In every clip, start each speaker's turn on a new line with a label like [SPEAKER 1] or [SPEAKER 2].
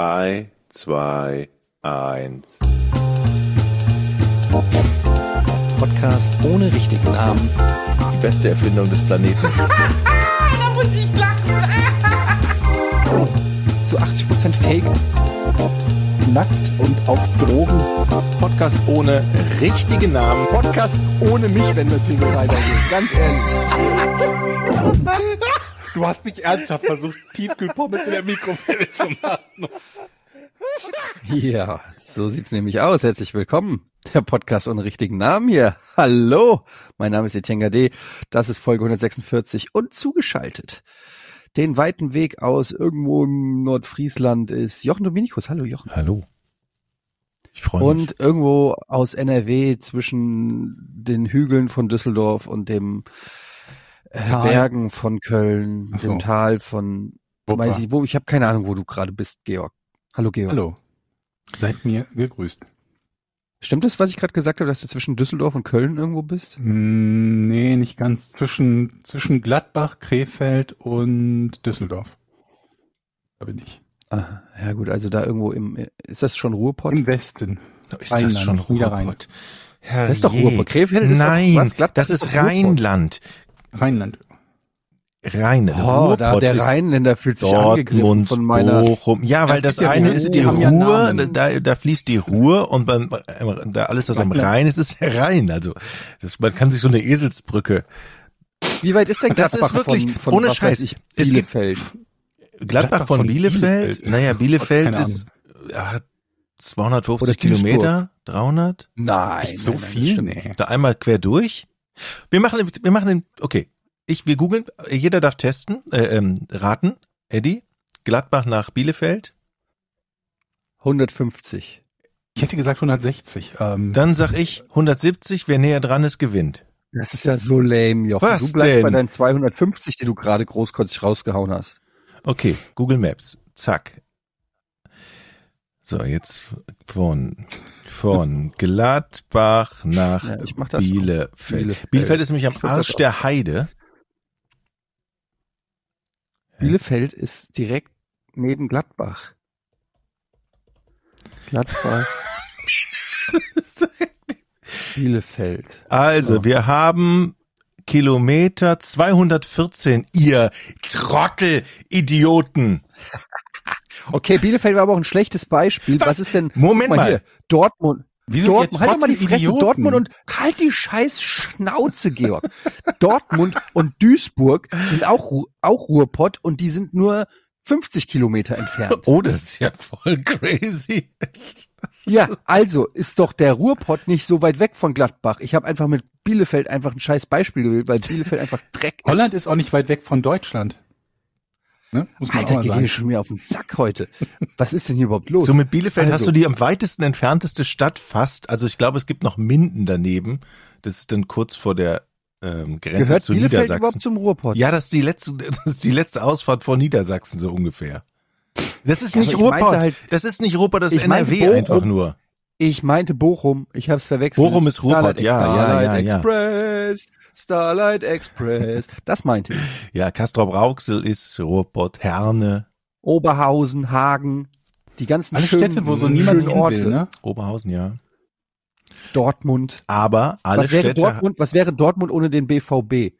[SPEAKER 1] 3, 2, 1.
[SPEAKER 2] Podcast ohne richtigen Namen.
[SPEAKER 1] Die beste Erfindung des Planeten.
[SPEAKER 3] da muss ich lachen.
[SPEAKER 2] Zu 80% Fake.
[SPEAKER 4] Nackt und auf Drogen.
[SPEAKER 1] Podcast ohne richtigen Namen.
[SPEAKER 2] Podcast ohne mich, wenn das hier so weitergeht. Ganz ehrlich.
[SPEAKER 4] Du hast nicht ernsthaft versucht, Tiefkühlpommes in der Mikrowelle zu machen.
[SPEAKER 2] Ja, so sieht's nämlich aus. Herzlich willkommen. Der Podcast ohne richtigen Namen hier. Hallo, mein Name ist Etienne Gade. Das ist Folge 146 und zugeschaltet. Den weiten Weg aus irgendwo im Nordfriesland ist Jochen Dominikus. Hallo Jochen.
[SPEAKER 1] Hallo. Ich freue mich.
[SPEAKER 2] Und irgendwo aus NRW zwischen den Hügeln von Düsseldorf und dem
[SPEAKER 4] Tal.
[SPEAKER 2] Bergen von Köln,
[SPEAKER 4] Ach so.
[SPEAKER 2] dem Tal von
[SPEAKER 4] Wupper.
[SPEAKER 2] weiß ich wo, ich habe keine Ahnung, wo du gerade bist, Georg. Hallo Georg.
[SPEAKER 4] Hallo. Seid mir gegrüßt.
[SPEAKER 2] Stimmt es, was ich gerade gesagt habe, dass du zwischen Düsseldorf und Köln irgendwo bist?
[SPEAKER 4] Mm, Nee, nicht ganz. Zwischen, zwischen Gladbach, Krefeld und Düsseldorf. Da bin ich.
[SPEAKER 2] Ah, ja gut, also da irgendwo im ist das schon Ruhrpott?
[SPEAKER 4] Im Westen.
[SPEAKER 5] Ist
[SPEAKER 4] Rheinland,
[SPEAKER 5] das schon. Ruhrpott?
[SPEAKER 2] Das ist doch. Ruhrpott. Krefeld ist doch-
[SPEAKER 5] Nein,
[SPEAKER 2] was? Gladbach
[SPEAKER 5] das
[SPEAKER 2] ist
[SPEAKER 5] ist
[SPEAKER 2] doch.
[SPEAKER 5] Rheinland.
[SPEAKER 4] Rheinland.
[SPEAKER 5] Rhein,
[SPEAKER 2] Oh, da, der Rheinländer fühlt sich angegriffen
[SPEAKER 5] Dortmund,
[SPEAKER 2] von meiner.
[SPEAKER 5] Bochum. Ja,
[SPEAKER 4] Ja,
[SPEAKER 5] weil das
[SPEAKER 4] ja
[SPEAKER 5] eine ist
[SPEAKER 4] die ja
[SPEAKER 5] Ruhr,
[SPEAKER 4] Namen.
[SPEAKER 5] da, da fließt die Ruhr und beim, äh, da alles, was am. Rhein ist, ist der Rhein. Also das, man kann sich so eine Eselsbrücke.
[SPEAKER 2] Wie weit ist denn
[SPEAKER 5] Das
[SPEAKER 2] Gladbach
[SPEAKER 5] ist wirklich
[SPEAKER 2] von, von
[SPEAKER 5] ohne Scheiß.
[SPEAKER 2] ich,
[SPEAKER 5] Es gibt-
[SPEAKER 2] Bielefeld?
[SPEAKER 5] Gladbach,
[SPEAKER 4] Gladbach
[SPEAKER 5] von,
[SPEAKER 4] von
[SPEAKER 5] Bielefeld.
[SPEAKER 4] Bielefeld.
[SPEAKER 5] Naja, Bielefeld ist ja, 250
[SPEAKER 2] Oder Duisburg.
[SPEAKER 5] Kilometer, 300.
[SPEAKER 2] Nein,
[SPEAKER 4] Echt so
[SPEAKER 2] nein, das
[SPEAKER 4] viel? Nee.
[SPEAKER 5] Da einmal quer durch. Wir machen, den- wir machen den, okay. Ich, wir googeln, jeder darf testen, äh, ähm, raten. Eddie, Gladbach nach Bielefeld.
[SPEAKER 2] 150.
[SPEAKER 4] Ich hätte gesagt 160. Ähm,
[SPEAKER 5] Dann sag ich 170, wer näher dran ist, gewinnt.
[SPEAKER 2] Das ist ja so lame, Jochen.
[SPEAKER 5] Was
[SPEAKER 2] du bleibst
[SPEAKER 5] denn?
[SPEAKER 2] bei deinen 250, die du gerade großkotzig rausgehauen hast.
[SPEAKER 5] Okay, Google Maps. Zack. So, jetzt von, von Gladbach nach
[SPEAKER 2] Ja,
[SPEAKER 5] Bielefeld.
[SPEAKER 2] Bielefeld.
[SPEAKER 5] Bielefeld ist nämlich am Arsch der Heide.
[SPEAKER 2] Bielefeld ist direkt neben Gladbach. Gladbach, Bielefeld.
[SPEAKER 5] Also,
[SPEAKER 2] So.
[SPEAKER 5] wir haben Kilometer 214, ihr Trottel, Idioten.
[SPEAKER 2] Okay, Bielefeld war aber auch ein schlechtes Beispiel. Was,
[SPEAKER 5] Was?
[SPEAKER 2] ist denn?
[SPEAKER 5] Moment
[SPEAKER 2] guck
[SPEAKER 5] mal.
[SPEAKER 2] Hier, Dortmund.
[SPEAKER 4] Wieso
[SPEAKER 2] Dortmund, halt doch mal die Fresse,
[SPEAKER 4] Idioten?
[SPEAKER 2] Dortmund und halt die scheiß Schnauze, Georg. Dortmund und Duisburg sind auch, auch Ruhrpott und die sind nur 50 Kilometer entfernt.
[SPEAKER 5] Oh, das ist ja voll crazy.
[SPEAKER 2] Ja, also ist doch der Ruhrpott nicht so weit weg von Gladbach. Ich habe einfach mit Bielefeld einfach ein scheiß Beispiel gewählt, weil Bielefeld einfach Dreck ist.
[SPEAKER 4] Holland ist auch nicht weit weg von Deutschland. Ne? Muss man
[SPEAKER 2] Alter,
[SPEAKER 4] auch mal
[SPEAKER 2] geht
[SPEAKER 4] sagen.
[SPEAKER 2] hier schon mir auf den Sack heute. Was ist denn hier überhaupt los?
[SPEAKER 5] So mit Bielefeld hast
[SPEAKER 2] Also.
[SPEAKER 5] du die am weitesten entfernteste Stadt fast. Also ich glaube, es gibt noch Minden daneben. Das ist dann kurz vor der ähm, Grenze
[SPEAKER 2] Gehört
[SPEAKER 5] zu
[SPEAKER 2] Bielefeld
[SPEAKER 5] Niedersachsen.
[SPEAKER 2] überhaupt zum Ruhrpott?
[SPEAKER 5] Ja, das ist die letzte, das ist die letzte Ausfahrt vor Niedersachsen so ungefähr. Das ist
[SPEAKER 2] Ja,
[SPEAKER 5] nicht Ruhrpott.
[SPEAKER 2] halt-
[SPEAKER 5] das ist nicht Ruhrpott, das ist NRW
[SPEAKER 2] Bochum.
[SPEAKER 5] einfach nur.
[SPEAKER 2] Ich meinte Bochum, ich habe es verwechselt.
[SPEAKER 5] Bochum ist Ruhrpott,
[SPEAKER 2] Starlight,
[SPEAKER 5] ja, ja,
[SPEAKER 2] Starlight
[SPEAKER 5] ja, ja.
[SPEAKER 2] Express, Starlight Express. Das meinte ich.
[SPEAKER 5] Ja, Castrop Rauxel ist Ruhrpott, Herne,
[SPEAKER 2] Oberhausen, Hagen, die ganzen
[SPEAKER 4] Alle
[SPEAKER 2] schönen,
[SPEAKER 4] Städte, wo so niemand hin
[SPEAKER 2] Orte.
[SPEAKER 4] will, ne?
[SPEAKER 5] Oberhausen, ja.
[SPEAKER 2] Dortmund.
[SPEAKER 5] Aber alle
[SPEAKER 2] Was wäre
[SPEAKER 5] Städte
[SPEAKER 2] Dortmund? Was wäre Dortmund ohne den BVB?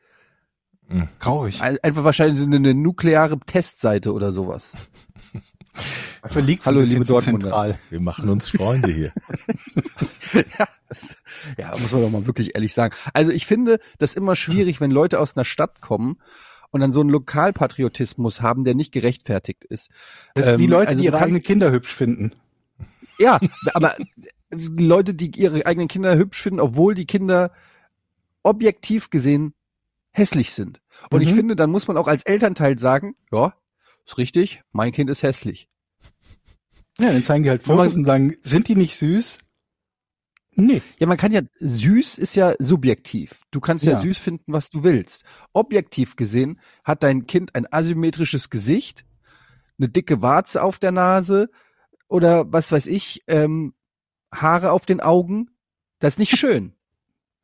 [SPEAKER 4] Traurig.
[SPEAKER 2] Ein- Einfach wahrscheinlich eine, eine nukleare Testseite oder sowas.
[SPEAKER 4] Dafür liegt
[SPEAKER 2] Hallo, liebe Dortmunder.
[SPEAKER 4] zentral.
[SPEAKER 5] wir machen uns Freunde hier.
[SPEAKER 2] ja, das, ja, muss man doch mal wirklich ehrlich sagen. Also ich finde das immer schwierig, wenn Leute aus einer Stadt kommen und dann so einen Lokalpatriotismus haben, der nicht gerechtfertigt ist.
[SPEAKER 4] Das ist wie
[SPEAKER 2] Ähm,
[SPEAKER 4] Leute,
[SPEAKER 2] also
[SPEAKER 4] die ihre eigenen Kinder hübsch finden.
[SPEAKER 2] Ja, aber die Leute, die ihre eigenen Kinder hübsch finden, obwohl die Kinder objektiv gesehen hässlich sind. Und ich
[SPEAKER 4] Mhm.
[SPEAKER 2] finde, dann muss man auch als Elternteil sagen, ja, ist richtig, mein Kind ist hässlich.
[SPEAKER 4] Ja, dann zeigen die halt Fotos und sagen, sind die nicht süß? Nee.
[SPEAKER 2] Ja, man kann ja, süß ist ja subjektiv. Du kannst ja,
[SPEAKER 4] Ja.
[SPEAKER 2] süß finden, was du willst. Objektiv gesehen hat dein Kind ein asymmetrisches Gesicht, eine dicke Warze auf der Nase oder was weiß ich, ähm, Haare auf den Augen. Das ist nicht schön.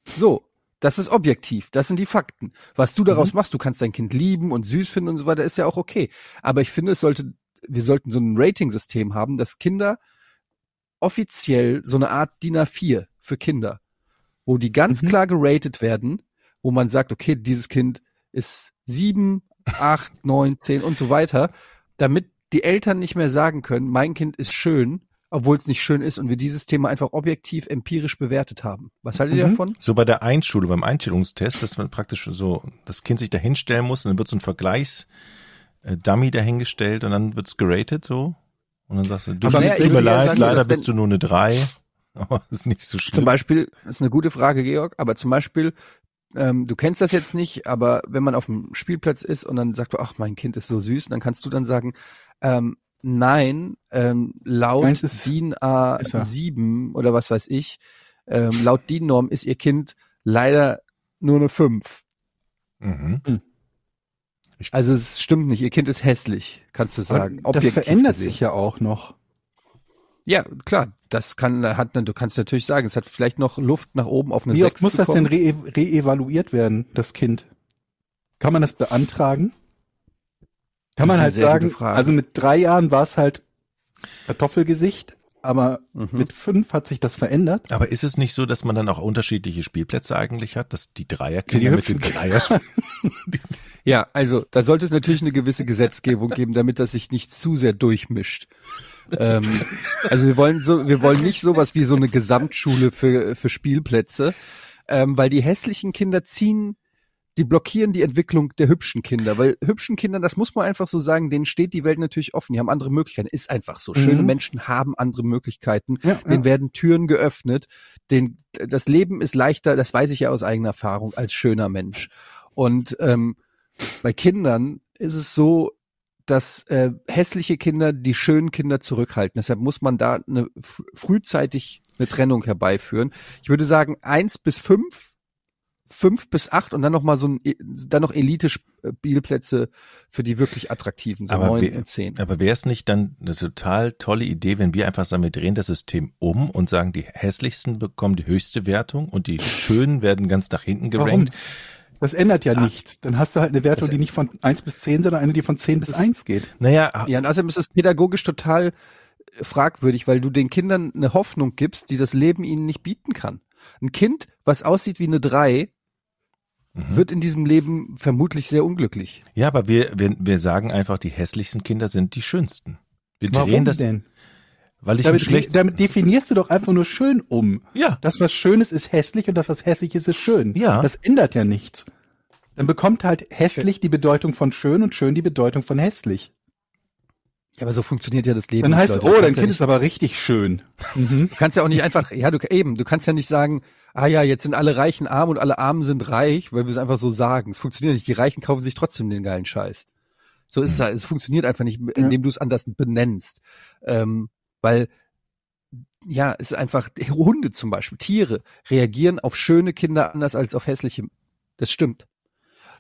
[SPEAKER 2] So. Das ist objektiv. Das sind die Fakten. Was du daraus machst, du kannst dein Kind lieben und süß finden und so weiter, ist ja auch okay. Aber ich finde, es sollte wir sollten so ein Rating-System haben, dass Kinder offiziell so eine Art DIN A4 für Kinder, wo die ganz
[SPEAKER 4] Mhm.
[SPEAKER 2] klar geratet werden, wo man sagt, okay, dieses Kind ist sieben, acht, neun, zehn und so weiter, damit die Eltern nicht mehr sagen können, mein Kind ist schön, obwohl es nicht schön ist und wir dieses Thema einfach objektiv empirisch bewertet haben. Was haltet ihr
[SPEAKER 4] Mhm.
[SPEAKER 2] davon?
[SPEAKER 5] So bei der Einschulung, beim Einstellungstest, dass man praktisch so das Kind sich da hinstellen muss und dann wird so ein Vergleichs-Dummy dahingestellt und dann wird's geratet so. Und dann sagst du, du
[SPEAKER 2] Aber naja,
[SPEAKER 5] tut mir leid,
[SPEAKER 2] sagen,
[SPEAKER 5] leider bist du nur eine drei. Aber ist nicht so schlimm.
[SPEAKER 2] Zum Beispiel, das ist eine gute Frage, Georg, aber zum Beispiel, ähm, du kennst das jetzt nicht, aber wenn man auf dem Spielplatz ist und dann sagt du, ach, mein Kind ist so süß, dann kannst du dann sagen, ähm, nein, ähm, laut
[SPEAKER 4] ist-
[SPEAKER 2] DIN
[SPEAKER 4] ist er.
[SPEAKER 2] A7 oder was weiß ich, ähm, laut DIN-Norm ist ihr Kind leider nur eine 5.
[SPEAKER 5] Mhm.
[SPEAKER 2] Also es stimmt nicht, ihr Kind ist hässlich, kannst du sagen.
[SPEAKER 4] Aber das verändert
[SPEAKER 2] gesehen.
[SPEAKER 4] sich ja auch noch.
[SPEAKER 2] Ja, klar, das kann, hat, du kannst natürlich sagen, es hat vielleicht noch Luft nach oben auf eine
[SPEAKER 4] Wie
[SPEAKER 2] 6
[SPEAKER 4] oft muss
[SPEAKER 2] zu
[SPEAKER 4] das denn
[SPEAKER 2] kommen.
[SPEAKER 4] re reevaluiert werden, das Kind? Kann man das beantragen? Kann man halt sagen, also mit drei Jahren war es halt Kartoffelgesicht, aber
[SPEAKER 2] Mhm.
[SPEAKER 4] mit fünf hat sich das verändert.
[SPEAKER 5] Aber ist es nicht so, dass man dann auch unterschiedliche Spielplätze eigentlich hat, dass die Dreierkinder mit den Dreier
[SPEAKER 2] Ja, also da sollte es natürlich eine gewisse Gesetzgebung geben, damit das sich nicht zu sehr durchmischt. ähm, also wir wollen so, wir wollen nicht sowas wie so eine Gesamtschule für für Spielplätze, ähm, weil die hässlichen Kinder ziehen, die blockieren die Entwicklung der hübschen Kinder, weil hübschen Kindern, das muss man einfach so sagen, denen steht die Welt natürlich offen, die haben andere Möglichkeiten, ist einfach so. Schöne
[SPEAKER 4] Mhm.
[SPEAKER 2] Menschen haben andere Möglichkeiten,
[SPEAKER 4] Ja,
[SPEAKER 2] denen werden Türen geöffnet, den, das Leben ist leichter, das weiß ich ja aus eigener Erfahrung, als schöner Mensch. Und ähm, bei Kindern ist es so, dass äh, hässliche Kinder die schönen Kinder zurückhalten. Deshalb muss man da eine, fr- frühzeitig eine Trennung herbeiführen. Ich würde sagen eins bis fünf, fünf bis acht und dann noch mal so ein, dann noch Elite-Spielplätze für die wirklich attraktiven, so
[SPEAKER 5] Aber
[SPEAKER 2] neun und zehn.
[SPEAKER 5] Aber wäre es nicht dann eine total tolle Idee, wenn wir einfach sagen, wir drehen das System um und sagen, die hässlichsten bekommen die höchste Wertung und die schönen werden ganz nach hinten
[SPEAKER 4] Warum?
[SPEAKER 5] gerankt?
[SPEAKER 4] Das ändert ja
[SPEAKER 5] Ah.
[SPEAKER 4] nichts. Dann hast du halt eine Wertung, die nicht von eins bis zehn, sondern eine, die von zehn bis eins geht.
[SPEAKER 5] Naja,
[SPEAKER 2] Ja, und außerdem ist es pädagogisch total äh, fragwürdig, weil du den Kindern eine Hoffnung gibst, die das Leben ihnen nicht bieten kann. Ein Kind, was aussieht wie eine drei,
[SPEAKER 5] mhm.
[SPEAKER 2] wird in diesem Leben vermutlich sehr unglücklich.
[SPEAKER 5] ja, aber wir, wir, wir sagen einfach, die hässlichsten Kinder sind die schönsten. Wir drehen
[SPEAKER 4] Warum
[SPEAKER 5] das,
[SPEAKER 4] denn?
[SPEAKER 5] weil ich
[SPEAKER 4] Damit,
[SPEAKER 5] schlecht,
[SPEAKER 4] damit definierst du doch einfach nur schön um.
[SPEAKER 5] ja,
[SPEAKER 4] Das, was schön ist, ist hässlich und das, was hässlich ist, ist schön.
[SPEAKER 5] Ja.
[SPEAKER 4] Das ändert ja nichts. Dann bekommt halt hässlich die Bedeutung von schön und schön die Bedeutung von hässlich.
[SPEAKER 2] Ja, aber so funktioniert ja das Leben.
[SPEAKER 4] Dann heißt es, oh, dein
[SPEAKER 2] ja
[SPEAKER 4] Kind
[SPEAKER 2] nicht,
[SPEAKER 4] ist aber richtig schön. Mhm.
[SPEAKER 2] Du kannst ja auch nicht einfach, ja, du eben, du kannst ja nicht sagen, ah ja, jetzt sind alle Reichen arm und alle Armen sind reich, weil wir es einfach so sagen. Es funktioniert nicht. Die Reichen kaufen sich trotzdem den geilen Scheiß. So ist es halt. Es funktioniert einfach nicht, indem du es anders benennst. Ähm, weil, ja, es ist einfach, Hunde zum Beispiel, Tiere reagieren auf schöne Kinder anders als auf hässliche. Das stimmt.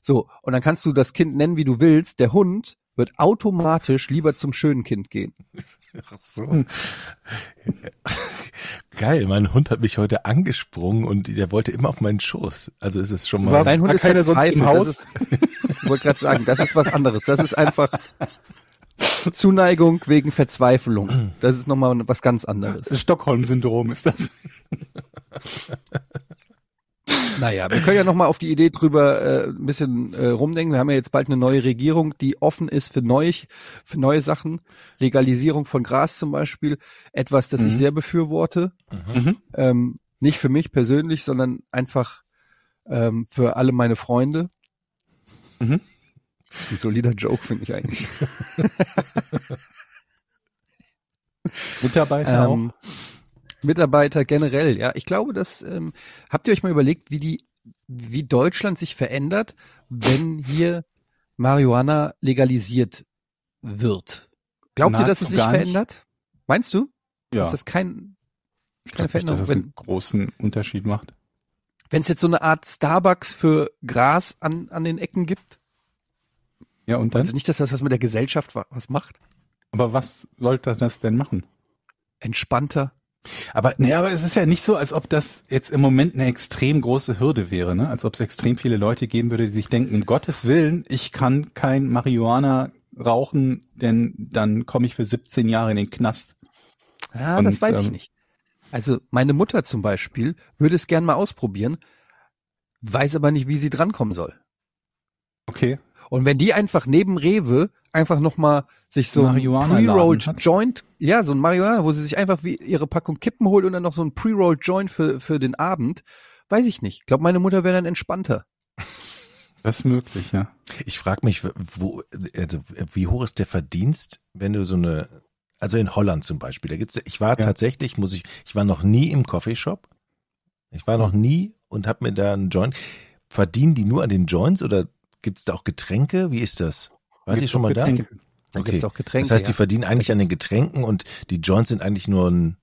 [SPEAKER 2] So, und dann kannst du das Kind nennen, wie du willst. Der Hund wird automatisch lieber zum schönen Kind gehen.
[SPEAKER 5] Ach so. Geil, mein Hund hat mich heute angesprungen und der wollte immer auf meinen Schoß. Also ist es schon mal.
[SPEAKER 2] Dein Hund ist
[SPEAKER 4] keiner sonst im Haus?
[SPEAKER 2] Ist, ich wollte gerade sagen, das ist was anderes. Das ist einfach Zuneigung wegen Verzweiflung. Das ist nochmal was ganz anderes.
[SPEAKER 4] Das Stockholm-Syndrom ist das.
[SPEAKER 2] Naja, wir können ja nochmal auf die Idee drüber äh, ein bisschen äh, rumdenken. Wir haben ja jetzt bald eine neue Regierung, die offen ist für, neu, für neue Sachen. Legalisierung von Gras zum Beispiel. Etwas, das ich
[SPEAKER 4] Mhm.
[SPEAKER 2] sehr befürworte.
[SPEAKER 4] Mhm.
[SPEAKER 2] Ähm, nicht für mich persönlich, sondern einfach ähm, für alle meine Freunde.
[SPEAKER 4] Mhm.
[SPEAKER 2] Das ist ein solider Joke, finde ich eigentlich.
[SPEAKER 4] Mitarbeiter
[SPEAKER 2] Ähm, Mitarbeiter generell, ja. Ich glaube, dass ähm, habt ihr euch mal überlegt, wie die, wie Deutschland sich verändert, wenn hier Marihuana legalisiert wird? Glaubt ihr, dass es sich
[SPEAKER 4] gar nicht.
[SPEAKER 2] verändert? Meinst du?
[SPEAKER 4] Ja.
[SPEAKER 2] Dass das kein,
[SPEAKER 4] Ich
[SPEAKER 2] keine
[SPEAKER 4] glaube nicht, dass
[SPEAKER 2] Veränderung,
[SPEAKER 4] es
[SPEAKER 2] wenn
[SPEAKER 4] einen großen Unterschied macht.
[SPEAKER 2] wenn es jetzt so eine Art Starbucks für Gras an, an den Ecken gibt?
[SPEAKER 4] Ja, und dann?
[SPEAKER 2] Also nicht, dass das was mit der Gesellschaft wa- was macht?
[SPEAKER 4] aber was sollte das denn machen?
[SPEAKER 2] Entspannter?
[SPEAKER 5] Aber
[SPEAKER 4] Nee, aber es ist ja nicht so, als ob das jetzt im Moment eine extrem große Hürde wäre, ne? Als ob es extrem viele Leute geben würde, die sich denken, um Gottes Willen, ich kann kein Marihuana rauchen, denn dann komme ich für 17 Jahre in den Knast.
[SPEAKER 2] Ja,
[SPEAKER 4] Und,
[SPEAKER 2] das weiß ich
[SPEAKER 4] ähm,
[SPEAKER 2] nicht. Also meine Mutter zum Beispiel würde es gern mal ausprobieren, weiß aber nicht, wie sie drankommen soll.
[SPEAKER 4] Okay.
[SPEAKER 2] Und wenn die einfach neben Rewe einfach noch mal sich so ein Pre-Rolled. Joint, ja, so ein Marihuana, wo sie sich einfach wie ihre Packung Kippen holt und dann noch so ein Pre-Rolled Joint für, für den Abend, weiß ich nicht. Ich glaube, meine Mutter wäre dann entspannter.
[SPEAKER 4] Das ist möglich, ja.
[SPEAKER 5] Ich frage mich, wo, also wie hoch ist der Verdienst, wenn du so eine, also in Holland zum Beispiel, da gibt's, ich war
[SPEAKER 4] Ja.
[SPEAKER 5] tatsächlich, muss ich, ich war noch nie im Coffeeshop. Ich war noch nie und habe mir da einen Joint. Verdienen die nur an den Joints oder gibt's da auch Getränke? Wie ist das? Wart ihr schon mal da?
[SPEAKER 4] Getränke.
[SPEAKER 2] Da
[SPEAKER 5] Okay.
[SPEAKER 2] gibt's auch Getränke.
[SPEAKER 5] Das heißt, die
[SPEAKER 2] ja.
[SPEAKER 5] verdienen eigentlich an den Getränken und die Joints sind eigentlich nur ein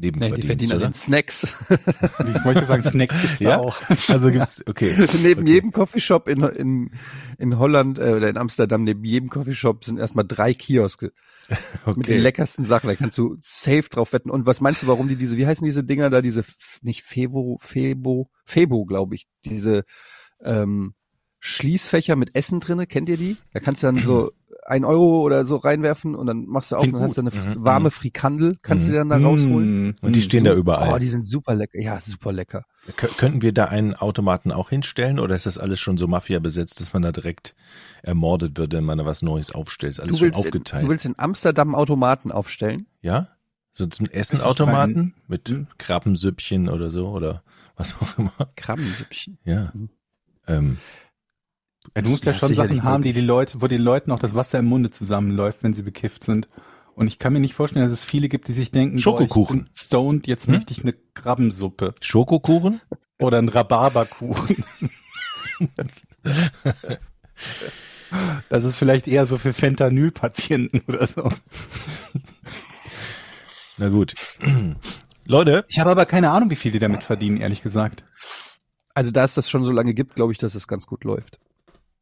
[SPEAKER 2] Nee,
[SPEAKER 5] Nebenverdienst,
[SPEAKER 2] die verdienen an
[SPEAKER 5] oder?
[SPEAKER 2] den Snacks.
[SPEAKER 4] Ich wollte sagen, Snacks gibt's
[SPEAKER 5] Ja?
[SPEAKER 4] da auch.
[SPEAKER 5] Also gibt's, okay.
[SPEAKER 2] neben
[SPEAKER 5] Okay.
[SPEAKER 2] jedem Coffeeshop in, in, in Holland äh, oder in Amsterdam, neben jedem Coffeeshop sind erstmal drei Kioske mit den
[SPEAKER 5] Okay.
[SPEAKER 2] leckersten Sachen. Da kannst du safe drauf wetten. Und was meinst du, warum die diese, wie heißen diese Dinger da, diese, nicht Febo, Febo, Febo, glaube ich, diese ähm, Schließfächer mit Essen drinne, kennt ihr die? Da kannst du dann so ein Euro oder so reinwerfen und dann machst du auf
[SPEAKER 5] Klingt
[SPEAKER 2] und dann hast du eine
[SPEAKER 5] gut. Mhm,
[SPEAKER 2] warme
[SPEAKER 5] mhm.
[SPEAKER 2] Frikandel, kannst
[SPEAKER 5] Mhm.
[SPEAKER 2] du dir dann da rausholen.
[SPEAKER 4] Mm,
[SPEAKER 5] Und die stehen da überall.
[SPEAKER 2] Oh, die sind super lecker. Ja, super lecker.
[SPEAKER 5] Kö- Könnten wir da einen Automaten auch hinstellen oder ist das alles schon so Mafia besetzt, dass man da direkt ermordet wird, wenn man da was Neues aufstellt? Ist alles schon
[SPEAKER 2] willst, in,
[SPEAKER 5] aufgeteilt.
[SPEAKER 2] du willst in Amsterdam Automaten aufstellen?
[SPEAKER 5] ja? So ein Essenautomaten mit
[SPEAKER 4] Hm.
[SPEAKER 5] Krabbensüppchen oder so oder was auch immer.
[SPEAKER 2] Krabbensüppchen.
[SPEAKER 5] Ja. Ähm,
[SPEAKER 4] Ja, du musst ja
[SPEAKER 2] Ja,
[SPEAKER 4] schon Sachen haben, die die Leute, wo den Leuten auch das Wasser im Munde zusammenläuft, wenn sie bekifft sind. Und ich kann mir nicht vorstellen, dass es viele gibt, die sich denken,
[SPEAKER 5] Schokokuchen.
[SPEAKER 4] Boah, ich bin stoned, jetzt
[SPEAKER 5] Hm?
[SPEAKER 4] möchte ich eine Krabbensuppe
[SPEAKER 5] Schokokuchen?
[SPEAKER 4] oder einen Rhabarberkuchen. Das ist vielleicht eher so für Fentanyl-Patienten oder so.
[SPEAKER 5] Na gut. Leute,
[SPEAKER 4] Ich habe aber keine Ahnung, wie viel die damit verdienen, ehrlich gesagt.
[SPEAKER 2] Also da es das schon so lange gibt, glaube ich, dass es ganz gut läuft.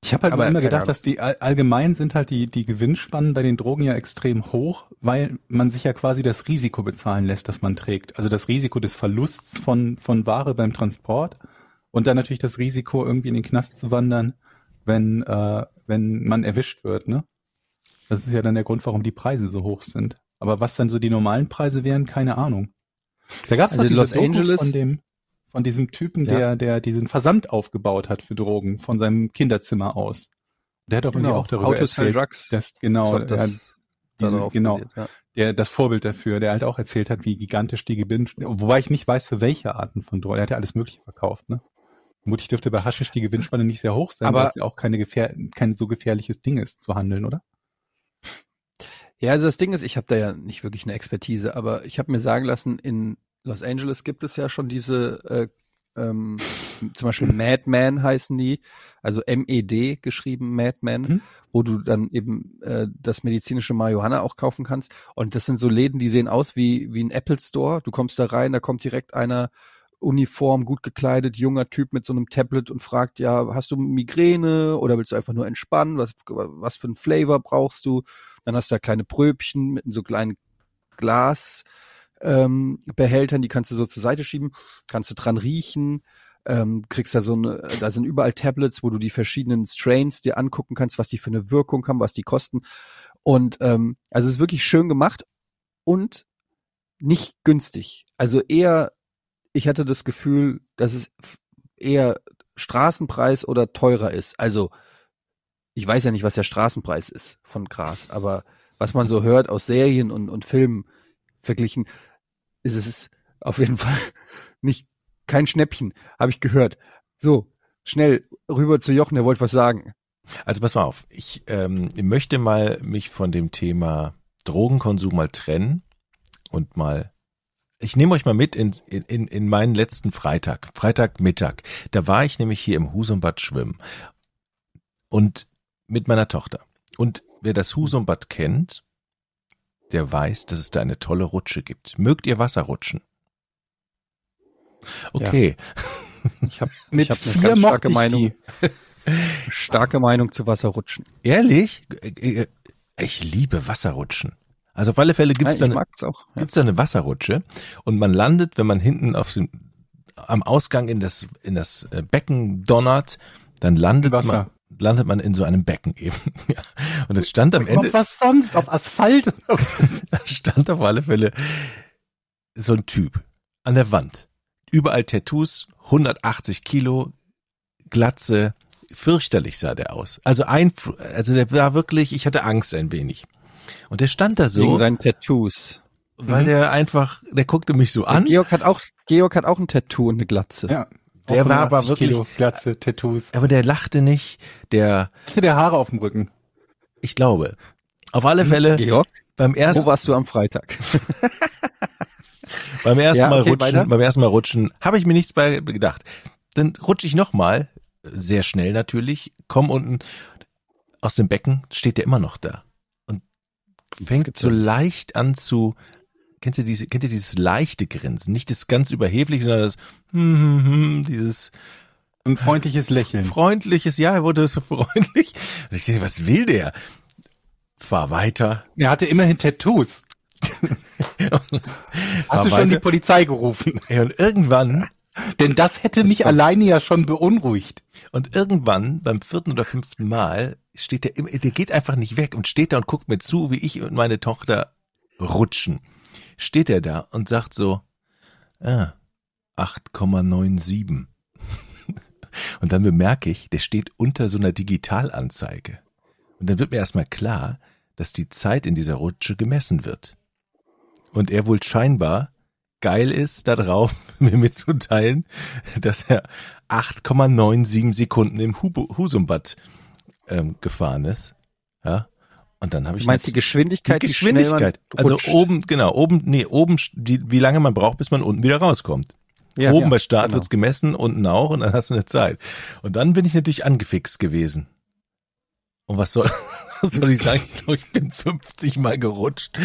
[SPEAKER 4] Ich habe halt
[SPEAKER 2] Aber
[SPEAKER 4] immer gedacht,
[SPEAKER 2] Ahnung.
[SPEAKER 4] dass die all, allgemein sind halt die, die Gewinnspannen bei den Drogen ja extrem hoch, weil man sich ja quasi das Risiko bezahlen lässt, das man trägt. Also das Risiko des Verlusts von, von Ware beim Transport und dann natürlich das Risiko, irgendwie in den Knast zu wandern, wenn, äh, wenn man erwischt wird, ne? Das ist ja dann der Grund, warum die Preise so hoch sind. Aber was dann so die normalen Preise wären, keine Ahnung. Da gab es
[SPEAKER 2] Also Los Angeles-
[SPEAKER 4] von dem von diesem Typen,
[SPEAKER 2] Ja.
[SPEAKER 4] der der diesen Versand aufgebaut hat für Drogen von seinem Kinderzimmer aus. Der hat doch irgendwie auch darüber
[SPEAKER 2] sell
[SPEAKER 4] erzählt,
[SPEAKER 2] drugs.
[SPEAKER 4] dass genau er
[SPEAKER 2] das
[SPEAKER 4] hat diese, genau
[SPEAKER 2] basiert, ja.
[SPEAKER 4] der das Vorbild dafür, der halt auch erzählt hat, wie gigantisch die Gewinn, wobei ich nicht weiß für welche Arten von Drogen. Er hat ja alles Mögliche verkauft, ne? Vermutlich dürfte bei Haschisch die Gewinnspanne nicht sehr hoch sein,
[SPEAKER 2] Aber-
[SPEAKER 4] weil es ja auch keine gefähr kein so gefährliches Ding ist zu handeln, oder?
[SPEAKER 2] Ja, also das Ding ist, ich habe da ja nicht wirklich eine Expertise, aber ich habe mir sagen lassen, in Los Angeles gibt es ja schon diese, äh, ähm, zum Beispiel Madman heißen die, also M-E-D geschrieben, Madman,
[SPEAKER 4] Mhm.
[SPEAKER 2] wo du dann eben äh, das medizinische Marihuana auch kaufen kannst. Und das sind so Läden, die sehen aus wie, wie ein Apple Store. Du kommst da rein, da kommt direkt einer Uniform, gut gekleidet, junger Typ mit so einem Tablet und fragt, ja, hast du Migräne oder willst du einfach nur entspannen? Was, was für ein Flavor brauchst du? Dann hast du da kleine Pröbchen mit so kleinen Glas ähm, Behältern, die kannst du so zur Seite schieben, kannst du dran riechen, ähm, kriegst da so eine, da sind überall Tablets, wo du die verschiedenen Strains dir angucken kannst, was die für eine Wirkung haben, was die kosten. Und ähm, also es ist wirklich schön gemacht und nicht günstig. Also eher, ich hatte das Gefühl, dass es eher Straßenpreis oder teurer ist. Also ich weiß ja nicht, was der Straßenpreis ist von Gras, aber was man so hört aus Serien und, und Filmen verglichen, ist es auf jeden Fall nicht kein Schnäppchen, habe ich gehört. So, schnell rüber zu Jochen, der wollte was sagen.
[SPEAKER 5] Also pass mal auf, ich ähm, möchte mal mich von dem Thema Drogenkonsum mal trennen und mal, ich nehme euch mal mit in, in, in meinen letzten Freitag, Freitagmittag. Da war ich nämlich hier im Husumbad schwimmen und mit meiner Tochter. Und wer das Husumbad kennt, der weiß, dass es da eine tolle Rutsche gibt. Mögt ihr Wasserrutschen? Okay.
[SPEAKER 2] Ich habe
[SPEAKER 4] Mit
[SPEAKER 2] ich hab eine
[SPEAKER 4] vier
[SPEAKER 2] ganz
[SPEAKER 4] mochte
[SPEAKER 2] starke Meinung, starke Meinung zu Wasserrutschen.
[SPEAKER 5] Ehrlich? Äh, Ich liebe Wasserrutschen. Also auf alle Fälle gibt es da, eine-
[SPEAKER 2] auch. Ja.
[SPEAKER 5] gibt's da eine Wasserrutsche und man landet, wenn man hinten auf dem, am Ausgang in das, in das äh, Becken donnert, dann landet
[SPEAKER 4] Wasser.
[SPEAKER 5] man landet man in so einem Becken eben. Ja. Und es stand am Ende,
[SPEAKER 4] Auf was sonst? Auf Asphalt?
[SPEAKER 5] stand auf alle Fälle so ein Typ an der Wand. Überall Tattoos, 180 Kilo, Glatze, fürchterlich sah der aus. Also ein, also der war wirklich, ich hatte Angst ein wenig. Und der stand da
[SPEAKER 2] Wegen
[SPEAKER 5] so,
[SPEAKER 2] seinen Tattoos.
[SPEAKER 5] weil der einfach, der guckte mich so an.
[SPEAKER 2] Georg hat auch, Georg hat auch ein Tattoo und eine Glatze.
[SPEAKER 4] ja.
[SPEAKER 5] Der war aber
[SPEAKER 4] 180
[SPEAKER 5] wirklich-
[SPEAKER 4] Kilo, Glatze, Tattoos.
[SPEAKER 5] Aber der lachte nicht, der,
[SPEAKER 4] Hatte der Haare auf dem Rücken?
[SPEAKER 5] ich glaube, auf alle Fälle
[SPEAKER 2] Georg,
[SPEAKER 5] beim
[SPEAKER 2] wo
[SPEAKER 5] ersten,
[SPEAKER 2] warst du am Freitag?
[SPEAKER 5] beim ersten
[SPEAKER 2] Ja,
[SPEAKER 5] Mal
[SPEAKER 2] okay,
[SPEAKER 5] rutschen,
[SPEAKER 2] weiter.
[SPEAKER 5] beim ersten Mal rutschen, habe ich mir nichts bei gedacht. Dann rutsche ich nochmal, sehr schnell natürlich, komm unten aus dem Becken, steht der immer noch da und fängt so leicht an zu, kennst du diese, kennt ihr dieses leichte Grinsen, nicht das ganz überhebliche, sondern das, hm, hm, hm, dieses
[SPEAKER 4] Ein freundliches Lächeln.
[SPEAKER 5] freundliches, ja, er wurde so freundlich. Und ich denke, was will der? Fahr weiter.
[SPEAKER 4] Er hatte immerhin Tattoos. Hast du
[SPEAKER 5] weiter.
[SPEAKER 4] schon die Polizei gerufen?
[SPEAKER 5] Ey, und irgendwann,
[SPEAKER 4] Denn das hätte mich alleine ja schon beunruhigt.
[SPEAKER 5] und irgendwann beim vierten oder fünften Mal steht der der geht einfach nicht weg und steht da und guckt mir zu, wie ich und meine Tochter rutschen. Steht er da und sagt so, ah, 8,97. Und dann bemerke ich, der steht unter so einer Digitalanzeige. Und dann wird mir erstmal klar, dass die Zeit in dieser Rutsche gemessen wird. Und er wohl scheinbar geil ist, da drauf mir mitzuteilen, dass er 8,97 Sekunden im Husumbad ähm, gefahren ist. Ja. Und dann habe ich
[SPEAKER 2] Du meinst die Geschwindigkeit?
[SPEAKER 5] die Geschwindigkeit. Also
[SPEAKER 2] rutscht?
[SPEAKER 5] oben, genau, oben, nee, oben, die, wie lange man braucht, bis man unten wieder rauskommt.
[SPEAKER 2] Ja,
[SPEAKER 5] oben
[SPEAKER 2] ja,
[SPEAKER 5] bei Start
[SPEAKER 2] genau.
[SPEAKER 5] wird's gemessen, unten auch, und dann hast du eine Zeit. Und dann bin ich natürlich angefixt gewesen. Und was soll, was soll ich sagen? Ich glaube, ich bin 50 Mal gerutscht.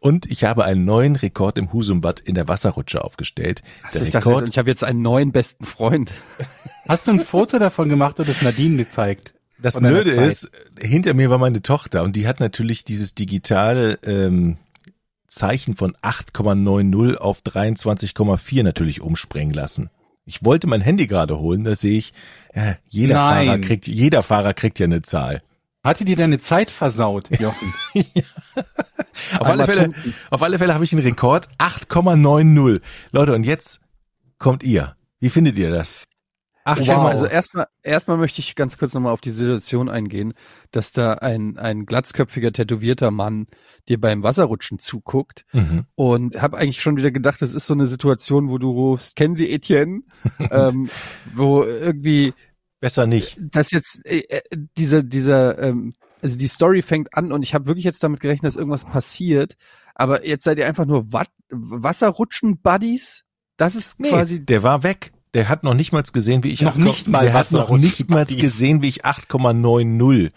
[SPEAKER 5] Und ich habe einen neuen Rekord im Husumbad in der Wasserrutsche aufgestellt.
[SPEAKER 2] Also
[SPEAKER 5] Der
[SPEAKER 2] ich dachte,
[SPEAKER 5] Rekord,
[SPEAKER 2] ich habe jetzt einen neuen besten Freund.
[SPEAKER 4] Hast du ein Foto davon gemacht oder das Nadine gezeigt?
[SPEAKER 5] Das Blöde ist, hinter mir war meine Tochter und die hat natürlich dieses digitale ähm, Zeichen von 8,90 auf 23,4 natürlich umspringen lassen. Ich wollte mein Handy gerade holen, da sehe ich, ja, jeder
[SPEAKER 4] Nein.
[SPEAKER 5] Fahrer kriegt, jeder Fahrer kriegt ja eine Zahl.
[SPEAKER 4] Hatte dir deine Zeit versaut, Jochen?
[SPEAKER 5] Auf alle Fälle, auf alle Fälle habe ich einen Rekord, 8,90. Leute, und jetzt kommt ihr. Wie findet ihr das? Ach,
[SPEAKER 2] Wow. Also erstmal, erstmal möchte ich ganz kurz nochmal auf die Situation eingehen, dass da ein, ein glatzköpfiger, tätowierter Mann dir beim Wasserrutschen zuguckt
[SPEAKER 5] Mhm.
[SPEAKER 2] und habe eigentlich schon wieder gedacht, das ist so eine Situation, wo du rufst, kennen Sie Etienne? ähm, wo irgendwie
[SPEAKER 5] Besser nicht.
[SPEAKER 2] das jetzt äh, äh, dieser dieser ähm, also die Story fängt an und ich habe wirklich jetzt damit gerechnet, dass irgendwas passiert, aber jetzt seid ihr einfach nur Wat Wasserrutschen Buddies? Das ist
[SPEAKER 5] Nee,
[SPEAKER 2] quasi
[SPEAKER 5] der war weg. Der hat noch nicht mal gesehen, wie ich
[SPEAKER 4] Noch
[SPEAKER 5] 8,
[SPEAKER 4] nicht mal
[SPEAKER 5] der hat noch nicht mal gesehen, wie ich 8,90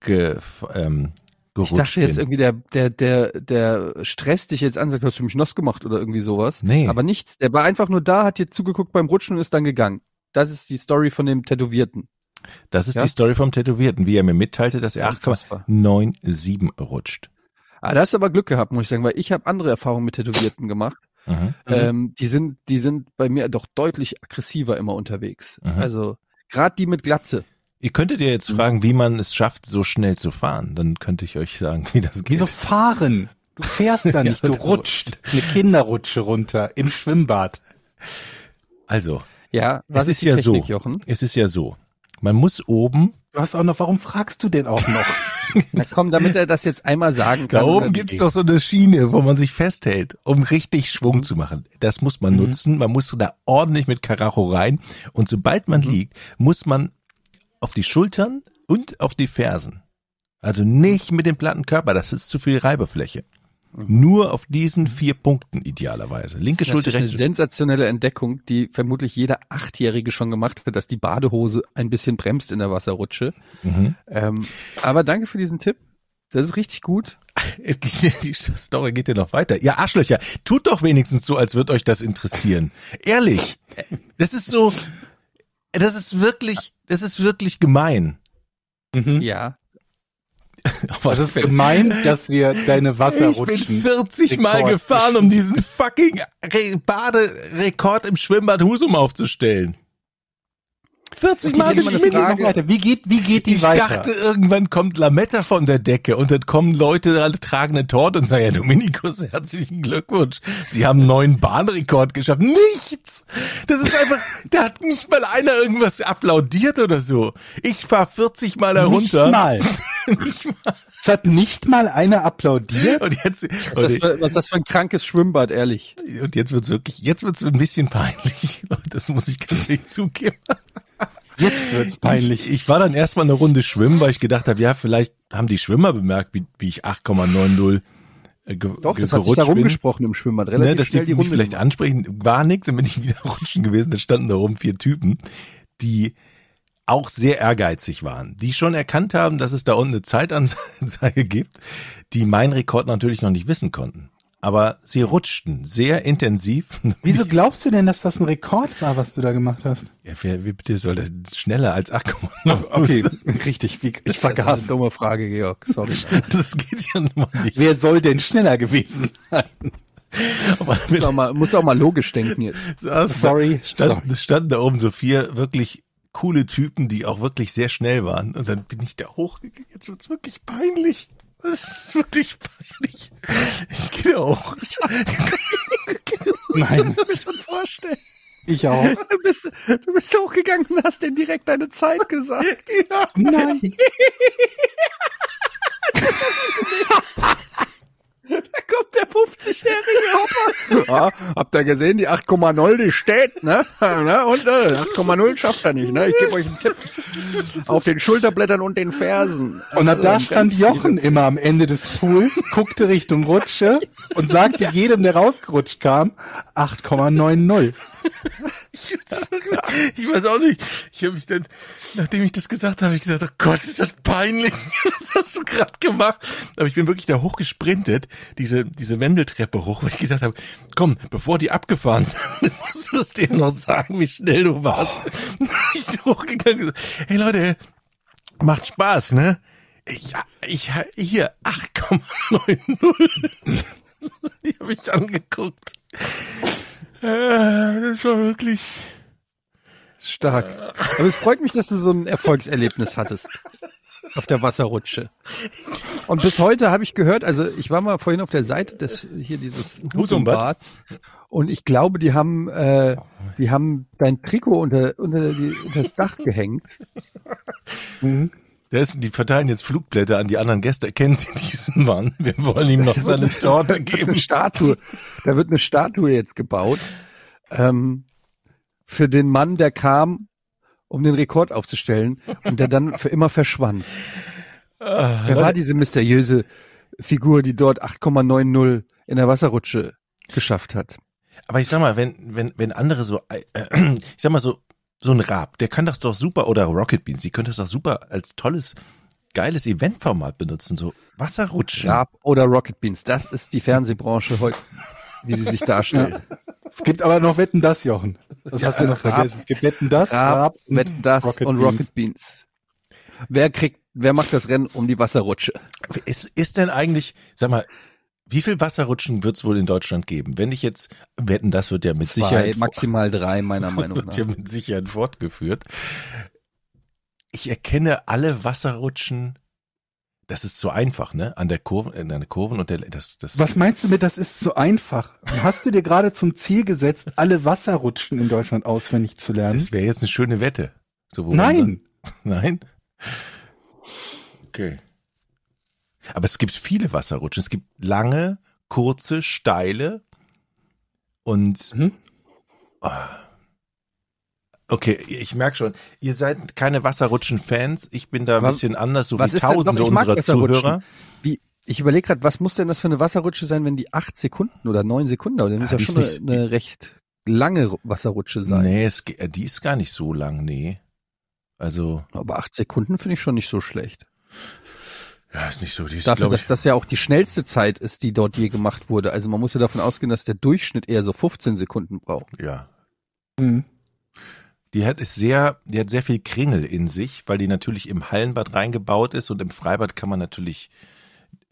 [SPEAKER 5] ge, ähm, gerutscht
[SPEAKER 2] Ich dachte jetzt
[SPEAKER 5] bin.
[SPEAKER 2] irgendwie, der, der, der, der stresst dich jetzt an, sagt, hast du mich nass gemacht oder irgendwie sowas.
[SPEAKER 5] Nee.
[SPEAKER 2] Aber nichts. Der war einfach nur da, hat dir zugeguckt beim Rutschen und ist dann gegangen. Das ist die Story von dem Tätowierten.
[SPEAKER 5] Das ist
[SPEAKER 2] Ja?
[SPEAKER 5] die Story vom Tätowierten, wie er mir mitteilte, dass er
[SPEAKER 2] Unfassbar.
[SPEAKER 5] 8,97 rutscht.
[SPEAKER 2] Ah, da hast du aber Glück gehabt, muss ich sagen, weil ich habe andere Erfahrungen mit Tätowierten gemacht.
[SPEAKER 5] Mhm.
[SPEAKER 2] Ähm, die sind, die sind bei mir doch deutlich aggressiver immer unterwegs.
[SPEAKER 5] Mhm.
[SPEAKER 2] Also gerade die mit Glatze.
[SPEAKER 5] Ihr könntet ja
[SPEAKER 2] Mhm.
[SPEAKER 5] jetzt fragen, wie man es schafft, so schnell zu fahren. Dann könnte ich euch sagen, wie das geht.
[SPEAKER 4] Wieso fahren? Du fährst da nicht,
[SPEAKER 5] Ja,
[SPEAKER 4] du
[SPEAKER 5] du
[SPEAKER 4] rutscht eine Kinderrutsche runter im Schwimmbad.
[SPEAKER 5] Also,
[SPEAKER 2] Ja, was
[SPEAKER 5] es
[SPEAKER 2] ist,
[SPEAKER 5] ist
[SPEAKER 2] die
[SPEAKER 5] ja
[SPEAKER 2] Technik,
[SPEAKER 5] so.
[SPEAKER 2] Jochen?
[SPEAKER 5] Es ist ja so. Man muss oben,
[SPEAKER 4] Du hast auch noch, warum fragst du denn auch noch?
[SPEAKER 2] Na komm, damit er das jetzt einmal sagen kann.
[SPEAKER 5] da oben gibt's doch so eine Schiene, wo man sich festhält, um richtig Schwung zu machen. Das muss man
[SPEAKER 2] Mhm.
[SPEAKER 5] nutzen. Man muss da ordentlich mit Karacho rein. Und sobald
[SPEAKER 2] Mhm.
[SPEAKER 5] man liegt, muss man auf die Schultern und auf die Fersen. Also nicht mit dem platten Körper, das ist zu viel Reibefläche. Nur auf diesen vier Punkten idealerweise. Linke
[SPEAKER 2] Das ist
[SPEAKER 5] Schulter,
[SPEAKER 2] eine
[SPEAKER 5] rechte
[SPEAKER 2] sensationelle Entdeckung, die vermutlich jeder Achtjährige schon gemacht hat, dass die Badehose ein bisschen bremst in der Wasserrutsche.
[SPEAKER 5] Mhm.
[SPEAKER 2] Ähm, aber danke für diesen Tipp. Das ist richtig gut.
[SPEAKER 5] Die Story geht ja noch weiter. Ihr Arschlöcher, tut doch wenigstens so, als würde euch das interessieren. Ehrlich. Das ist so, das ist wirklich, das ist wirklich gemein.
[SPEAKER 4] Mhm.
[SPEAKER 2] Ja.
[SPEAKER 4] Das ist gemein, dass wir deine
[SPEAKER 5] ich
[SPEAKER 4] Wasserrutschen.
[SPEAKER 5] bin 40 Mal
[SPEAKER 4] Rekord
[SPEAKER 5] gefahren, um diesen fucking Re Baderekord im Schwimmbad Husum aufzustellen. 40 Mal geschwindet.
[SPEAKER 2] Frage.
[SPEAKER 4] weiter. Wie geht, wie geht die
[SPEAKER 5] Ich
[SPEAKER 4] weiter?
[SPEAKER 5] dachte, irgendwann kommt Lametta von der Decke und dann kommen Leute, alle tragen eine Torte und sagen, ja, Dominikus, herzlichen Glückwunsch. Sie haben einen neuen Bahnrekord geschafft. Nichts! Das ist einfach, da hat nicht mal einer irgendwas applaudiert oder so. Ich fahr 40 Mal herunter.
[SPEAKER 4] Nicht mal.
[SPEAKER 5] Nicht mal.
[SPEAKER 4] Es hat nicht mal einer applaudiert.
[SPEAKER 5] Und jetzt,
[SPEAKER 2] Was ist, das für, was ist das für ein krankes Schwimmbad, ehrlich?
[SPEAKER 5] und jetzt wird's wirklich, jetzt wird's ein bisschen peinlich. Leute, das muss ich ganz ehrlich zugeben.
[SPEAKER 4] Jetzt wird's peinlich.
[SPEAKER 5] Ich, ich war dann erstmal eine Runde schwimmen, weil ich gedacht habe, ja, vielleicht haben die Schwimmer bemerkt, wie, wie ich 8,90 äh, ge
[SPEAKER 2] Doch, das hat sich da rumgesprochen im Schwimmbad. Relativ
[SPEAKER 5] ne, dass
[SPEAKER 2] schnell
[SPEAKER 5] die
[SPEAKER 2] die
[SPEAKER 5] mich
[SPEAKER 2] Runde
[SPEAKER 5] vielleicht
[SPEAKER 2] gemacht.
[SPEAKER 5] ansprechen, war nix, dann bin ich wieder rutschen gewesen, da standen da rum vier Typen, die auch sehr ehrgeizig waren, die schon erkannt haben, dass es da unten eine Zeitanzeige gibt, die meinen Rekord natürlich noch nicht wissen konnten. Aber sie rutschten sehr intensiv.
[SPEAKER 4] Wieso glaubst du denn, dass das ein Rekord war, was du da gemacht hast?
[SPEAKER 5] Ja, wer, wie bitte soll das schneller als 8,9?
[SPEAKER 4] Okay, richtig. Wie, ich
[SPEAKER 2] Das ist
[SPEAKER 4] vergaß.
[SPEAKER 2] eine dumme Frage, Georg. Sorry.
[SPEAKER 5] Das geht ja nun mal nicht.
[SPEAKER 4] Wer soll denn schneller gewesen sein?
[SPEAKER 5] Aber
[SPEAKER 2] muss, auch mal, muss auch mal logisch denken jetzt.
[SPEAKER 4] Sorry,
[SPEAKER 5] Standen,
[SPEAKER 4] sorry.
[SPEAKER 5] standen da oben so vier wirklich coole Typen, die auch wirklich sehr schnell waren. Und dann bin ich da hochgegangen. Jetzt wird's wirklich peinlich. Das ist wirklich peinlich. Ich gehe da hoch.
[SPEAKER 4] Nein,
[SPEAKER 2] Ich schon vorstellen.
[SPEAKER 4] ich auch.
[SPEAKER 2] Du bist, du bist hochgegangen und hast denen direkt deine Zeit gesagt. Ja.
[SPEAKER 4] Nein.
[SPEAKER 2] Da kommt der 50-jährige Hopper. Ja, habt ihr gesehen, die 8,0, die steht, ne? ne? Und äh, 8,0 schafft er nicht, ne? Ich gebe euch einen Tipp. Auf den Schulterblättern und den Fersen.
[SPEAKER 4] Und ab da
[SPEAKER 2] Ähm,
[SPEAKER 4] stand Jochen immer am Ende des Pools, guckte Richtung Rutsche und sagte jedem, der rausgerutscht kam, 8,90.
[SPEAKER 5] Ich weiß auch nicht. Ich habe mich dann, nachdem ich das gesagt habe, hab ich gesagt, oh Gott, ist das peinlich. Was hast du gerade gemacht? Aber ich bin wirklich da hochgesprintet, diese, diese Wendeltreppe hoch, weil ich gesagt habe, komm, bevor die abgefahren sind, musst du es denen noch sagen, wie schnell du warst. Ich bin hochgegangen gesagt, hey Leute, macht Spaß, ne? Ich, ich, hier, 8,90. Die habe ich angeguckt. Äh, Das war wirklich,
[SPEAKER 2] Stark. Aber es freut mich, dass du so ein Erfolgserlebnis hattest. Auf der Wasserrutsche. Und bis heute habe ich gehört, also ich war mal vorhin auf der Seite des hier dieses Husumbads und ich glaube, die haben äh, die haben dein Trikot unter unter, die, unter das Dach gehängt.
[SPEAKER 5] Der ist, die verteilen jetzt Flugblätter an die anderen Gäste. Kennen Sie diesen Mann? Wir wollen ihm noch seine Torte geben.
[SPEAKER 2] Eine Statue. Da wird eine Statue jetzt gebaut ähm, für den Mann, der kam, um den Rekord aufzustellen und der dann für immer verschwand. Wer war diese mysteriöse Figur, die dort 8,90 in der Wasserrutsche geschafft hat?
[SPEAKER 5] Aber ich sag mal, wenn, wenn, wenn andere so, äh, äh, ich sag mal so, so ein Rab, der kann das doch super, oder Rocket Beans, die können das doch super als tolles, geiles Eventformat benutzen, so Wasserrutschen.
[SPEAKER 2] Raab oder Rocket Beans, das ist die Fernsehbranche heute, wie sie sich darstellt.
[SPEAKER 4] Es gibt aber noch Wetten das, Jochen. Das hast du noch vergessen. Es gibt Wetten das,
[SPEAKER 2] Raab,
[SPEAKER 4] und
[SPEAKER 2] Wetten, das
[SPEAKER 4] Rocket
[SPEAKER 2] und
[SPEAKER 4] Beans.
[SPEAKER 2] Rocket Beans. Wer kriegt, wer macht das Rennen um die Wasserrutsche?
[SPEAKER 5] Ist, ist denn eigentlich, sag mal, wie viel Wasserrutschen wird es wohl in Deutschland geben? Wenn ich jetzt, wetten, das wird ja mit
[SPEAKER 2] Zwei,
[SPEAKER 5] Sicherheit,
[SPEAKER 2] maximal drei, meiner Meinung
[SPEAKER 5] wird
[SPEAKER 2] nach.
[SPEAKER 5] ja mit Sicherheit fortgeführt. Ich erkenne alle Wasserrutschen, das ist so einfach, ne? An der Kurven, an der Kurven und der, das, das.
[SPEAKER 4] Was meinst du mit, das ist so einfach? Hast du dir gerade zum Ziel gesetzt, alle Wasserrutschen in Deutschland auswendig zu lernen?
[SPEAKER 5] Das wäre jetzt eine schöne Wette. So,
[SPEAKER 4] Nein.
[SPEAKER 5] Nein? Okay. Aber es gibt viele Wasserrutschen. Es gibt lange, kurze, steile und
[SPEAKER 4] Mhm.
[SPEAKER 5] Ah. Okay, ich merke schon, ihr seid keine Wasserrutschen-Fans. Ich bin da ein
[SPEAKER 2] Was-
[SPEAKER 5] bisschen anders, so
[SPEAKER 2] was
[SPEAKER 5] wie tausende
[SPEAKER 2] ich mag
[SPEAKER 5] unserer. Zuhörer.
[SPEAKER 2] Wie, ich überlege gerade, was muss denn das für eine Wasserrutsche sein, wenn die acht Sekunden oder neun Sekunden dauert? Das muss
[SPEAKER 5] Ja,
[SPEAKER 2] ja schon eine, eine recht lange Wasserrutsche sein.
[SPEAKER 5] Nee, es, die ist gar nicht so lang, nee. Also,
[SPEAKER 2] Aber acht Sekunden finde ich schon nicht so schlecht.
[SPEAKER 5] Ja, ist nicht so. Die ist,
[SPEAKER 2] Dafür, dass das ja auch die schnellste Zeit ist, die dort je gemacht wurde. Also man muss ja davon ausgehen, dass der Durchschnitt eher so 15 Sekunden braucht.
[SPEAKER 5] ja.
[SPEAKER 4] Mhm.
[SPEAKER 5] Die hat ist sehr, die hat sehr viel Kringel in sich, weil die natürlich im Hallenbad reingebaut ist und im Freibad kann man natürlich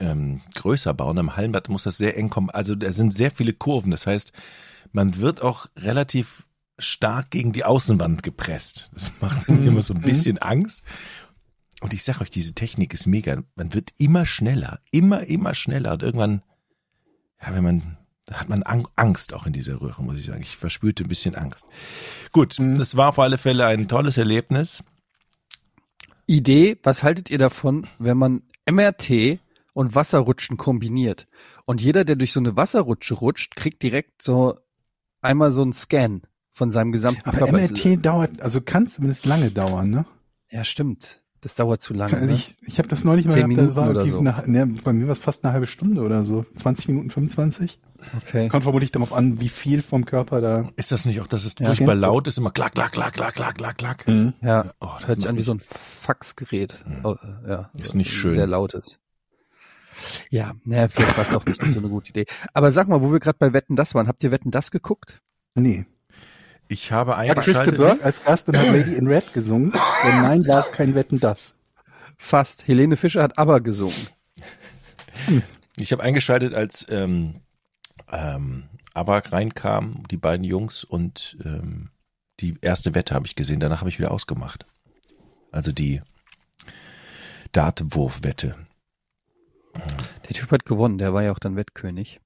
[SPEAKER 5] ähm, größer bauen. Im Hallenbad muss das sehr eng kommen. Also da sind sehr viele Kurven. Das heißt, man wird auch relativ stark gegen die Außenwand gepresst. Das macht
[SPEAKER 4] Mhm.
[SPEAKER 5] immer so ein bisschen Angst. Und ich sag euch, diese Technik ist mega. Man wird immer schneller, immer, immer schneller. Und irgendwann, ja, wenn man, da hat man Ang- Angst auch in dieser Röhre, muss ich sagen. Ich verspürte ein bisschen Angst. Gut,
[SPEAKER 4] Mhm.
[SPEAKER 5] das war auf alle Fälle ein tolles Erlebnis.
[SPEAKER 2] Idee, was haltet ihr davon, wenn man MRT und Wasserrutschen kombiniert? Und jeder, der durch so eine Wasserrutsche rutscht, kriegt direkt so einmal so einen Scan von seinem gesamten
[SPEAKER 4] Aber
[SPEAKER 2] Körper.
[SPEAKER 4] MRT dauert, also kann zumindest lange dauern, ne?
[SPEAKER 2] Ja, stimmt. Das dauert zu lange.
[SPEAKER 4] Also
[SPEAKER 2] Ne?
[SPEAKER 4] ich, ich habe das neulich mal
[SPEAKER 2] Zehn
[SPEAKER 4] gehabt, das war
[SPEAKER 2] oder
[SPEAKER 4] eine, ne, bei mir war es fast eine halbe Stunde oder so. 20 Minuten, 25.
[SPEAKER 2] Okay.
[SPEAKER 4] Kommt vermutlich darauf an, wie viel vom Körper da.
[SPEAKER 5] Ist das nicht auch, dass es
[SPEAKER 2] Ja.
[SPEAKER 5] furchtbar laut ist? Immer klack, klack, klack, klack, klack, klack, klack.
[SPEAKER 2] Ja,
[SPEAKER 5] Oh, das
[SPEAKER 2] hört sich an wie so ein Faxgerät. Oh, ja,
[SPEAKER 5] Ist nicht schön.
[SPEAKER 2] Sehr lautes. Ja, naja, vielleicht war es doch nicht so eine gute Idee. Aber sag mal, wo wir gerade bei Wetten das waren, habt ihr Wetten das geguckt?
[SPEAKER 4] Nee.
[SPEAKER 5] Ich habe
[SPEAKER 4] Hat Christa
[SPEAKER 5] eingeschaltet.
[SPEAKER 4] Burke als Gast hat Lady in Red gesungen. Wenn nein, war es kein Wetten das.
[SPEAKER 2] Fast. Helene Fischer hat aber gesungen.
[SPEAKER 5] Ich habe eingeschaltet, als ähm, ähm, Abak reinkam, die beiden Jungs und ähm, die erste Wette habe ich gesehen. Danach habe ich wieder ausgemacht. Also die Dartwurfwette.
[SPEAKER 2] Der Typ hat gewonnen, der war ja auch dann Wettkönig.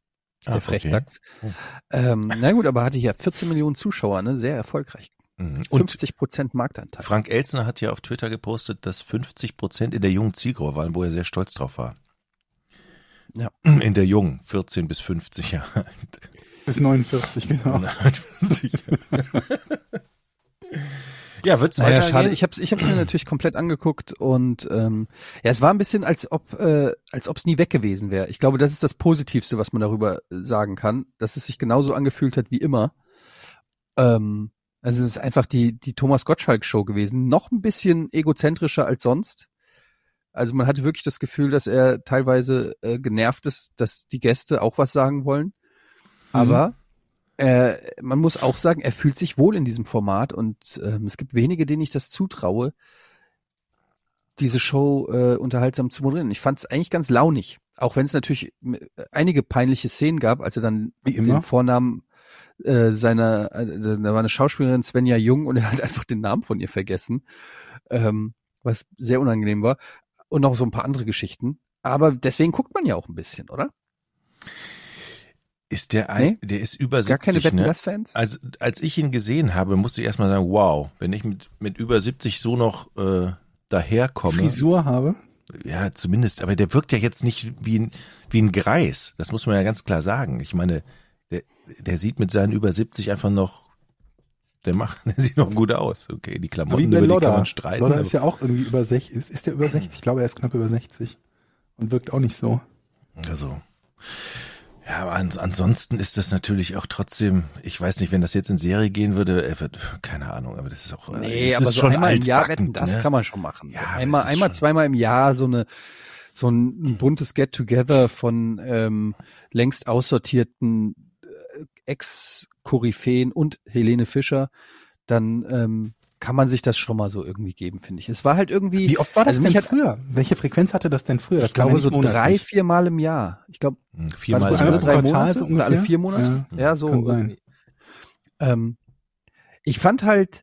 [SPEAKER 2] Der
[SPEAKER 5] Ah, okay.
[SPEAKER 2] Frechdachs.
[SPEAKER 5] Oh.
[SPEAKER 2] Ähm, na gut, aber hatte ja 14 Millionen Zuschauer, ne? Sehr erfolgreich.
[SPEAKER 5] Mhm. Und
[SPEAKER 2] 50 Prozent Marktanteil.
[SPEAKER 5] Frank Elsner hat ja auf Twitter gepostet, dass 50 Prozent in der jungen Zielgruppe waren, wo er sehr stolz drauf war.
[SPEAKER 2] Ja.
[SPEAKER 5] In der jungen, 14 bis 50 Jahre.
[SPEAKER 4] Bis 49, genau.
[SPEAKER 5] ja, wird's
[SPEAKER 2] Naja, schade. Ich habe ich hab's mir natürlich komplett angeguckt und ähm, ja, es war ein bisschen, als ob äh, als ob es nie weg gewesen wäre. Ich glaube, das ist das Positivste, was man darüber sagen kann, dass es sich genauso angefühlt hat wie immer. Ähm, also es ist einfach die die Thomas Gottschalk Show gewesen, noch ein bisschen egozentrischer als sonst. Also man hatte wirklich das Gefühl, dass er teilweise äh, genervt ist, dass die Gäste auch was sagen wollen. Aber äh, man muss auch sagen, er fühlt sich wohl in diesem Format und ähm, es gibt wenige, denen ich das zutraue, diese Show äh, unterhaltsam zu moderieren. Ich fand es eigentlich ganz launig, auch wenn es natürlich einige peinliche Szenen gab, als er dann
[SPEAKER 4] Wie immer.
[SPEAKER 2] den Vornamen äh, seiner, äh, da war eine Schauspielerin Svenja Jung und er hat einfach den Namen von ihr vergessen, ähm, was sehr unangenehm war und noch so ein paar andere Geschichten. Aber deswegen guckt man ja auch ein bisschen, oder?
[SPEAKER 5] Ist der ein,
[SPEAKER 2] Nee?
[SPEAKER 5] der ist über 70,
[SPEAKER 2] Gar keine Wetten
[SPEAKER 5] ne?
[SPEAKER 2] das Fans?
[SPEAKER 5] Also als ich ihn gesehen habe, musste ich erstmal sagen, wow, wenn ich mit, mit über 70 so noch äh, daherkomme.
[SPEAKER 4] Frisur habe.
[SPEAKER 5] Ja, zumindest, aber der wirkt ja jetzt nicht wie ein, wie ein Greis. Das muss man ja ganz klar sagen. Ich meine, der, der sieht mit seinen über 70 einfach noch, der macht, der sieht noch gut aus. Okay, die
[SPEAKER 4] Wie
[SPEAKER 5] Klamotten, über die kann
[SPEAKER 4] Lodder.
[SPEAKER 5] man streiten.
[SPEAKER 4] Lodder ist ja auch irgendwie über 60. Ist, ist der über 60? Ich glaube, er ist knapp über 60. Und wirkt auch nicht so.
[SPEAKER 5] Also. Ja, aber ans ansonsten ist das natürlich auch trotzdem, ich weiß nicht, wenn das jetzt in Serie gehen würde, wird, keine Ahnung, aber das ist auch,
[SPEAKER 2] Nee,
[SPEAKER 5] es
[SPEAKER 2] aber
[SPEAKER 5] ist
[SPEAKER 2] so
[SPEAKER 5] schon
[SPEAKER 2] einmal im Jahr wetten, das
[SPEAKER 5] ne?
[SPEAKER 2] kann man schon machen.
[SPEAKER 5] Ja,
[SPEAKER 2] einmal,
[SPEAKER 5] ist
[SPEAKER 2] einmal, zweimal im Jahr so eine so ein, buntes Get-Together von ähm, längst aussortierten äh, Ex-Koryphäen und Helene Fischer, dann ähm, kann man sich das schon mal so irgendwie geben, finde ich. Es war halt irgendwie,
[SPEAKER 4] Wie oft war das
[SPEAKER 2] also
[SPEAKER 4] denn früher? Welche Frequenz hatte das denn früher?
[SPEAKER 2] ich
[SPEAKER 4] Das ja
[SPEAKER 2] glaube so drei,
[SPEAKER 4] monatlich.
[SPEAKER 2] vier Mal im Jahr. Ich glaube,
[SPEAKER 5] Hm, Viermal
[SPEAKER 2] so
[SPEAKER 5] im
[SPEAKER 2] alle
[SPEAKER 5] Jahr.
[SPEAKER 2] drei
[SPEAKER 4] Quartal
[SPEAKER 2] Monate oder alle vier Monate?
[SPEAKER 4] Ja,
[SPEAKER 2] Ja, so.
[SPEAKER 4] kann sein.
[SPEAKER 2] irgendwie. Ähm, ich fand halt,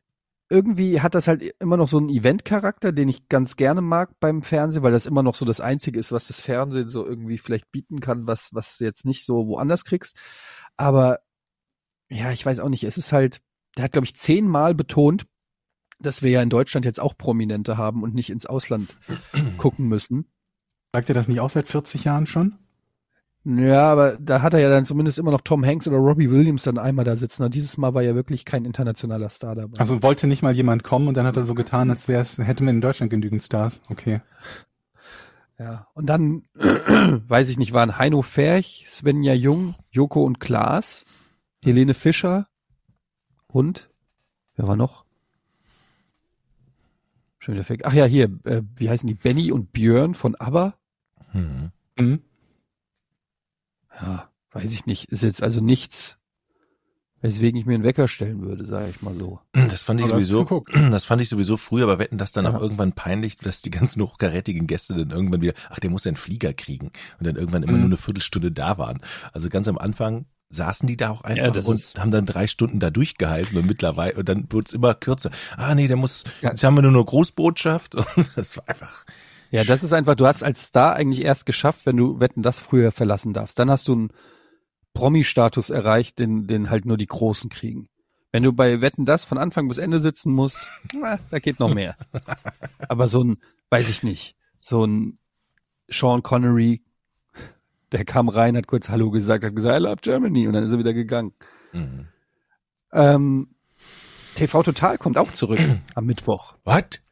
[SPEAKER 2] irgendwie hat das halt immer noch so einen Event-Charakter, den ich ganz gerne mag beim Fernsehen, weil das immer noch so das Einzige ist, was das Fernsehen so irgendwie vielleicht bieten kann, was, was du jetzt nicht so woanders kriegst. Aber ja, ich weiß auch nicht, es ist halt, der hat, glaube ich, zehnmal betont, dass wir ja in Deutschland jetzt auch Prominente haben und nicht ins Ausland gucken müssen.
[SPEAKER 4] Sagt ihr das nicht auch seit 40 Jahren schon?
[SPEAKER 2] Ja, aber da hat er ja dann zumindest immer noch Tom Hanks oder Robbie Williams dann einmal da sitzen. Und dieses Mal war ja wirklich kein internationaler Star dabei.
[SPEAKER 4] Also wollte nicht mal jemand kommen und dann hat er so getan, als wäre es, hätte man in Deutschland genügend Stars. Okay.
[SPEAKER 2] Ja, und dann, weiß ich nicht, waren Heino Ferch, Svenja Jung, Joko und Klaas, Helene Fischer und, wer war noch? Schon wieder weg. Ach ja, hier, äh, wie heißen die? Benny und Björn von ABBA?
[SPEAKER 5] Hm.
[SPEAKER 4] Mhm.
[SPEAKER 2] Ja, weiß ich nicht. Ist jetzt also nichts, weswegen ich mir einen Wecker stellen würde, sage ich mal so.
[SPEAKER 5] Das fand ich
[SPEAKER 4] Aber
[SPEAKER 5] sowieso, das fand ich sowieso früher, aber wetten das dann
[SPEAKER 2] Ja.
[SPEAKER 5] auch irgendwann peinlich, dass die ganzen hochkarätigen Gäste dann irgendwann wieder, ach, der muss ja einen Flieger kriegen und dann irgendwann immer
[SPEAKER 4] Mhm.
[SPEAKER 5] nur eine Viertelstunde da waren. Also ganz am Anfang saßen die da auch
[SPEAKER 2] Ja,
[SPEAKER 5] einfach
[SPEAKER 2] das
[SPEAKER 5] und haben dann drei Stunden da durchgehalten und mittlerweile und dann es immer kürzer. Ah nee, der muss,
[SPEAKER 2] Ja.
[SPEAKER 5] jetzt haben wir nur eine Großbotschaft und das war einfach.
[SPEAKER 2] Ja, das ist einfach, du hast als Star eigentlich erst geschafft, wenn du Wetten das früher verlassen darfst. Dann hast du einen Promi-Status erreicht, den, den halt nur die Großen kriegen. Wenn du bei Wetten das von Anfang bis Ende sitzen musst, na, da geht noch mehr. Aber so ein, weiß ich nicht, so ein Sean Connery, der kam rein, hat kurz Hallo gesagt, hat gesagt, I love Germany und dann ist er wieder gegangen.
[SPEAKER 5] Mhm.
[SPEAKER 2] Ähm, TV Total kommt auch zurück am Mittwoch.
[SPEAKER 5] What?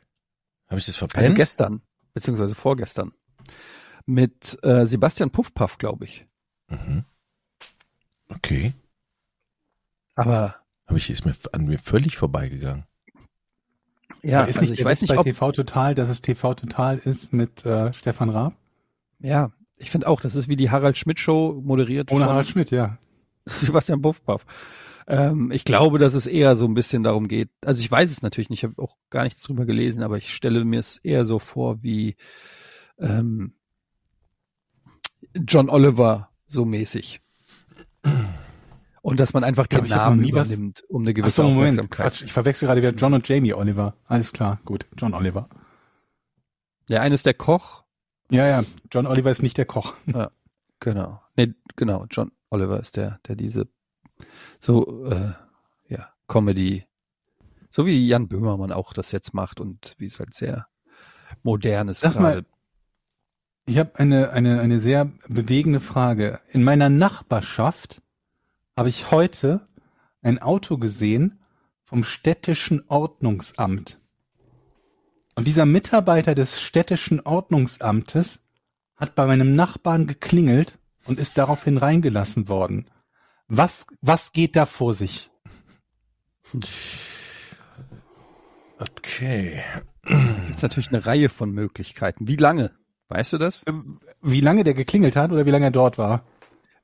[SPEAKER 5] Habe ich das verpennt?
[SPEAKER 2] Also gestern, beziehungsweise vorgestern. Mit äh, Sebastian Puffpaff, glaube ich.
[SPEAKER 5] mhm. Okay.
[SPEAKER 2] Aber
[SPEAKER 5] Habe ich, ist mir an mir völlig vorbeigegangen.
[SPEAKER 2] ja,
[SPEAKER 4] Aber ist
[SPEAKER 2] also
[SPEAKER 4] nicht
[SPEAKER 2] ich weiß nicht,
[SPEAKER 4] bei
[SPEAKER 2] ob,
[SPEAKER 4] TV Total, dass es TV Total ist mit äh, Stefan Raab?
[SPEAKER 2] ja, ich finde auch, das ist wie die Harald Schmidt Show moderiert
[SPEAKER 4] Ohne Harald Schmidt, ja.
[SPEAKER 2] Sebastian Puffpaff. Ähm, ich glaube, dass es eher so ein bisschen darum geht. Also ich weiß es natürlich nicht, ich habe auch gar nichts drüber gelesen, aber ich stelle mir es eher so vor wie ähm, John Oliver so mäßig. Und dass man einfach
[SPEAKER 4] glaub,
[SPEAKER 2] den
[SPEAKER 4] ich hab noch
[SPEAKER 2] Namen übernimmt, um eine
[SPEAKER 4] Ach
[SPEAKER 2] gewisse
[SPEAKER 4] so, Moment,
[SPEAKER 2] Aufmerksamkeit.
[SPEAKER 4] Quatsch, ich verwechsel gerade wieder John und Jamie Oliver. Alles klar, gut, John Oliver.
[SPEAKER 2] Der eine ist der Koch,
[SPEAKER 4] Ja, ja, John Oliver ist nicht der Koch.
[SPEAKER 2] genau. Nee, genau, John Oliver ist der, der diese so äh, ja, Comedy, so wie Jan Böhmermann auch das jetzt macht und wie es halt sehr modern ist
[SPEAKER 4] Sag mal,
[SPEAKER 2] gerade.
[SPEAKER 4] Ich habe eine, eine, eine sehr bewegende Frage. In meiner Nachbarschaft habe ich heute ein Auto gesehen vom städtischen Ordnungsamt. Und dieser Mitarbeiter des städtischen Ordnungsamtes hat bei meinem Nachbarn geklingelt und ist daraufhin reingelassen worden. Was, was geht da vor sich?
[SPEAKER 5] Okay.
[SPEAKER 2] Das ist natürlich eine Reihe von Möglichkeiten. Wie lange? Weißt du das?
[SPEAKER 4] Ähm, Wie lange der geklingelt hat oder wie lange er dort war?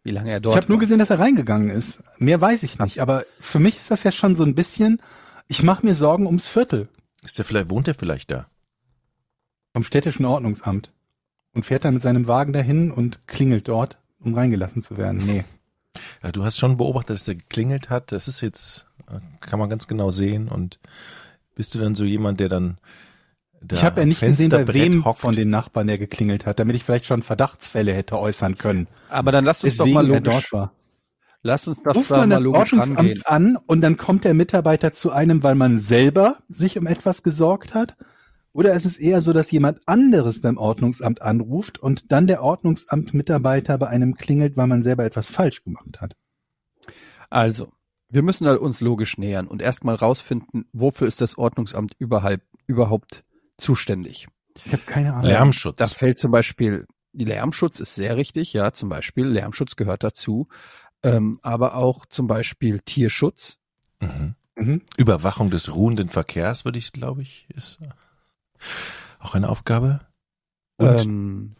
[SPEAKER 2] Wie lange er dort
[SPEAKER 4] ich habe nur gesehen, dass er reingegangen ist. Mehr weiß ich nicht. Aber für mich ist das ja schon so ein bisschen, ich mache mir Sorgen ums Viertel
[SPEAKER 5] Ist der vielleicht, wohnt der vielleicht da?
[SPEAKER 4] vom städtischen Ordnungsamt und fährt dann mit seinem Wagen dahin und klingelt dort, um reingelassen zu werden. Nee.
[SPEAKER 5] Ja, du hast schon beobachtet, dass der geklingelt hat. Das ist jetzt, kann man ganz genau sehen. Und bist du dann so jemand, der dann da
[SPEAKER 4] ich habe ja nicht gesehen, bei wem
[SPEAKER 5] hockt?
[SPEAKER 4] von den Nachbarn der geklingelt hat, damit ich vielleicht schon Verdachtsfälle hätte äußern können.
[SPEAKER 2] Aber dann lass uns
[SPEAKER 4] Deswegen
[SPEAKER 2] doch mal
[SPEAKER 4] er
[SPEAKER 2] logisch,
[SPEAKER 4] dort war.
[SPEAKER 2] Lass uns doch
[SPEAKER 4] Ruft
[SPEAKER 2] da
[SPEAKER 4] man
[SPEAKER 2] mal
[SPEAKER 4] das. Ordnungsamt an und dann kommt der Mitarbeiter zu einem, weil man selber sich um etwas gesorgt hat? Oder ist es eher so, dass jemand anderes beim Ordnungsamt anruft und dann der Ordnungsamt-Mitarbeiter bei einem klingelt, weil man selber etwas falsch gemacht hat?
[SPEAKER 2] Also, wir müssen halt uns logisch nähern und erstmal rausfinden, wofür ist das Ordnungsamt überhaupt, überhaupt zuständig.
[SPEAKER 4] Ich habe keine Ahnung.
[SPEAKER 5] Lärmschutz.
[SPEAKER 2] Da fällt zum Beispiel, Lärmschutz ist sehr richtig, ja, zum Beispiel Lärmschutz gehört dazu, ähm, aber auch zum Beispiel Tierschutz.
[SPEAKER 5] Mhm.
[SPEAKER 4] Mhm.
[SPEAKER 5] Überwachung des ruhenden Verkehrs, würde ich, glaube ich, ist auch eine Aufgabe. Und
[SPEAKER 2] Ähm,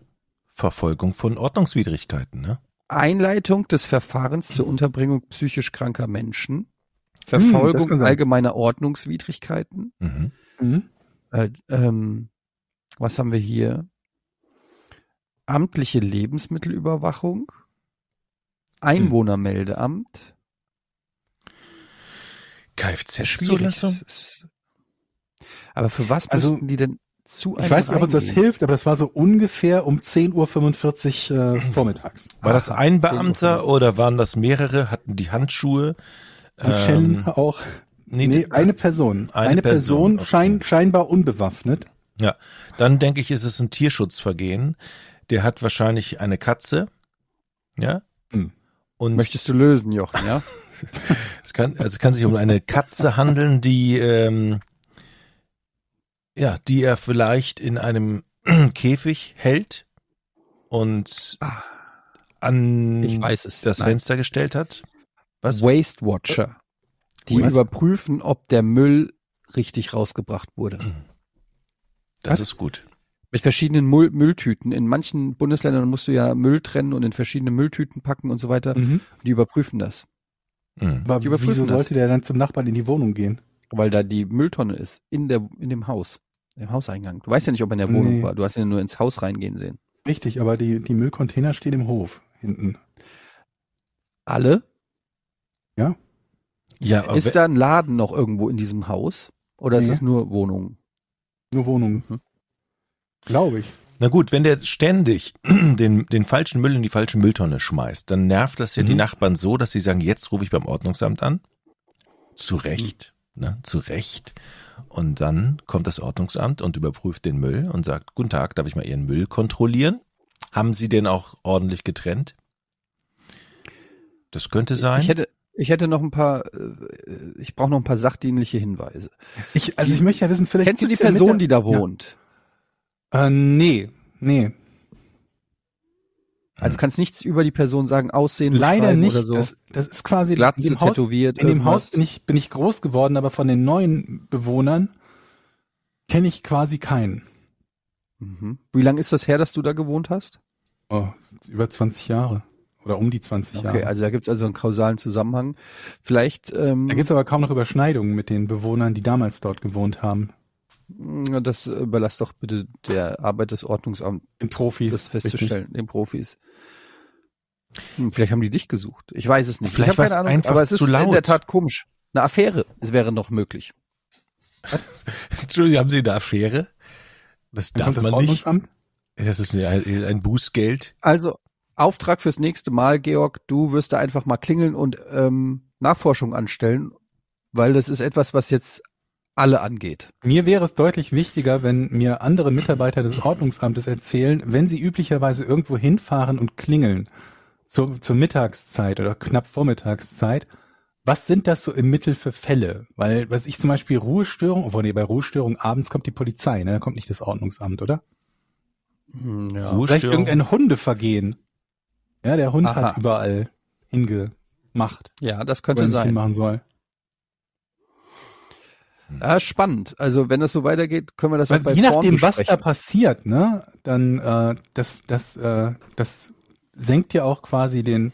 [SPEAKER 5] Verfolgung von Ordnungswidrigkeiten, ne?
[SPEAKER 2] Einleitung des Verfahrens zur Unterbringung psychisch kranker Menschen,
[SPEAKER 4] Hm,
[SPEAKER 2] Verfolgung
[SPEAKER 4] sein.
[SPEAKER 2] allgemeiner Ordnungswidrigkeiten,
[SPEAKER 5] Mhm.
[SPEAKER 4] Mhm.
[SPEAKER 2] äh, ähm, was haben wir hier? Amtliche Lebensmittelüberwachung, Einwohnermeldeamt,
[SPEAKER 5] Kfz-Zulassung?
[SPEAKER 2] Aber für was
[SPEAKER 4] Also,
[SPEAKER 2] müssten die denn zu
[SPEAKER 4] Ich weiß nicht, ob uns das hilft, aber das war so ungefähr um 10.45 Uhr äh, vormittags.
[SPEAKER 5] War das
[SPEAKER 2] Aha,
[SPEAKER 5] ein Beamter oder waren das mehrere? Hatten die Handschuhe?
[SPEAKER 4] Und Schellen
[SPEAKER 5] Ähm,
[SPEAKER 4] auch.
[SPEAKER 5] nee,
[SPEAKER 4] Nee, eine Person.
[SPEAKER 5] Eine
[SPEAKER 4] Eine,
[SPEAKER 5] Person,
[SPEAKER 4] Person,
[SPEAKER 5] okay.
[SPEAKER 4] schein, scheinbar unbewaffnet.
[SPEAKER 5] Ja, dann denke ich, ist es ein Tierschutzvergehen. Der hat wahrscheinlich eine Katze. Ja.
[SPEAKER 4] Hm.
[SPEAKER 5] Und
[SPEAKER 2] Möchtest du lösen, Jochen, ja?
[SPEAKER 5] es kann, also es kann sich um eine Katze handeln, die, ähm, ja, die er vielleicht in einem Käfig hält und
[SPEAKER 2] Ah,
[SPEAKER 5] an
[SPEAKER 2] Ich weiß es.
[SPEAKER 5] das
[SPEAKER 2] Nein.
[SPEAKER 5] Fenster gestellt hat. Was?
[SPEAKER 2] Waste Watcher. Die
[SPEAKER 5] Was?
[SPEAKER 2] überprüfen, ob der Müll richtig rausgebracht wurde.
[SPEAKER 5] Das ist gut.
[SPEAKER 2] Mit verschiedenen Müll Mülltüten. In manchen Bundesländern musst du ja Müll trennen und in verschiedene Mülltüten packen und so weiter.
[SPEAKER 4] Mhm.
[SPEAKER 2] Die überprüfen das,
[SPEAKER 5] Mhm.
[SPEAKER 4] Aber
[SPEAKER 2] Die überprüfen
[SPEAKER 4] wieso
[SPEAKER 2] das.
[SPEAKER 4] sollte der dann zum Nachbarn in die Wohnung gehen?
[SPEAKER 2] weil da die Mülltonne ist in der in dem Haus, im Hauseingang. Du weißt ja nicht, ob er in der Wohnung
[SPEAKER 4] Nee.
[SPEAKER 2] war. Du hast ihn ja nur ins Haus reingehen sehen.
[SPEAKER 4] Richtig, aber die, die Müllcontainer stehen im Hof hinten.
[SPEAKER 2] Alle?
[SPEAKER 4] Ja.
[SPEAKER 5] Ja,
[SPEAKER 2] Ist da ein Laden noch irgendwo in diesem Haus? Oder ist
[SPEAKER 4] Nee.
[SPEAKER 2] es nur Wohnungen?
[SPEAKER 4] Nur Wohnungen.
[SPEAKER 2] Mhm.
[SPEAKER 4] Glaube ich.
[SPEAKER 5] Na gut, wenn der ständig den, den falschen Müll in die falsche Mülltonne schmeißt, dann nervt das ja die
[SPEAKER 4] Mhm.
[SPEAKER 5] Nachbarn so, dass sie sagen, jetzt rufe ich beim Ordnungsamt an. Zu Recht, ne, zu Recht. Und dann kommt das Ordnungsamt und überprüft den Müll und sagt, guten Tag, darf ich mal Ihren Müll kontrollieren? Haben Sie den auch ordentlich getrennt? Das könnte sein.
[SPEAKER 2] Ich hätte, ich hätte noch ein paar, äh, ich brauche noch ein paar sachdienliche Hinweise.
[SPEAKER 4] Ich, also ich möchte ja wissen, vielleicht
[SPEAKER 2] Kennst du die
[SPEAKER 4] gibt's ja
[SPEAKER 2] Person,
[SPEAKER 4] mit
[SPEAKER 2] die
[SPEAKER 4] der-
[SPEAKER 2] da wohnt?
[SPEAKER 4] Äh, nee, nee.
[SPEAKER 2] Also kannst nichts über die Person sagen, Aussehen,
[SPEAKER 4] Leider nicht.
[SPEAKER 2] oder so.
[SPEAKER 4] Das, das ist quasi
[SPEAKER 2] Glatze,
[SPEAKER 4] in dem Haus,
[SPEAKER 2] tätowiert,
[SPEAKER 4] in dem
[SPEAKER 2] irgendwas.
[SPEAKER 4] Haus bin ich, bin ich groß geworden, aber von den neuen Bewohnern kenne ich quasi keinen.
[SPEAKER 2] Mhm. Wie lange ist das her, dass du da gewohnt hast?
[SPEAKER 4] Oh, über 20 Jahre. Oder um die 20
[SPEAKER 2] Okay,
[SPEAKER 4] Jahre.
[SPEAKER 2] also da gibt's also einen kausalen Zusammenhang. Vielleicht, ähm,
[SPEAKER 4] da gibt's aber kaum noch Überschneidungen mit den Bewohnern, die damals dort gewohnt haben.
[SPEAKER 2] Das überlass doch bitte der Arbeit des Ordnungsamts,
[SPEAKER 4] Den Profis.
[SPEAKER 2] das festzustellen, den Profis. Hm, vielleicht haben die dich gesucht. Ich weiß es nicht.
[SPEAKER 5] Vielleicht
[SPEAKER 2] ich hab keine Ahnung,
[SPEAKER 5] einfach
[SPEAKER 2] aber es ist
[SPEAKER 5] zu
[SPEAKER 2] in der
[SPEAKER 5] laut.
[SPEAKER 2] Tat komisch. Eine Affäre, es wäre noch möglich.
[SPEAKER 5] Entschuldigung, haben Sie eine Affäre? Das darf
[SPEAKER 4] das
[SPEAKER 5] man nicht. Das ist ein, ein Bußgeld.
[SPEAKER 2] Also Auftrag fürs nächste Mal, Georg, du wirst da einfach mal klingeln und ähm, Nachforschung anstellen, weil das ist etwas, was jetzt alle angeht.
[SPEAKER 4] Mir wäre es deutlich wichtiger, wenn mir andere Mitarbeiter des Ordnungsamtes erzählen, wenn sie üblicherweise irgendwo hinfahren und klingeln, zur, zur Mittagszeit oder knapp Vormittagszeit, was sind das so im Mittel für Fälle? Weil, was ich zum Beispiel Ruhestörung, obwohl nee, bei Ruhestörung abends kommt die Polizei, ne? Da kommt nicht das Ordnungsamt, oder?
[SPEAKER 2] Hm, ja.
[SPEAKER 4] Vielleicht irgendein Hundevergehen. Ja, der Hund
[SPEAKER 2] Aha.
[SPEAKER 4] hat überall hingemacht,
[SPEAKER 2] ja, das könnte sein.
[SPEAKER 4] hinmachen soll.
[SPEAKER 2] Ja, spannend. Also wenn das so weitergeht, können wir das auch
[SPEAKER 4] Weil
[SPEAKER 2] bei
[SPEAKER 4] je nachdem, was da
[SPEAKER 2] besprechen.
[SPEAKER 4] passiert, ne, dann äh, das, das, äh, das senkt ja auch quasi den,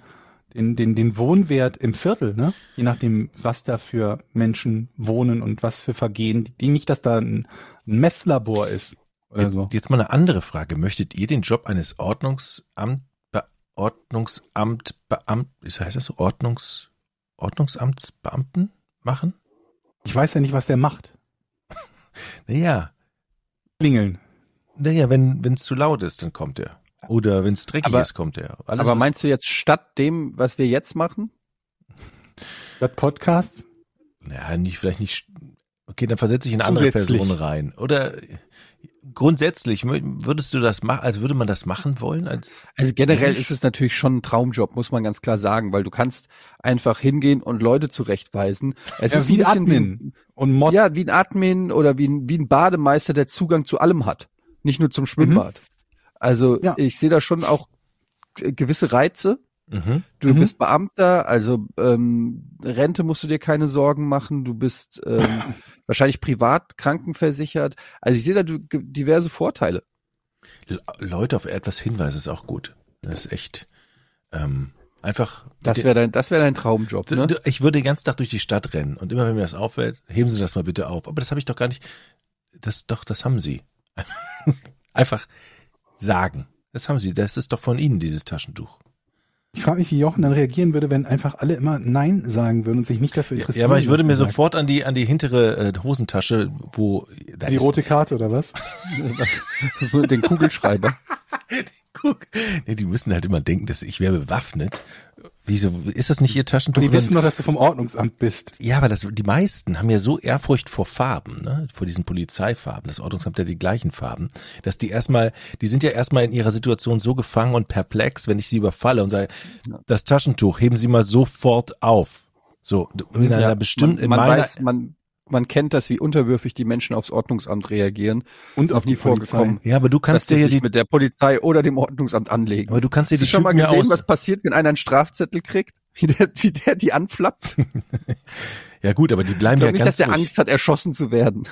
[SPEAKER 4] den, den, den Wohnwert im Viertel, ne? Je nachdem, was da für Menschen wohnen und was für Vergehen, die nicht, dass da ein, ein Messlabor ist oder
[SPEAKER 5] Jetzt,
[SPEAKER 4] so.
[SPEAKER 5] jetzt mal eine andere Frage. Möchtet ihr den Job eines Ordnungsamt, Be Ordnungsamt, Beamt, wie heißt das so? Ordnungs, Ordnungsamtsbeamten machen?
[SPEAKER 4] Ich weiß ja nicht, was der macht.
[SPEAKER 5] Naja,
[SPEAKER 4] Klingeln.
[SPEAKER 5] naja, wenn es zu laut ist, dann kommt er. Oder wenn es dreckig
[SPEAKER 2] Aber-
[SPEAKER 5] ist, kommt er. Alles,
[SPEAKER 2] Aber meinst du jetzt statt dem, was wir jetzt machen?
[SPEAKER 4] Das Podcast?
[SPEAKER 5] Ja, nicht, vielleicht nicht. Okay, dann versetze ich eine andere
[SPEAKER 4] Zusätzlich.
[SPEAKER 5] Person rein. Oder grundsätzlich, würdest du das machen, also würde man das machen wollen als,
[SPEAKER 2] Also generell
[SPEAKER 5] Mensch.
[SPEAKER 2] ist es natürlich schon ein Traumjob, muss man ganz klar sagen, weil du kannst einfach hingehen und Leute zurechtweisen. Es
[SPEAKER 4] Ja,
[SPEAKER 2] ist
[SPEAKER 4] wie
[SPEAKER 2] ein
[SPEAKER 4] Admin und Mod.
[SPEAKER 2] Wie, ja, wie ein Admin oder wie ein, wie ein Bademeister, der Zugang zu allem hat. Nicht nur zum Schwimmbad. Also
[SPEAKER 4] Ja.
[SPEAKER 2] ich sehe da schon auch gewisse Reize.
[SPEAKER 5] Mhm.
[SPEAKER 2] Du
[SPEAKER 4] Mhm.
[SPEAKER 2] bist Beamter, also ähm, Rente musst du dir keine Sorgen machen. Du bist ähm, wahrscheinlich privat krankenversichert. Also ich sehe da diverse Vorteile.
[SPEAKER 5] Le- Leute auf etwas hinweisen ist auch gut. Das ist echt ähm, einfach.
[SPEAKER 2] Das wäre dein, das wäre dein Traumjob. Ne?
[SPEAKER 5] Ich würde den ganzen Tag durch die Stadt rennen und immer wenn mir das auffällt, heben Sie das mal bitte auf. Aber das habe ich doch gar nicht. Das doch, das haben Sie. Einfach sagen. Das haben Sie. Das ist doch von Ihnen dieses Taschentuch.
[SPEAKER 4] Ich frage mich, wie Jochen dann reagieren würde, wenn einfach alle immer Nein sagen würden und sich nicht dafür interessieren.
[SPEAKER 5] Ja, aber ich würde mir
[SPEAKER 4] sagt.
[SPEAKER 5] sofort an die an die hintere äh, Hosentasche, wo da
[SPEAKER 4] Die rote Karte oder was?
[SPEAKER 2] Den Kugelschreiber.
[SPEAKER 5] Nee, die müssen halt immer denken, dass ich wäre bewaffnet. Wieso ist das nicht ihr Taschentuch?
[SPEAKER 4] Die wissen doch, dass du vom Ordnungsamt bist.
[SPEAKER 5] Ja, aber das, die meisten haben ja so Ehrfurcht vor Farben, ne? vor diesen Polizeifarben. Das Ordnungsamt hat ja die gleichen Farben, dass die erstmal, die sind ja erstmal in ihrer Situation so gefangen und perplex, wenn ich sie überfalle und sage, das Taschentuch heben Sie mal sofort auf. So, in einer
[SPEAKER 2] Ja,
[SPEAKER 5] bestimmten,
[SPEAKER 2] man,
[SPEAKER 5] in
[SPEAKER 2] man
[SPEAKER 5] meiner,
[SPEAKER 2] weiß, man, man kennt das, wie unterwürfig die Menschen aufs Ordnungsamt reagieren.
[SPEAKER 4] Und
[SPEAKER 2] Ist
[SPEAKER 4] auf die
[SPEAKER 2] vorgekommen.
[SPEAKER 5] ja, aber du kannst dir ja die,
[SPEAKER 2] mit der Polizei oder dem Ordnungsamt anlegen.
[SPEAKER 5] aber du kannst dir
[SPEAKER 2] Hast
[SPEAKER 5] die
[SPEAKER 2] du schon mal gesehen,
[SPEAKER 5] aus,
[SPEAKER 2] was passiert, wenn einer einen Strafzettel kriegt? Wie der, wie der die anflappt? Ich
[SPEAKER 5] ja gut, aber die bleiben
[SPEAKER 2] glaube
[SPEAKER 5] ja
[SPEAKER 2] nicht,
[SPEAKER 5] ganz
[SPEAKER 2] dass der
[SPEAKER 5] ruhig.
[SPEAKER 2] Angst hat, erschossen zu werden.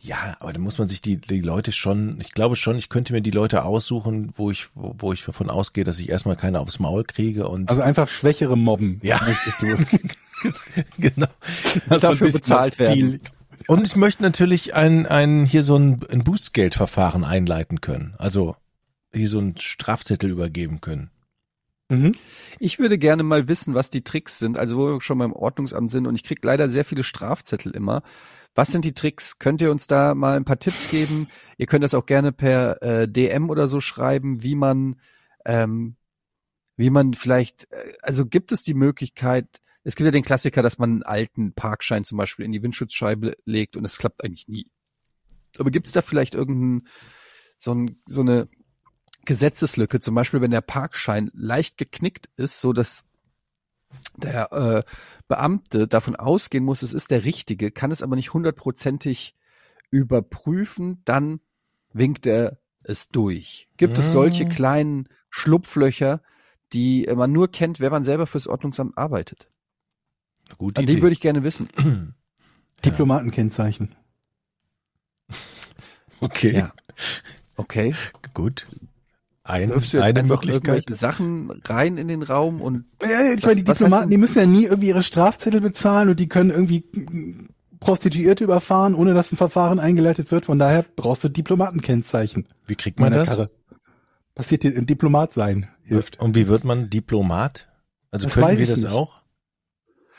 [SPEAKER 5] Ja, aber da muss man sich die, die Leute schon, ich glaube schon, ich könnte mir die Leute aussuchen, wo ich, wo, wo ich davon ausgehe, dass ich erstmal keine aufs Maul kriege und
[SPEAKER 4] Also einfach Schwächere mobben.
[SPEAKER 5] Ja.
[SPEAKER 4] Möchtest du.
[SPEAKER 5] genau.
[SPEAKER 2] dafür bezahlt werden.
[SPEAKER 5] Und ich möchte natürlich ein, ein hier so ein, ein Bußgeldverfahren einleiten können. Also hier so ein Strafzettel übergeben können.
[SPEAKER 4] Mhm.
[SPEAKER 2] Ich würde gerne mal wissen, was die Tricks sind, also wo wir schon beim Ordnungsamt sind und ich krieg leider sehr viele Strafzettel immer. Was sind die Tricks? Könnt ihr uns da mal ein paar Tipps geben? Ihr könnt das auch gerne per äh, DM oder so schreiben, wie man, ähm, wie man vielleicht, äh, also gibt es die Möglichkeit, es gibt ja den Klassiker, dass man einen alten Parkschein zum Beispiel in die Windschutzscheibe legt und es klappt eigentlich nie. Aber gibt es da vielleicht irgendeinen, so, ein, so eine Gesetzeslücke, zum Beispiel wenn der Parkschein leicht geknickt ist, so dass der äh, Beamte davon ausgehen muss, es ist der richtige, kann es aber nicht hundertprozentig überprüfen, dann winkt er es durch. Gibt es solche
[SPEAKER 5] Mm.
[SPEAKER 2] kleinen Schlupflöcher, die man nur kennt, wenn man selber fürs Ordnungsamt arbeitet?
[SPEAKER 5] Gute
[SPEAKER 2] An die würde ich gerne wissen.
[SPEAKER 4] Diplomatenkennzeichen.
[SPEAKER 5] Okay,
[SPEAKER 2] Ja. Okay.
[SPEAKER 5] gut. Ein,
[SPEAKER 2] Wirfst du jetzt
[SPEAKER 5] eine
[SPEAKER 2] einfach
[SPEAKER 5] Möglichkeit.
[SPEAKER 2] irgendwelche Sachen rein in den Raum und
[SPEAKER 4] Ja, ich
[SPEAKER 2] Was-
[SPEAKER 4] meine, die Diplomaten, die müssen ja nie irgendwie ihre Strafzettel bezahlen und die können irgendwie Prostituierte überfahren, ohne dass ein Verfahren eingeleitet wird. Von daher brauchst du Diplomatenkennzeichen.
[SPEAKER 5] Wie kriegt man das?
[SPEAKER 4] Karre. Passiert dir ein Diplomat sein hilft.
[SPEAKER 5] Und wie wird man Diplomat? Also
[SPEAKER 4] Das
[SPEAKER 5] können wir das
[SPEAKER 4] nicht.
[SPEAKER 5] auch?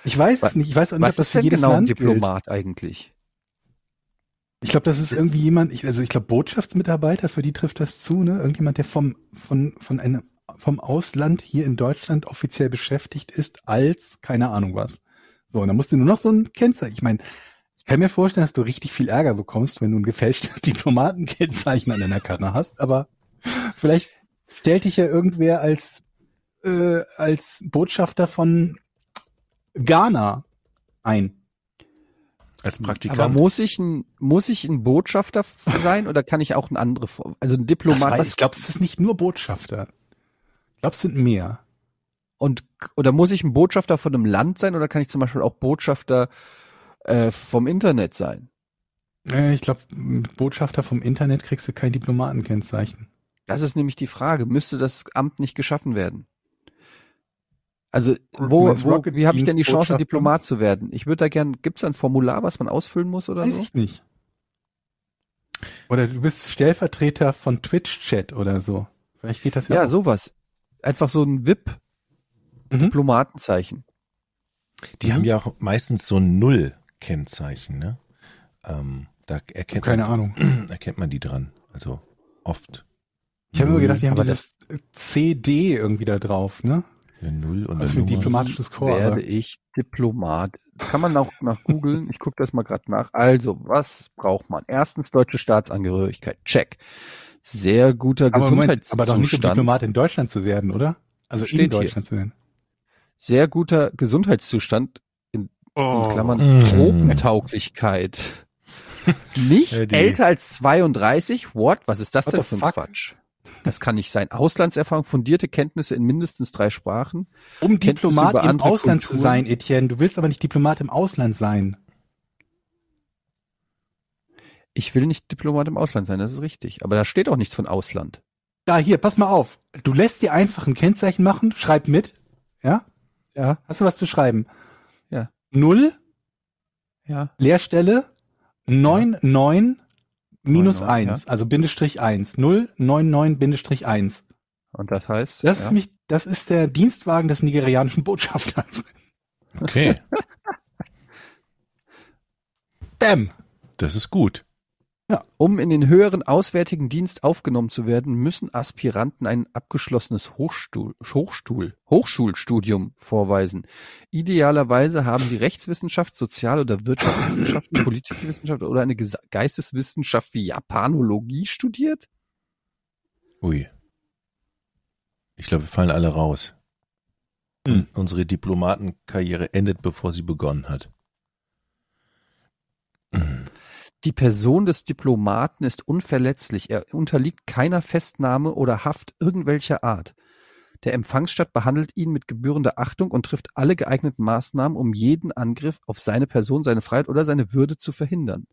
[SPEAKER 4] Ich weiß es nicht. Ich weiß auch nicht,
[SPEAKER 2] was
[SPEAKER 4] das
[SPEAKER 2] ist
[SPEAKER 4] für
[SPEAKER 2] denn
[SPEAKER 4] jedes
[SPEAKER 2] genau ein
[SPEAKER 4] Land gilt.
[SPEAKER 2] Diplomat eigentlich?
[SPEAKER 4] Ich glaube, das ist irgendwie jemand, ich, also ich glaube Botschaftsmitarbeiter, für die trifft das zu, ne? Irgendjemand, der vom, von, von einem, vom Ausland hier in Deutschland offiziell beschäftigt ist als, keine Ahnung was. So, und dann musst du nur noch so ein Kennzeichen. Ich meine, ich kann mir vorstellen, dass du richtig viel Ärger bekommst, wenn du ein gefälschtes Diplomatenkennzeichen an deiner Karre hast, aber vielleicht stellt dich ja irgendwer als, äh, als Botschafter von Ghana ein.
[SPEAKER 5] Als
[SPEAKER 2] Aber
[SPEAKER 5] Praktikant?
[SPEAKER 2] muss ich ein, muss ich ein Botschafter sein oder kann ich auch ein andere, Form- also ein
[SPEAKER 4] Das
[SPEAKER 2] Diplomat,
[SPEAKER 4] weiß,
[SPEAKER 2] was,
[SPEAKER 4] ich glaube, es ist nicht nur Botschafter. Ich glaube, es sind mehr.
[SPEAKER 2] und, oder muss ich ein Botschafter von einem Land sein oder kann ich zum Beispiel auch Botschafter äh, vom Internet sein?
[SPEAKER 4] Äh, Ich glaube, Botschafter vom Internet kriegst du kein Diplomatenkennzeichen.
[SPEAKER 2] Das ist nämlich die Frage. Müsste das Amt nicht geschaffen werden? Also, wo, wo wie habe ich denn die Chance? Diplomat zu werden? Ich würde da gern, gibt's da ein Formular, was man ausfüllen muss oder
[SPEAKER 4] Weiß
[SPEAKER 2] so?
[SPEAKER 4] ich nicht. Oder du bist Stellvertreter von Twitch-Chat oder so. Vielleicht geht das ja.
[SPEAKER 2] Ja,
[SPEAKER 4] auch.
[SPEAKER 2] sowas. Einfach so ein
[SPEAKER 4] Mhm.
[SPEAKER 2] VIP-Diplomatenzeichen.
[SPEAKER 5] Die haben ja auch meistens so ein Null-Kennzeichen, ne? Ähm, da erkennt
[SPEAKER 4] Keine
[SPEAKER 5] man,
[SPEAKER 4] Ahnung.
[SPEAKER 5] erkennt man die dran. Also oft.
[SPEAKER 4] Ich habe immer gedacht, die haben
[SPEAKER 2] aber
[SPEAKER 4] dieses CD irgendwie da drauf, ne?
[SPEAKER 5] Eine Null und
[SPEAKER 4] Also
[SPEAKER 5] eine
[SPEAKER 4] für
[SPEAKER 5] Nummer.
[SPEAKER 4] diplomatisches Korps.
[SPEAKER 2] Werde ich Diplomat? Kann man auch nach googeln. Ich gucke das mal gerade nach. Also, was braucht man? Erstens deutsche Staatsangehörigkeit. Check. Sehr guter
[SPEAKER 4] Aber, Moment,
[SPEAKER 2] Gesundheitszustand.
[SPEAKER 4] aber doch nicht um Diplomat in Deutschland zu werden, oder? Also
[SPEAKER 2] Steht
[SPEAKER 4] in
[SPEAKER 2] hier.
[SPEAKER 4] Deutschland zu werden.
[SPEAKER 2] Sehr guter Gesundheitszustand. In,
[SPEAKER 4] Oh.
[SPEAKER 2] in Klammern
[SPEAKER 5] Mm.
[SPEAKER 2] Tropentauglichkeit. Nicht
[SPEAKER 5] die-
[SPEAKER 2] älter als 32? What? Was ist das
[SPEAKER 4] What
[SPEAKER 2] denn für ein
[SPEAKER 4] fuck?
[SPEAKER 2] Quatsch? Das kann nicht sein. Auslandserfahrung, fundierte Kenntnisse in mindestens drei Sprachen.
[SPEAKER 4] Um Diplomat im Ausland zu
[SPEAKER 2] Kulturen.
[SPEAKER 4] sein, Etienne. Du willst aber nicht Diplomat im Ausland sein.
[SPEAKER 2] Ich will nicht Diplomat im Ausland sein, das ist richtig. Aber da steht auch nichts von Ausland.
[SPEAKER 4] Da, hier, pass mal auf. Du lässt dir einfach ein Kennzeichen machen, schreib mit. Ja?
[SPEAKER 2] Ja,
[SPEAKER 4] Hast du was zu schreiben?
[SPEAKER 2] Ja.
[SPEAKER 4] Null,
[SPEAKER 2] ja.
[SPEAKER 4] Leerstelle, 99 minus
[SPEAKER 2] 99,
[SPEAKER 4] 1, also Bindestrich 1. 0, 99 Bindestrich 1.
[SPEAKER 2] Und das heißt?
[SPEAKER 4] Das
[SPEAKER 2] ja.
[SPEAKER 4] ist mich, das ist der Dienstwagen des nigerianischen Botschafters.
[SPEAKER 5] Okay,
[SPEAKER 4] Bam.
[SPEAKER 5] das ist gut.
[SPEAKER 2] Um in den höheren Auswärtigen Dienst aufgenommen zu werden, müssen Aspiranten ein abgeschlossenes Hochstuhl, Hochstuhl, Hochschulstudium vorweisen. Idealerweise haben sie Rechtswissenschaft, Sozial- oder Wirtschaftswissenschaften, Politikwissenschaft oder eine Geisteswissenschaft wie Japanologie studiert?
[SPEAKER 5] Ui. Ich glaube, wir fallen alle raus.
[SPEAKER 4] Hm.
[SPEAKER 5] Unsere Diplomatenkarriere endet, bevor sie begonnen hat. Hm.
[SPEAKER 2] Die Person des Diplomaten ist unverletzlich. Er unterliegt keiner Festnahme oder Haft irgendwelcher Art. Der Empfangsstaat behandelt ihn mit gebührender Achtung und trifft alle geeigneten Maßnahmen, um jeden Angriff auf seine Person, seine Freiheit oder seine Würde zu verhindern.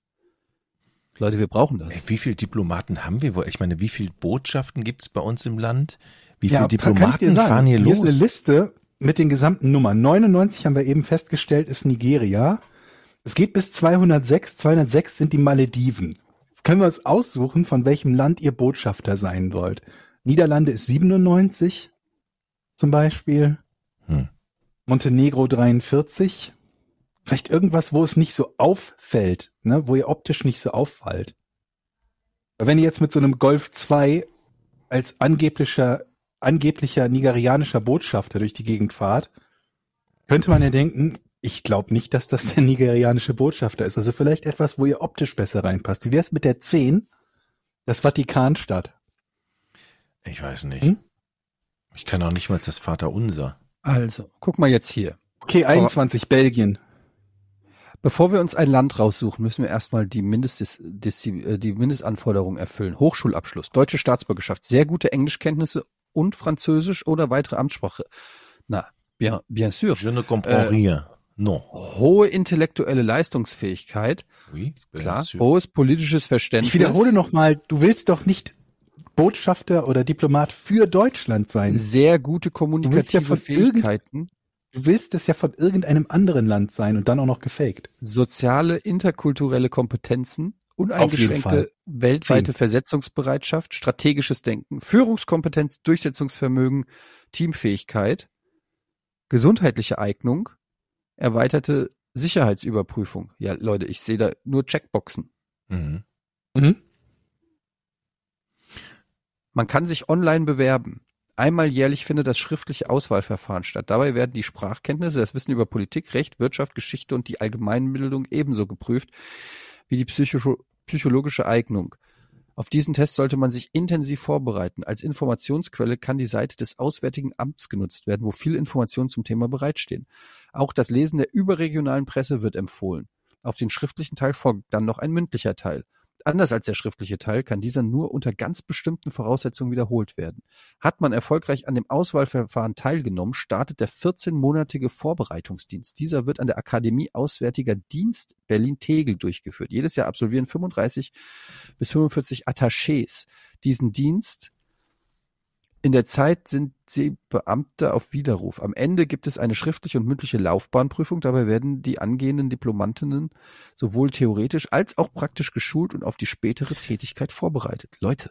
[SPEAKER 2] Leute, wir brauchen
[SPEAKER 5] Ey,
[SPEAKER 2] das.
[SPEAKER 5] Wie viele Diplomaten haben wir wohl? Ich meine, wie viele Botschaften gibt's bei uns im Land? Wie
[SPEAKER 4] Ja,
[SPEAKER 5] viele
[SPEAKER 4] dir
[SPEAKER 5] Diplomaten fahren hier,
[SPEAKER 4] Hier
[SPEAKER 5] los?
[SPEAKER 4] ist eine Liste mit den gesamten Nummern. 99 haben wir eben festgestellt, ist Nigeria. Es geht bis 206. 206 sind die Malediven. Jetzt können wir uns aussuchen, von welchem Land ihr Botschafter sein wollt. Niederlande ist 97. zum Beispiel.
[SPEAKER 5] Hm.
[SPEAKER 4] Montenegro 43. Vielleicht irgendwas, wo es nicht so auffällt, ne? wo ihr optisch nicht so auffällt. Wenn ihr jetzt mit so einem Golf 2 als angeblicher, angeblicher nigerianischer Botschafter durch die Gegend fahrt, könnte man ja denken, ich glaube nicht, dass das der nigerianische Botschafter ist. Also vielleicht etwas, wo ihr optisch besser reinpasst. Wie wär's mit der 10? Das Vatikanstadt.
[SPEAKER 5] Ich weiß nicht.
[SPEAKER 4] Hm?
[SPEAKER 5] Ich kann auch nicht mal das Vaterunser.
[SPEAKER 2] Also, guck mal jetzt hier.
[SPEAKER 4] Okay, 21, Belgien.
[SPEAKER 2] Bevor wir uns ein Land raussuchen, müssen wir erstmal die, Mindest, die, die Mindestanforderungen erfüllen. Hochschulabschluss, deutsche Staatsbürgerschaft, sehr gute Englischkenntnisse und Französisch oder weitere Amtssprache. Na, bien, bien sûr.
[SPEAKER 5] Je ne comprends
[SPEAKER 2] Äh,
[SPEAKER 5] rien. Non.
[SPEAKER 2] Hohe intellektuelle Leistungsfähigkeit,
[SPEAKER 5] Oui,
[SPEAKER 2] klar.
[SPEAKER 5] sûr.
[SPEAKER 2] Hohes politisches Verständnis.
[SPEAKER 4] Ich wiederhole nochmal, du willst doch nicht Botschafter oder Diplomat für Deutschland sein.
[SPEAKER 2] Sehr gute
[SPEAKER 4] willst ja
[SPEAKER 2] kommunikative
[SPEAKER 4] von
[SPEAKER 2] Fähigkeiten,
[SPEAKER 4] Du willst es ja von irgendeinem anderen Land sein und dann auch noch gefaked.
[SPEAKER 2] soziale, interkulturelle Kompetenzen, uneingeschränkte weltweite
[SPEAKER 4] Zehn.
[SPEAKER 2] Versetzungsbereitschaft, strategisches Denken, Führungskompetenz, Durchsetzungsvermögen, Teamfähigkeit, gesundheitliche Eignung, erweiterte Sicherheitsüberprüfung. Ja, Leute, ich sehe da nur Checkboxen.
[SPEAKER 5] Mhm.
[SPEAKER 4] Mhm.
[SPEAKER 2] Man kann sich online bewerben. Einmal jährlich findet das schriftliche Auswahlverfahren statt. Dabei werden die Sprachkenntnisse, das Wissen über Politik, Recht, Wirtschaft, Geschichte und die Allgemeinbildung ebenso geprüft wie die psycho psychologische Eignung. Auf diesen Test sollte man sich intensiv vorbereiten. Als Informationsquelle kann die Seite des Auswärtigen Amts genutzt werden, wo viele Informationen zum Thema bereitstehen. Auch das Lesen der überregionalen Presse wird empfohlen. Auf den schriftlichen Teil folgt dann noch ein mündlicher Teil. Anders als der schriftliche Teil kann dieser nur unter ganz bestimmten Voraussetzungen wiederholt werden. Hat man erfolgreich an dem Auswahlverfahren teilgenommen, startet der 14-monatige Vorbereitungsdienst. Dieser wird an der Akademie Auswärtiger Dienst Berlin-Tegel durchgeführt. Jedes Jahr absolvieren 35 bis 45 Attachés diesen Dienst. In der Zeit sind sie Beamte auf Widerruf. Am Ende gibt es eine schriftliche und mündliche Laufbahnprüfung. Dabei werden die angehenden Diplomantinnen sowohl theoretisch als auch praktisch geschult und auf die spätere Tätigkeit vorbereitet. Leute,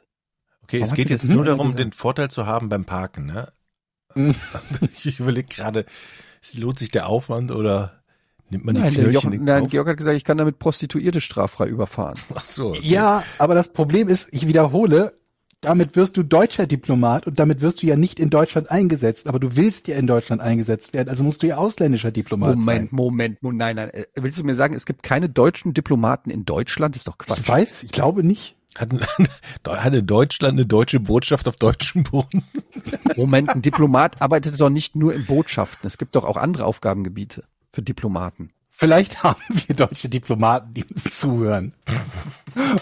[SPEAKER 5] Okay, es geht jetzt nur darum,
[SPEAKER 2] gesagt?
[SPEAKER 5] den Vorteil zu haben beim Parken. Ne?
[SPEAKER 4] Mhm.
[SPEAKER 5] Ich überlege gerade, es lohnt sich der Aufwand oder nimmt man die
[SPEAKER 2] nein,
[SPEAKER 5] Knöllchen
[SPEAKER 2] nein? Georg hat gesagt, ich kann damit Prostituierte straffrei überfahren.
[SPEAKER 5] Ach so. okay.
[SPEAKER 4] Ja, aber das Problem ist, ich wiederhole, damit wirst du deutscher Diplomat und damit wirst du ja nicht in Deutschland eingesetzt, aber du willst ja in Deutschland eingesetzt werden, also musst du ja ausländischer Diplomat
[SPEAKER 2] Moment,
[SPEAKER 4] sein.
[SPEAKER 2] Moment, Moment, nein, nein. äh, Willst du mir sagen, es gibt keine deutschen Diplomaten in Deutschland? ist doch Quatsch.
[SPEAKER 4] Ich weiß, ich glaube nicht.
[SPEAKER 5] Hat, hat in Deutschland eine deutsche Botschaft auf deutschem Boden?
[SPEAKER 2] Moment, ein Diplomat arbeitet doch nicht nur in Botschaften. Es gibt doch auch andere Aufgabengebiete für Diplomaten.
[SPEAKER 4] Vielleicht haben wir deutsche Diplomaten, die uns zuhören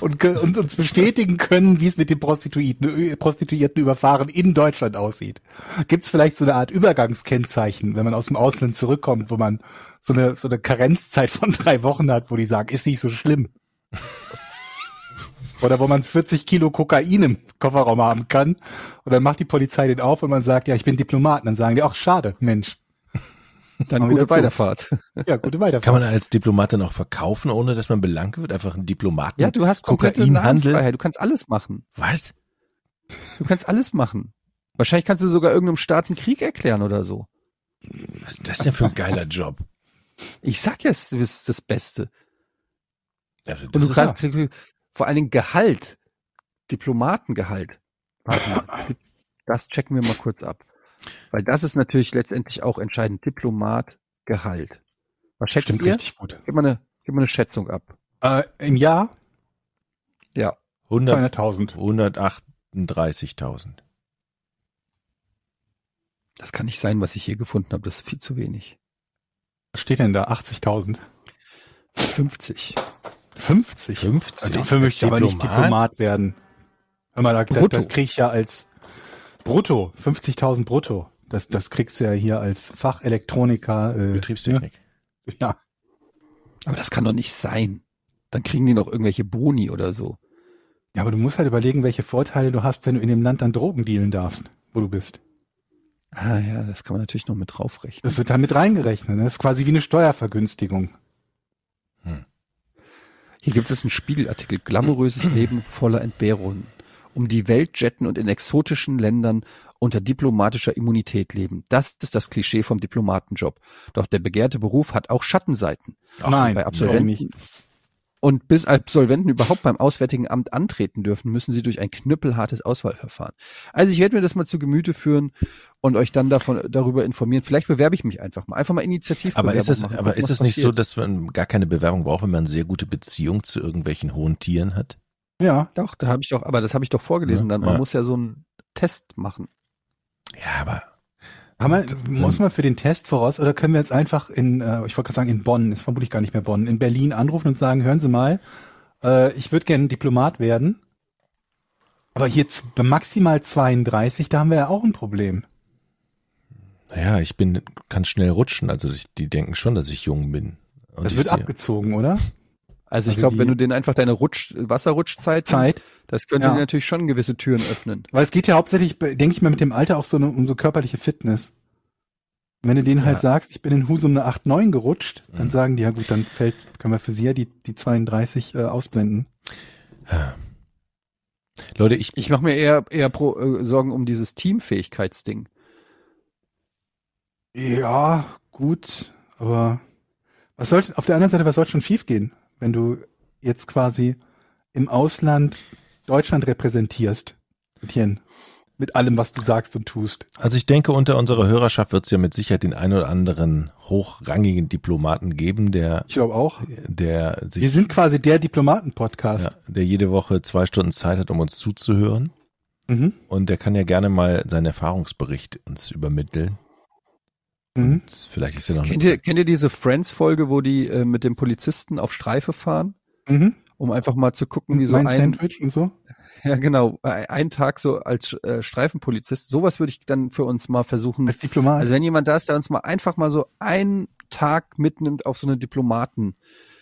[SPEAKER 4] und, und uns bestätigen können, wie es mit den Prostituierten, Prostituierten überfahren in Deutschland aussieht. Gibt es vielleicht so eine Art Übergangskennzeichen, wenn man aus dem Ausland zurückkommt, wo man so eine, so eine Karenzzeit von drei Wochen hat, wo die sagen, ist nicht so schlimm. Oder wo man 40 Kilo Kokain im Kofferraum haben kann und dann macht die Polizei den auf und man sagt, ja, ich bin Diplomat. Und dann sagen die, ach, schade, Mensch.
[SPEAKER 2] Dann gute. Weiterfahrt.
[SPEAKER 4] Ja, gute Weiterfahrt.
[SPEAKER 5] Kann man als Diplomat dann auch verkaufen, ohne dass man belangt wird? Einfach ein Diplomaten?
[SPEAKER 2] Ja, du hast komplette
[SPEAKER 5] Kokainhandel?
[SPEAKER 2] Du kannst alles machen.
[SPEAKER 5] Was?
[SPEAKER 2] Du kannst alles machen. Wahrscheinlich kannst du sogar irgendeinem Staat einen Krieg erklären oder so.
[SPEAKER 5] Was ist das denn für ein geiler Job?
[SPEAKER 2] Ich sag ja, es ist das Beste.
[SPEAKER 5] Also,
[SPEAKER 2] Und
[SPEAKER 5] das
[SPEAKER 2] du
[SPEAKER 5] ist
[SPEAKER 2] kannst kriegst vor allen Dingen Gehalt. Diplomatengehalt. Warte mal. Das checken wir mal kurz ab. Weil das ist natürlich letztendlich auch entscheidend. Diplomat, Gehalt. Was schätzt
[SPEAKER 4] Stimmt
[SPEAKER 2] ihr?
[SPEAKER 4] richtig gut.
[SPEAKER 2] Gib mal eine, gib mal eine Schätzung ab.
[SPEAKER 4] Äh, Im Jahr
[SPEAKER 2] Ja.
[SPEAKER 5] 100
[SPEAKER 4] 200.000.
[SPEAKER 5] 138.000.
[SPEAKER 2] Das kann nicht sein, was ich hier gefunden habe. Das ist viel zu wenig.
[SPEAKER 4] Was steht denn da? 80.000.
[SPEAKER 2] 50.
[SPEAKER 4] 50?
[SPEAKER 5] 50?
[SPEAKER 4] Dafür möchte ich aber nicht Diplomat werden. Hör mal, da, das, das krieg ich ja als brutto, 50.000 brutto. Das, das kriegst du ja hier als Fachelektroniker. Äh,
[SPEAKER 5] Betriebstechnik.
[SPEAKER 4] Ne? Ja.
[SPEAKER 2] Aber das kann doch nicht sein. Dann kriegen die noch irgendwelche Boni oder so.
[SPEAKER 4] ja, aber du musst halt überlegen, welche Vorteile du hast, wenn du in dem Land dann Drogen dealen darfst, wo du bist.
[SPEAKER 2] Ah ja, das kann man natürlich noch mit draufrechnen.
[SPEAKER 4] Das wird dann mit reingerechnet. ne? Das ist quasi wie eine Steuervergünstigung.
[SPEAKER 2] Hier gibt es einen Spiegelartikel. Glamouröses Leben voller Entbehrungen. Um die Welt jetten und in exotischen Ländern unter diplomatischer Immunität leben. Das ist das Klischee vom Diplomatenjob. Doch der begehrte Beruf hat auch Schattenseiten.
[SPEAKER 4] Nein,
[SPEAKER 2] bei Absolventen
[SPEAKER 4] nicht.
[SPEAKER 2] und bis Absolventen überhaupt beim Auswärtigen Amt antreten dürfen, müssen sie durch ein knüppelhartes Auswahlverfahren. Also ich werde mir das mal zu Gemüte führen und euch dann davon darüber informieren. Vielleicht bewerbe ich mich einfach mal, einfach mal initiativ.
[SPEAKER 5] Aber ist es, aber ist es nicht so, dass man gar keine Bewerbung braucht, wenn man eine sehr gute Beziehung zu irgendwelchen hohen Tieren hat?
[SPEAKER 2] Ja. Doch, da habe ich doch, aber das habe ich doch vorgelesen.
[SPEAKER 5] Ja,
[SPEAKER 2] dann man
[SPEAKER 5] ja.
[SPEAKER 2] muss ja so einen Test machen.
[SPEAKER 5] Ja, aber
[SPEAKER 4] wir, muss man für den Test voraus oder können wir jetzt einfach in, äh, ich wollte gerade sagen in Bonn, ist vermutlich gar nicht mehr Bonn, in Berlin anrufen und sagen, hören Sie mal, äh, ich würde gerne Diplomat werden. Aber hier z- bei maximal 32, da haben wir ja auch ein Problem.
[SPEAKER 5] naja, ich bin, kann schnell rutschen. Also ich, die denken schon, dass ich jung bin. Und
[SPEAKER 4] Das wird
[SPEAKER 5] sehe-
[SPEAKER 4] abgezogen, oder?
[SPEAKER 2] Also ich
[SPEAKER 4] Also
[SPEAKER 2] glaube,
[SPEAKER 4] die-
[SPEAKER 2] wenn du denen einfach deine Rutsch, Wasserrutschzeit,
[SPEAKER 4] Zeit.
[SPEAKER 2] das könnte
[SPEAKER 4] Ja.
[SPEAKER 2] dir natürlich schon gewisse Türen öffnen.
[SPEAKER 4] Weil es geht ja hauptsächlich, denke ich mal, mit dem Alter auch so eine, um so körperliche Fitness. Wenn du denen halt
[SPEAKER 2] Ja.
[SPEAKER 4] sagst, ich bin in Husum eine 8-9 gerutscht, dann
[SPEAKER 5] Mhm.
[SPEAKER 4] sagen die, ja gut, dann fällt, können wir für sie ja die, die 32 äh, ausblenden.
[SPEAKER 5] Leute, ich,
[SPEAKER 2] Ich mache mir eher eher pro, äh, Sorgen um dieses Teamfähigkeitsding.
[SPEAKER 4] Ja, gut, aber was soll, auf der anderen Seite, was soll schon schiefgehen, wenn du jetzt quasi im Ausland Deutschland repräsentierst, Etienne, mit allem, was du sagst und tust.
[SPEAKER 5] also ich denke, unter unserer Hörerschaft wird es ja mit Sicherheit den einen oder anderen hochrangigen Diplomaten geben, der,
[SPEAKER 4] Ich glaube auch.
[SPEAKER 5] der sich,
[SPEAKER 4] Wir sind quasi der Diplomaten-Podcast.
[SPEAKER 5] ja, der jede Woche zwei Stunden Zeit hat, um uns zuzuhören.
[SPEAKER 4] Mhm.
[SPEAKER 5] Und der kann ja gerne mal seinen Erfahrungsbericht uns übermitteln.
[SPEAKER 4] Mhm.
[SPEAKER 5] Vielleicht ist ja noch
[SPEAKER 2] Kennt ihr, kennt ihr diese Friends-Folge, wo die äh, mit dem Polizisten auf Streife fahren,
[SPEAKER 4] Mhm.
[SPEAKER 2] um einfach mal zu gucken, wie so ein,
[SPEAKER 4] Sandwich und so.
[SPEAKER 2] ja genau, ein Tag so als äh, Streifenpolizist. Sowas würde ich dann für uns mal versuchen.
[SPEAKER 4] Als Diplomat.
[SPEAKER 2] Also wenn jemand da ist, der uns mal einfach mal so einen Tag mitnimmt auf so eine Diplomaten.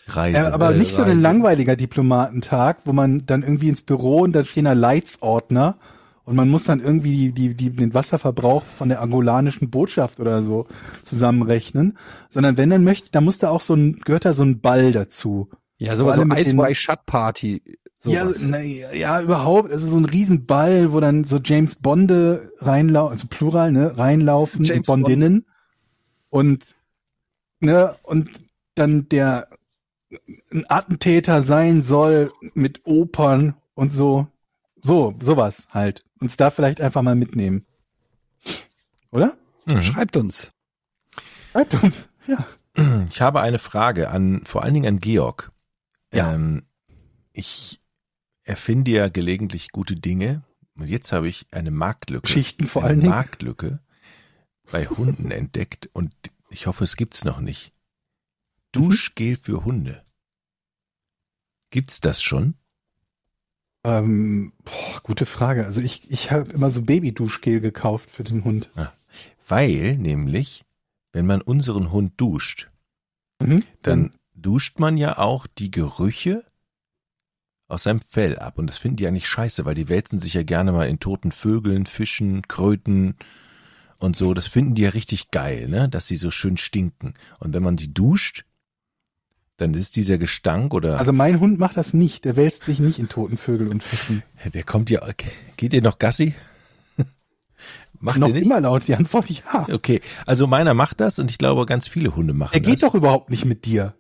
[SPEAKER 5] Reise.
[SPEAKER 4] ja, aber
[SPEAKER 2] äh,
[SPEAKER 4] nicht so ein
[SPEAKER 2] Reise.
[SPEAKER 4] langweiliger Diplomatentag, wo man dann irgendwie ins Büro und dann stehen da Leitsordner und man muss dann irgendwie die, die, die, den Wasserverbrauch von der angolanischen Botschaft oder so zusammenrechnen, sondern wenn dann möchte, da muss da auch so ein, gehört da so ein Ball dazu.
[SPEAKER 2] Ja,
[SPEAKER 4] sowas
[SPEAKER 2] sowas
[SPEAKER 4] so Ice White
[SPEAKER 2] Shut Party.
[SPEAKER 4] Ja, na, ja, überhaupt, also so ein Riesenball, wo dann so James Bonde reinlaufen, also Plural, ne, reinlaufen,
[SPEAKER 2] James
[SPEAKER 4] Bondinnen. Und ne, und dann der ein Attentäter sein soll mit Opern und so, so, sowas halt. Uns da vielleicht einfach mal mitnehmen. Oder?
[SPEAKER 5] Mhm.
[SPEAKER 2] Schreibt uns.
[SPEAKER 4] Schreibt uns. Ja.
[SPEAKER 5] Ich habe eine Frage an, vor allen Dingen an Georg.
[SPEAKER 4] Ja.
[SPEAKER 5] Ähm, ich erfinde ja gelegentlich gute Dinge. Und jetzt habe ich eine Marktlücke.
[SPEAKER 4] Geschichten vor
[SPEAKER 5] eine
[SPEAKER 4] allen Dingen.
[SPEAKER 5] Marktlücke bei Hunden entdeckt und ich hoffe, es gibt's noch nicht. Duschgel für Hunde. Gibt's das schon?
[SPEAKER 4] Ähm, boah, gute Frage. Also ich, ich habe immer so Babyduschgel gekauft für den Hund.
[SPEAKER 5] Weil nämlich, wenn man unseren Hund duscht,
[SPEAKER 4] Mhm.
[SPEAKER 5] dann duscht man ja auch die Gerüche aus seinem Fell ab. Und das finden die eigentlich scheiße, weil die wälzen sich ja gerne mal in toten Vögeln, Fischen, Kröten und so. Das finden die ja richtig geil, ne? Dass sie so schön stinken. Und wenn man die duscht, dann ist dieser Gestank oder
[SPEAKER 4] Also mein Hund macht das nicht. Der wälzt sich nicht in toten Vögel und Fischen.
[SPEAKER 5] der kommt ja, geht ihr noch Gassi? Macht
[SPEAKER 4] Noch immer laut die Antwort ja.
[SPEAKER 5] Okay, also meiner macht das und ich glaube, ganz viele Hunde machen
[SPEAKER 4] Er
[SPEAKER 5] das.
[SPEAKER 4] geht doch überhaupt nicht mit dir.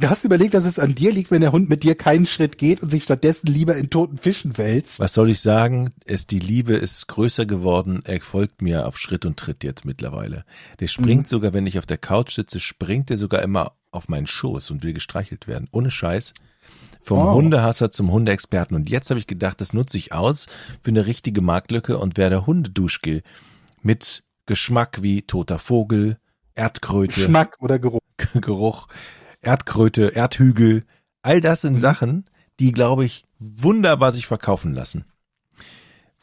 [SPEAKER 4] Du hast überlegt, dass es an dir liegt, wenn der Hund mit dir keinen Schritt geht und sich stattdessen lieber in toten Fischen wälzt.
[SPEAKER 5] Was soll ich sagen? Es, die Liebe ist größer geworden. Er folgt mir auf Schritt und Tritt jetzt mittlerweile. Der springt
[SPEAKER 4] Mhm.
[SPEAKER 5] sogar, wenn ich auf der Couch sitze, springt er sogar immer auf meinen Schoß und will gestreichelt werden. Ohne Scheiß. Vom
[SPEAKER 4] Oh.
[SPEAKER 5] Hundehasser zum Hundeexperten. Und jetzt habe ich gedacht, das nutze ich aus für eine richtige Marktlücke und werde Hundeduschgel mit Geschmack wie toter Vogel, Erdkröte,
[SPEAKER 4] Geschmack oder Geruch.
[SPEAKER 5] Geruch, Erdkröte, Erdhügel, all das
[SPEAKER 4] Mhm.
[SPEAKER 5] sind Sachen, die, glaube ich, wunderbar sich verkaufen lassen.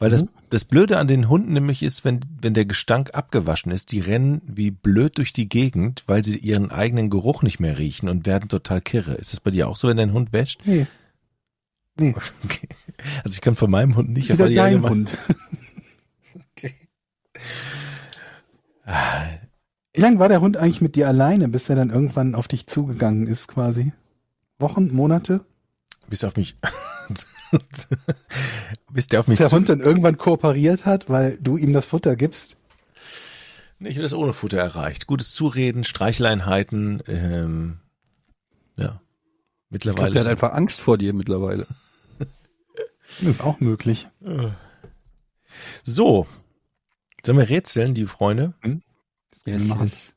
[SPEAKER 5] Weil das,
[SPEAKER 4] Mhm.
[SPEAKER 5] das Blöde an den Hunden nämlich ist, wenn, wenn der Gestank abgewaschen ist, die rennen wie blöd durch die Gegend, weil sie ihren eigenen Geruch nicht mehr riechen und werden total kirre. Ist das bei dir auch so, wenn dein Hund wäscht?
[SPEAKER 4] Nee. Nee.
[SPEAKER 5] Okay. Also ich kann von meinem Hund nicht aber
[SPEAKER 4] dein
[SPEAKER 5] allgemein-
[SPEAKER 4] Hund.
[SPEAKER 5] Ah,
[SPEAKER 4] Wie lange war der Hund eigentlich mit dir alleine, bis er dann irgendwann auf dich zugegangen ist, quasi? Wochen, Monate?
[SPEAKER 5] Bis auf mich, bis der auf mich
[SPEAKER 4] Bis der Hund dann irgendwann kooperiert hat, weil du ihm das Futter gibst.
[SPEAKER 5] Nee, ich habe das ohne Futter erreicht. Gutes Zureden, Streicheleinheiten, ähm, ja.
[SPEAKER 2] Ich glaube,
[SPEAKER 5] Mittlerweile.
[SPEAKER 2] der hat einfach Angst vor dir mittlerweile.
[SPEAKER 4] Das ist auch möglich.
[SPEAKER 5] so. Sollen wir rätseln, die Freunde?
[SPEAKER 2] Yes,
[SPEAKER 4] machen.
[SPEAKER 2] yes.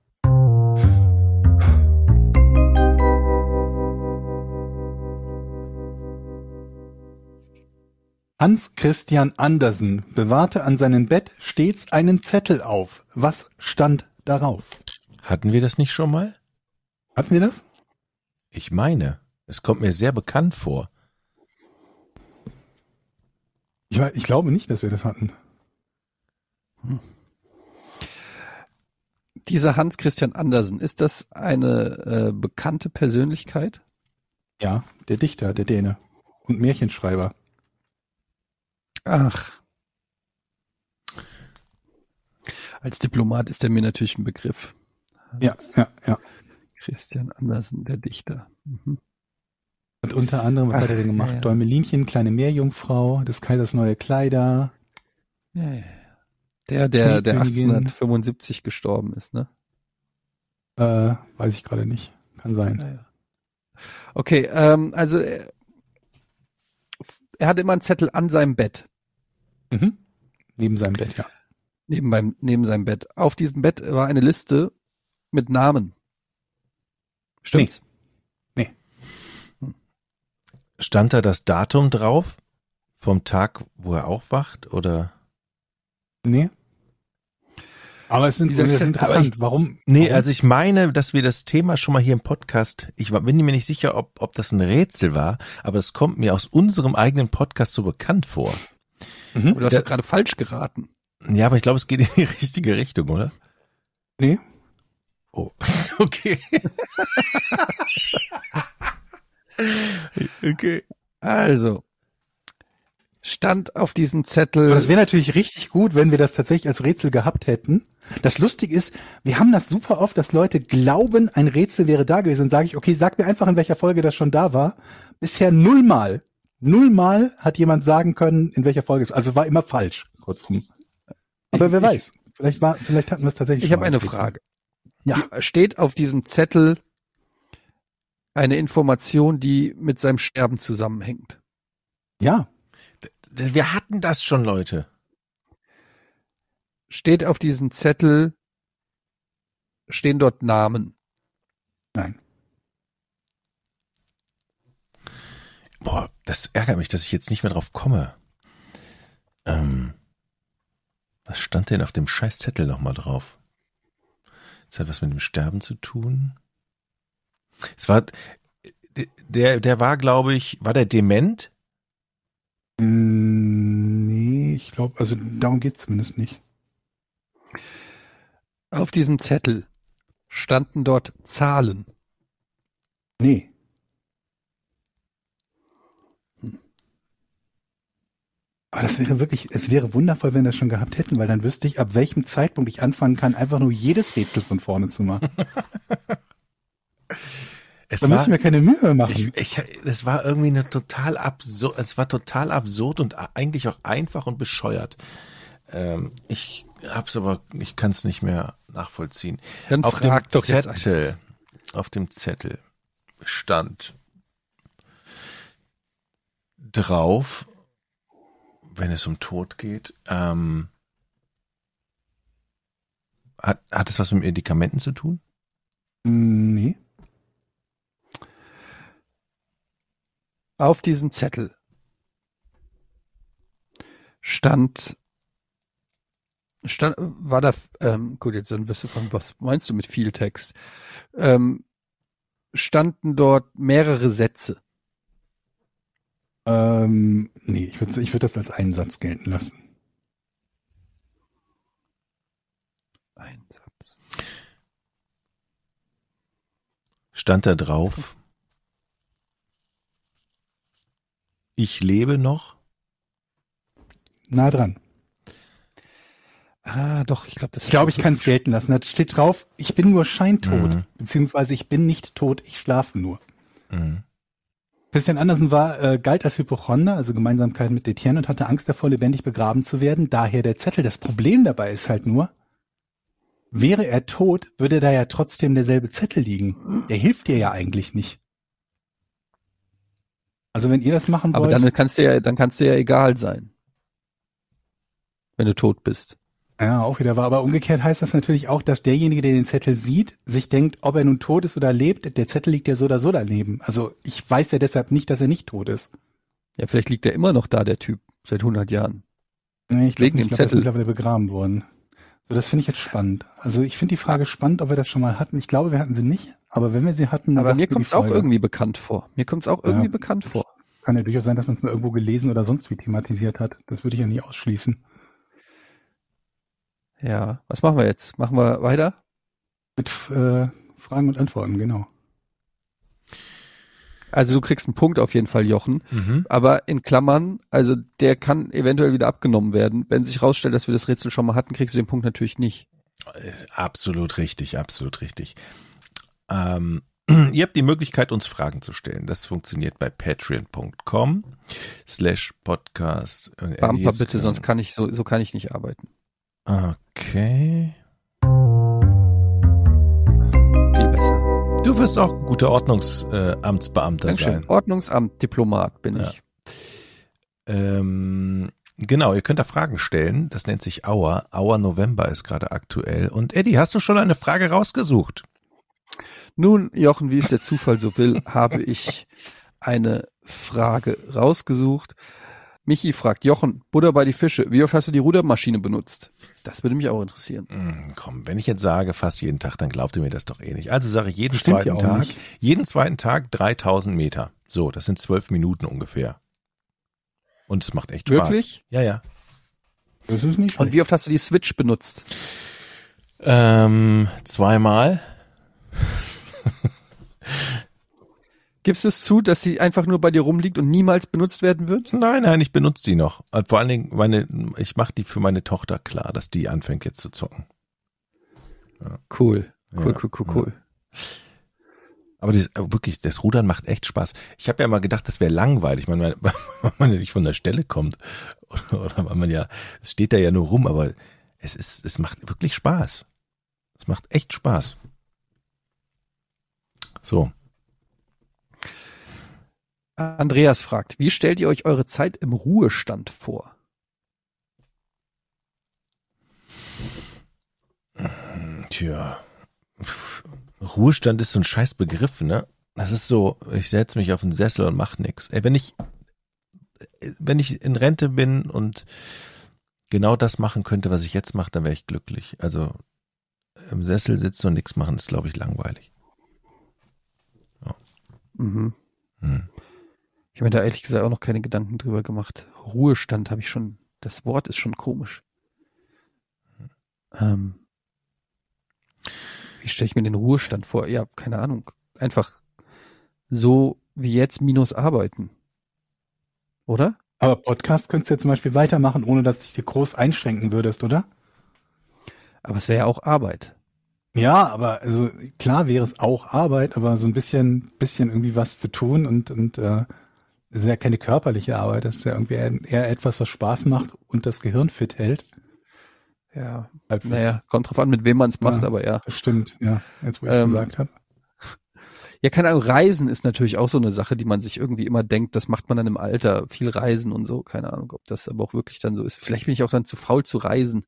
[SPEAKER 4] Hans Christian Andersen bewahrte an seinem Bett stets einen Zettel auf. Was stand darauf?
[SPEAKER 5] Hatten wir das nicht schon mal?
[SPEAKER 4] Hatten wir das?
[SPEAKER 5] Ich meine, es kommt mir sehr bekannt vor.
[SPEAKER 4] Ich, ich glaube nicht, dass wir das hatten.
[SPEAKER 2] Dieser Hans Christian Andersen, ist das eine äh, bekannte Persönlichkeit?
[SPEAKER 4] Ja, der Dichter, der Däne und Märchenschreiber.
[SPEAKER 2] Ach. Als Diplomat ist er mir natürlich ein Begriff.
[SPEAKER 4] Ja, ja, ja.
[SPEAKER 2] Christian Andersen, der Dichter. Mhm.
[SPEAKER 4] Und unter anderem, was
[SPEAKER 2] Ach,
[SPEAKER 4] hat er denn gemacht?
[SPEAKER 2] ja, ja.
[SPEAKER 4] Däumelinchen, kleine Meerjungfrau, des Kaisers neue Kleider.
[SPEAKER 2] Ja, ja, ja. Der, der, der
[SPEAKER 4] Schneekönigin.
[SPEAKER 2] 1875 gestorben ist, ne?
[SPEAKER 4] Äh, weiß ich gerade nicht. Kann sein.
[SPEAKER 2] Ja, ja. Okay, ähm, also er, er hatte immer einen Zettel an seinem Bett,
[SPEAKER 4] Mhm. Neben seinem Bett, ja.
[SPEAKER 2] neben, beim, neben seinem Bett. Auf diesem Bett war eine Liste mit Namen. Stimmt's?
[SPEAKER 5] Stand da das Datum drauf? Vom Tag, wo er aufwacht? Oder?
[SPEAKER 4] Nee. Aber es sind,
[SPEAKER 2] Dieser
[SPEAKER 4] ist interessant. Warum?
[SPEAKER 5] Nee,
[SPEAKER 4] warum?
[SPEAKER 5] also ich meine, dass wir das Thema schon mal hier im Podcast, ich war- bin mir nicht sicher, ob, ob das ein Rätsel war, aber es kommt mir aus unserem eigenen Podcast so bekannt vor.
[SPEAKER 4] Mhm.
[SPEAKER 2] Aber du hast doch gerade falsch geraten.
[SPEAKER 5] Ja, aber ich glaube, es geht in die richtige Richtung, oder?
[SPEAKER 4] Nee.
[SPEAKER 5] Oh, okay. okay.
[SPEAKER 2] Also, stand auf diesem Zettel.
[SPEAKER 4] Aber das wäre natürlich richtig gut, wenn wir das tatsächlich als Rätsel gehabt hätten. Das Lustige ist, wir haben das super oft, dass Leute glauben, ein Rätsel wäre da gewesen. Dann sage ich, okay, sag mir einfach, in welcher Folge das schon da war. Bisher nullmal, nullmal hat jemand sagen können, in welcher Folge es Also war immer falsch, kurzum. Aber
[SPEAKER 2] Ich-
[SPEAKER 4] wer
[SPEAKER 2] ich-
[SPEAKER 4] weiß, vielleicht war, vielleicht hatten wir es tatsächlich.
[SPEAKER 2] ich habe eine. Frage.
[SPEAKER 4] Ja.
[SPEAKER 2] Steht auf diesem Zettel eine Information, die mit seinem Sterben zusammenhängt?
[SPEAKER 4] Ja,
[SPEAKER 5] Wir hatten das schon, Leute.
[SPEAKER 2] Steht auf diesem Zettel, stehen dort Namen?
[SPEAKER 4] nein.
[SPEAKER 5] Boah, das ärgert mich, dass ich jetzt nicht mehr drauf komme. Ähm, was stand denn auf dem Scheißzettel nochmal drauf? Das hat was mit dem Sterben zu tun. Es war, der, der war, glaube ich, war der dement?
[SPEAKER 4] Mm, Nee, ich glaube, also darum geht's zumindest nicht.
[SPEAKER 2] Auf diesem Zettel standen dort Zahlen.
[SPEAKER 4] Nee. Aber das wäre wirklich, es wäre wundervoll, wenn wir das schon gehabt hätten, weil dann wüsste ich, ab welchem Zeitpunkt ich anfangen kann, einfach nur jedes Rätsel von vorne zu machen.
[SPEAKER 5] Es
[SPEAKER 4] Da müssen wir keine Mühe machen.
[SPEAKER 5] ich, ich, es war irgendwie eine total absurd, es war total absurd und eigentlich auch einfach und bescheuert. Ähm, ich hab's aber, ich kann es nicht mehr nachvollziehen.
[SPEAKER 2] Dann
[SPEAKER 5] auf
[SPEAKER 2] frag
[SPEAKER 5] dem
[SPEAKER 2] doch jetzt einfach.
[SPEAKER 5] Zettel, auf dem Zettel stand drauf, wenn es um Tod geht, ähm, hat, hat es was mit Medikamenten zu tun?
[SPEAKER 4] Nee.
[SPEAKER 2] Auf diesem Zettel stand, stand, war da, ähm, gut, jetzt dann wirst du fragen, was meinst du mit viel Text? Ähm, standen dort mehrere Sätze.
[SPEAKER 4] Ähm, nee, ich würde ich würd das als einen Satz gelten lassen.
[SPEAKER 2] Ein Satz.
[SPEAKER 5] Stand da drauf, ich lebe noch?
[SPEAKER 4] Nah dran.
[SPEAKER 2] Ah, doch, ich glaube, das
[SPEAKER 4] Ich glaube, ich kann es gelten lassen. Da steht drauf, ich bin nur scheintot,
[SPEAKER 5] Mhm.
[SPEAKER 4] beziehungsweise ich bin nicht tot, ich schlafe nur.
[SPEAKER 5] Mhm.
[SPEAKER 4] Christian Andersen war, äh, galt als Hypochonder, also Gemeinsamkeit mit Etienne und hatte Angst davor, lebendig begraben zu werden. Daher der Zettel. Das Problem dabei ist halt nur, wäre er tot, würde da ja trotzdem derselbe Zettel liegen. Der hilft dir ja eigentlich nicht. Also wenn ihr das machen
[SPEAKER 2] Aber
[SPEAKER 4] wollt.
[SPEAKER 2] dann kannst du ja, dann kannst du ja egal sein. Wenn du tot bist.
[SPEAKER 4] Ja, auch wieder wahr. Aber umgekehrt heißt das natürlich auch, dass derjenige, der den Zettel sieht, sich denkt, ob er nun tot ist oder lebt, der Zettel liegt ja so oder so daneben. Also ich weiß ja deshalb nicht, dass er nicht tot ist.
[SPEAKER 2] Ja, vielleicht liegt er immer noch da, der Typ, seit 100 Jahren.
[SPEAKER 4] Nee, ich glaube, glaub, er ist mittlerweile begraben worden. So, das finde ich jetzt spannend. Also ich finde die Frage spannend, ob wir das schon mal hatten. Ich glaube, wir hatten sie nicht. Aber wenn wir sie hatten, dann
[SPEAKER 2] Aber mir kommt es auch irgendwie bekannt vor. Mir kommt es auch irgendwie
[SPEAKER 4] Ja.
[SPEAKER 2] bekannt vor.
[SPEAKER 4] Kann ja durchaus sein, dass man es mal irgendwo gelesen oder sonst wie thematisiert hat. Das würde ich ja nie ausschließen.
[SPEAKER 2] Ja, was machen wir jetzt? Machen wir weiter?
[SPEAKER 4] Mit äh, Fragen und Antworten, genau.
[SPEAKER 2] Also du kriegst einen Punkt auf jeden Fall, Jochen.
[SPEAKER 5] Mhm.
[SPEAKER 2] Aber in Klammern, also der kann eventuell wieder abgenommen werden. Wenn sich rausstellt, dass wir das Rätsel schon mal hatten, kriegst du den Punkt natürlich nicht.
[SPEAKER 5] Äh, Absolut richtig, absolut richtig. Ähm, ihr habt die Möglichkeit, uns Fragen zu stellen. Das funktioniert bei patreon.com slash podcast. Äh,
[SPEAKER 2] Bumper bitte, sonst kann ich so, so kann ich nicht arbeiten.
[SPEAKER 5] Okay.
[SPEAKER 2] Viel besser.
[SPEAKER 5] Du wirst auch ein guter Ordnungsamtsbeamter äh, sein.
[SPEAKER 2] Ordnungsamt, Diplomat bin
[SPEAKER 5] Ja.
[SPEAKER 2] ich.
[SPEAKER 5] Ähm, genau, ihr könnt da Fragen stellen. Das nennt sich Auer. Auer November ist gerade aktuell. Und Eddie, hast du schon eine Frage rausgesucht?
[SPEAKER 2] Nun, Jochen, wie es der Zufall so will, habe ich eine Frage rausgesucht. Michi fragt, Jochen, Butter bei die Fische, wie oft hast du die Rudermaschine benutzt? Das würde mich auch interessieren.
[SPEAKER 5] Hm, komm, wenn ich jetzt sage, fast jeden Tag, dann glaubt ihr mir das doch eh nicht. Also sage ich jeden
[SPEAKER 4] Stimmt ja
[SPEAKER 5] zweiten
[SPEAKER 4] auch
[SPEAKER 5] Tag,
[SPEAKER 4] nicht.
[SPEAKER 5] jeden zweiten Tag 3000 Meter. So, das sind zwölf Minuten ungefähr. Und es macht echt Spaß.
[SPEAKER 2] Wirklich?
[SPEAKER 5] Ja, ja.
[SPEAKER 4] Das ist nicht
[SPEAKER 2] Und wie oft hast du die Switch benutzt?
[SPEAKER 5] Ähm, zweimal.
[SPEAKER 2] Gibst es zu, dass sie einfach nur bei dir rumliegt und niemals benutzt werden wird?
[SPEAKER 5] Nein, nein, ich benutze die noch. Und vor allen Dingen, meine, ich mache die für meine Tochter klar, dass die anfängt jetzt zu zocken.
[SPEAKER 2] Cool, cool,
[SPEAKER 5] Ja,
[SPEAKER 2] cool, cool, cool.
[SPEAKER 5] Aber das, äh, wirklich, das Rudern macht echt Spaß. Ich habe ja mal gedacht, das wäre langweilig, weil man, weil man ja nicht von der Stelle kommt. Oder, oder weil man ja, es steht da ja nur rum, aber es ist, es macht wirklich Spaß. Es macht echt Spaß. So.
[SPEAKER 2] Andreas fragt, wie stellt ihr euch eure Zeit im Ruhestand vor?
[SPEAKER 5] Tja. Ruhestand ist so ein scheiß Begriff, ne? Das ist so, ich setze mich auf den Sessel und mach nix. Ey, wenn ich, wenn ich in Rente bin und genau das machen könnte, was ich jetzt mache, dann wäre ich glücklich. Also im Sessel sitzen und nichts machen, ist, glaube ich, langweilig.
[SPEAKER 2] Mhm.
[SPEAKER 5] Hm.
[SPEAKER 2] Ich habe mir da ehrlich gesagt auch noch keine Gedanken drüber gemacht. Ruhestand habe ich schon, das Wort ist schon komisch. Ähm, wie stelle ich mir den Ruhestand vor? Ja, keine Ahnung. Einfach so wie jetzt minus arbeiten. Oder?
[SPEAKER 4] Aber Podcast könntest du ja zum Beispiel weitermachen, ohne dass du dich dir groß einschränken würdest, oder?
[SPEAKER 2] Aber es wäre ja auch Arbeit.
[SPEAKER 4] Ja, aber also klar wäre es auch Arbeit, aber so ein bisschen, bisschen irgendwie was zu tun und und äh, das ist ja keine körperliche Arbeit, das ist ja irgendwie eher, etwas, was Spaß macht und das Gehirn fit hält.
[SPEAKER 2] Ja.
[SPEAKER 4] Halbwegs.
[SPEAKER 2] Naja, kommt drauf an, mit wem man es macht,
[SPEAKER 4] Ja.
[SPEAKER 2] aber ja.
[SPEAKER 4] Stimmt, ja, jetzt wo ich es
[SPEAKER 2] Ähm,
[SPEAKER 4] gesagt habe.
[SPEAKER 2] Ja, keine Ahnung, Reisen ist natürlich auch so eine Sache, die man sich irgendwie immer denkt, das macht man dann im Alter, viel Reisen und so. Keine Ahnung, ob das aber auch wirklich dann so ist. Vielleicht bin ich auch dann zu faul zu reisen.